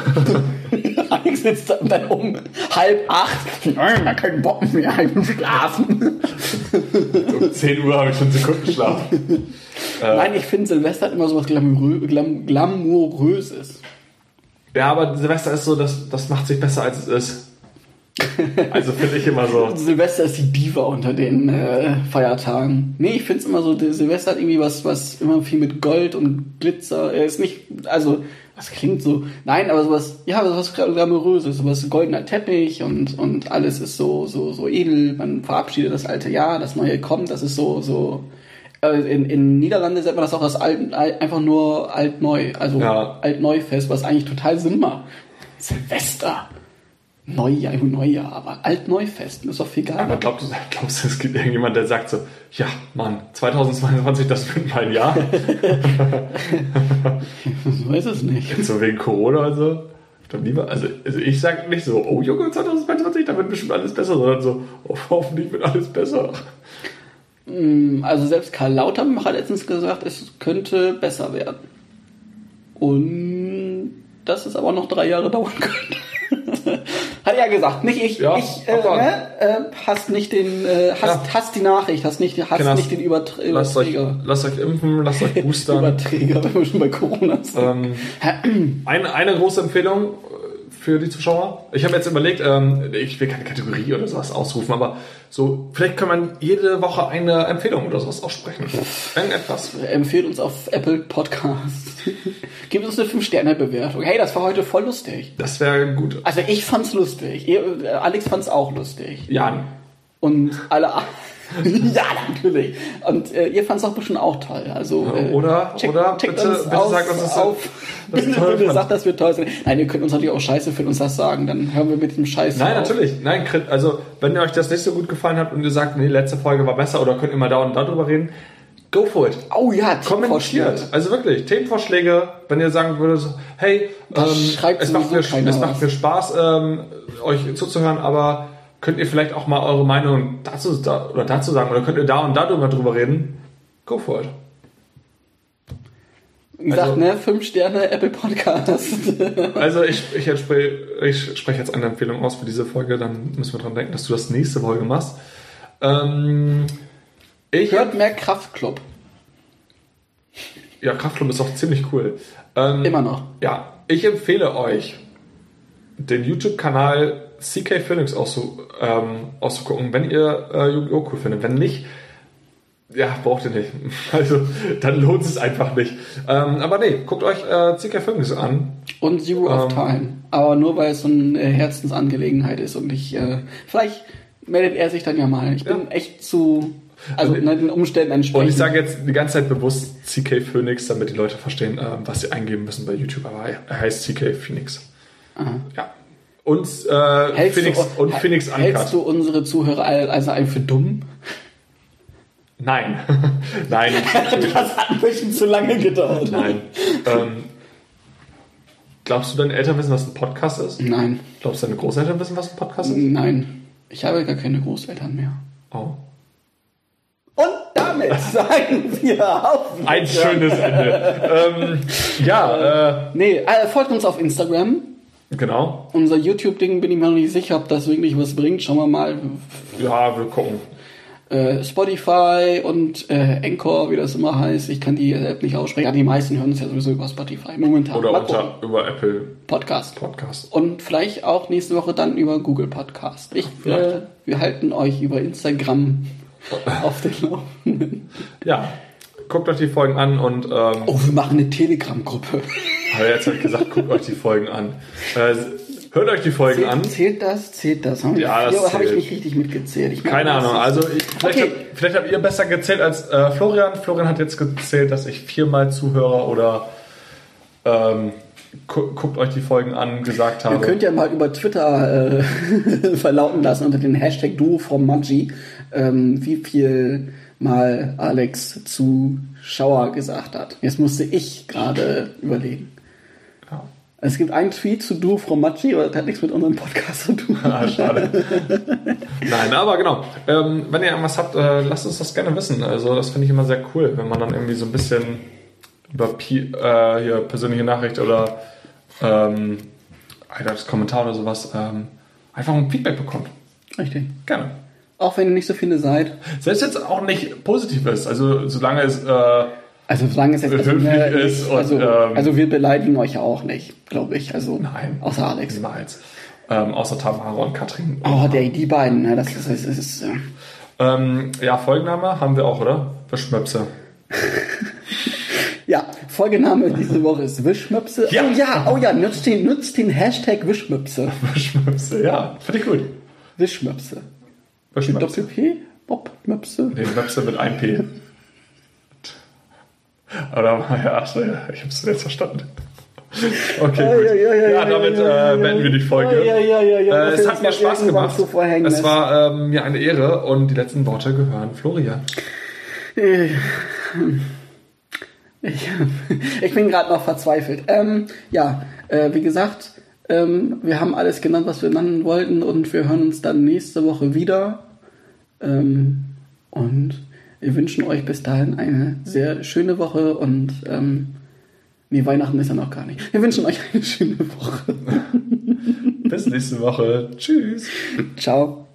Alex sitzt dann, um halb acht. Nein, man keinen Bock mehr, ich will schlafen. um 10 Uhr habe ich schon Sekunden schlafen. Nein, ich finde Silvester hat immer so was Glamourö Glam Glamouröses. Ja, aber Silvester ist so, das, das macht sich besser als es ist. Also finde ich immer so. Silvester ist die Diva unter den äh, Feiertagen. Nee, ich finde es immer so, Silvester hat irgendwie was, was immer viel mit Gold und Glitzer. Er ist nicht, also, das klingt so, nein, aber sowas, ja, sowas Glamouröses, sowas goldener Teppich und, und alles ist so, so, so edel. Man verabschiedet das alte Jahr, das neue kommt, das ist so, so. äh, In, in Niederlande nennt man das auch das alt, einfach nur alt-neu, also Ja. alt-neu-fest, was eigentlich total Sinn macht. Silvester. Neujahr, Neujahr, aber Alt-Neufest, ist doch viel Aber geiler. glaubst du, glaubst du, es gibt irgendjemand, der sagt so, ja, Mann, 2022, das wird mein Jahr. Ich weiß es nicht. Jetzt so wegen Corona und so. Ich glaub, lieber, also, also ich sag nicht so, oh Junge, 2022, da wird bestimmt alles besser, sondern so, oh, hoffentlich wird alles besser. Also selbst Karl Lauterbach hat letztens gesagt, es könnte besser werden. Und dass es aber noch drei Jahre dauern könnte. Er gesagt, nicht ich. Ja, ich äh, ne, äh, hast nicht den, äh, hast, Ja. hast die Nachricht, hast nicht, hast Genau. nicht den Übertr Lasst euch, Überträger. lasst euch impfen, lasst euch boostern. Überträger, wenn wir schon bei Corona sind. ähm, eine, eine große Empfehlung für die Zuschauer? Ich habe jetzt überlegt, ähm, ich will keine Kategorie oder sowas ausrufen, aber so, vielleicht kann man jede Woche eine Empfehlung oder sowas aussprechen. Irgendetwas. Empfehlt uns auf Apple Podcast. Gebt uns eine 5-Sterne-Bewertung. Hey, das war heute voll lustig. Das wäre gut. Also ich fand's lustig. Ihr, äh, Alex fand's auch lustig. Jan. Und alle. ja, natürlich. Und äh, ihr fand's auch bestimmt auch toll. Also äh, Oder, checkt- oder checkt bitte, uns bitte aus- sagt uns das auf. das bitte, toll bitte fand. sagt, dass wir toll sind. Nein, ihr könnt uns natürlich auch Scheiße für uns das sagen. Dann hören wir mit dem Scheiß Nein, auf. natürlich. Nein, also wenn ihr euch das nicht so gut gefallen hat und ihr sagt, nee, letzte Folge war besser oder könnt ihr mal da und darüber reden, go for it. Oh ja, Kommentiert. Also wirklich, Themenvorschläge, wenn ihr sagen würdet, hey, ähm, schreibt es, macht mir, es macht mir Spaß, ähm, euch zuzuhören, aber könnt ihr vielleicht auch mal eure Meinung dazu, da, oder dazu sagen oder könnt ihr da und darüber drüber reden? Go for it. Wie gesagt, Also- ne, 5 Sterne Apple Podcast. Also ich, ich, ich spreche jetzt eine Empfehlung aus für diese Folge, dann müssen wir dran denken, dass du das nächste Folge machst. Ähm, ich Hört mehr Kraftclub. Ja, Kraftklub ist auch ziemlich cool. Ähm, Immer noch. Ja, ich empfehle euch, den YouTube-Kanal CK Phoenix auszu, ähm, auszugucken, wenn ihr äh, Yu-Gi-Oh! cool findet. Wenn nicht, ja, braucht ihr nicht. Also, dann lohnt es einfach nicht. Ähm, aber nee, guckt euch äh, CK Phoenix an. Und Zero of Ähm. Time. Aber nur weil es so eine Herzensangelegenheit ist und ich, äh, vielleicht meldet er sich dann ja mal. Ich bin echt zu, also Also- ne, den Umständen entsprechend. Und ich sage jetzt die ganze Zeit bewusst CK Phoenix, damit die Leute verstehen, ähm, was sie eingeben müssen bei YouTube. Aber er heißt CK Phoenix. Ja. Und, äh, hältst Phoenix, du, und Phoenix Hältst Uncut. du unsere Zuhörer also ein für dumm? Nein. Nein. Das hat ein bisschen zu lange gedauert. Nein. Ähm, glaubst du, deine Eltern wissen, was ein Podcast ist? Nein, Glaubst du, deine Großeltern wissen, was ein Podcast ist? nein. Ich habe gar keine Großeltern mehr. Oh. Und damit sagen wir auf. Ein schönes Ende. ähm, ja, Nee, äh, folgt uns auf Instagram. Äh, genau. Unser YouTube-Ding bin ich mir noch nicht sicher, ob das wirklich was bringt. Schauen wir mal. Ja, wir gucken. Äh, Spotify und äh, Anchor, wie das immer heißt. Ich kann die App nicht aussprechen. Ja, die meisten hören es ja sowieso über Spotify. Momentan. Oder unter, über Apple Podcast. Podcast. Und vielleicht auch nächste Woche dann über Google Podcast. Ich, äh, wir halten euch über Instagram auf den Laufenden. Ja, guckt euch die Folgen an und ähm, Oh, wir machen eine Telegram-Gruppe. aber jetzt habe ich gesagt, guckt euch die Folgen an. Äh, hört euch die Folgen an. Zählt, zählt das? Zählt das? Haben Ja, das habe ich zählt. nicht richtig mitgezählt. Ich Keine Ahnung, also ich, vielleicht, Okay. habt, vielleicht habt ihr besser gezählt als äh, Florian. Florian hat jetzt gezählt, dass ich viermal Zuhörer oder ähm, gu guckt euch die Folgen an gesagt Ihr habe. könnt ja mal über Twitter äh, verlauten lassen unter den Hashtag Duo from Maggi, ähm, wie viel mal Alex Zuschauer gesagt hat. Jetzt musste ich gerade überlegen. Es gibt einen Tweet zu Duo from Maggi, aber das hat nichts mit unserem Podcast zu tun. Ah, schade. Nein, aber genau. Ähm, wenn ihr irgendwas habt, äh, lasst uns das gerne wissen. Also das finde ich immer sehr cool, wenn man dann irgendwie so ein bisschen über Pi äh, hier persönliche Nachricht oder ähm, das Kommentar oder sowas ähm, einfach ein Feedback bekommt. Richtig. Gerne. Auch wenn ihr nicht so viele seid. Selbst jetzt auch nicht positiv ist. Also solange es äh, Also solange es jetzt also, Höflich ne, ist und, also, ähm, also wir beleidigen euch ja auch nicht, glaube ich. Also Nein. außer Alex. niemals. Ähm, außer Tamara und Katrin. Oh, der, die beiden, ne, das ist, das ist, das ist äh, Ähm, ja, Folgenname haben wir auch, oder? Beschmöpse. Ja, Folgename diese Woche ist Wischmöpse. Ja. Oh ja, oh ja, nutzt den, nutzt den Hashtag Wischmöpse. Beschmöpse, ja. Finde ich gut. Wischmöpse. Mit Beschmöpse. Doppel-P? Bob-Möpse. Nee, Möpse mit einem P. Oder, ja, achso, ja, ich hab's jetzt verstanden. Okay, gut. ja, ja, ja, ja, damit ja, äh, beenden wir die Folge. Ja, ja, ja, ja. Äh, es hat mir Spaß gemacht. Es war ähm, mir eine Ehre und die letzten Worte gehören Florian. Ich, ich bin gerade noch verzweifelt. Ähm, ja, äh, wie gesagt, ähm, wir haben alles genannt, was wir nennen wollten und wir hören uns dann nächste Woche wieder. Ähm, und wir wünschen euch bis dahin eine sehr schöne Woche und ähm, nee, Weihnachten ist ja noch gar nicht. Wir wünschen euch eine schöne Woche. Bis nächste Woche. Tschüss. Ciao.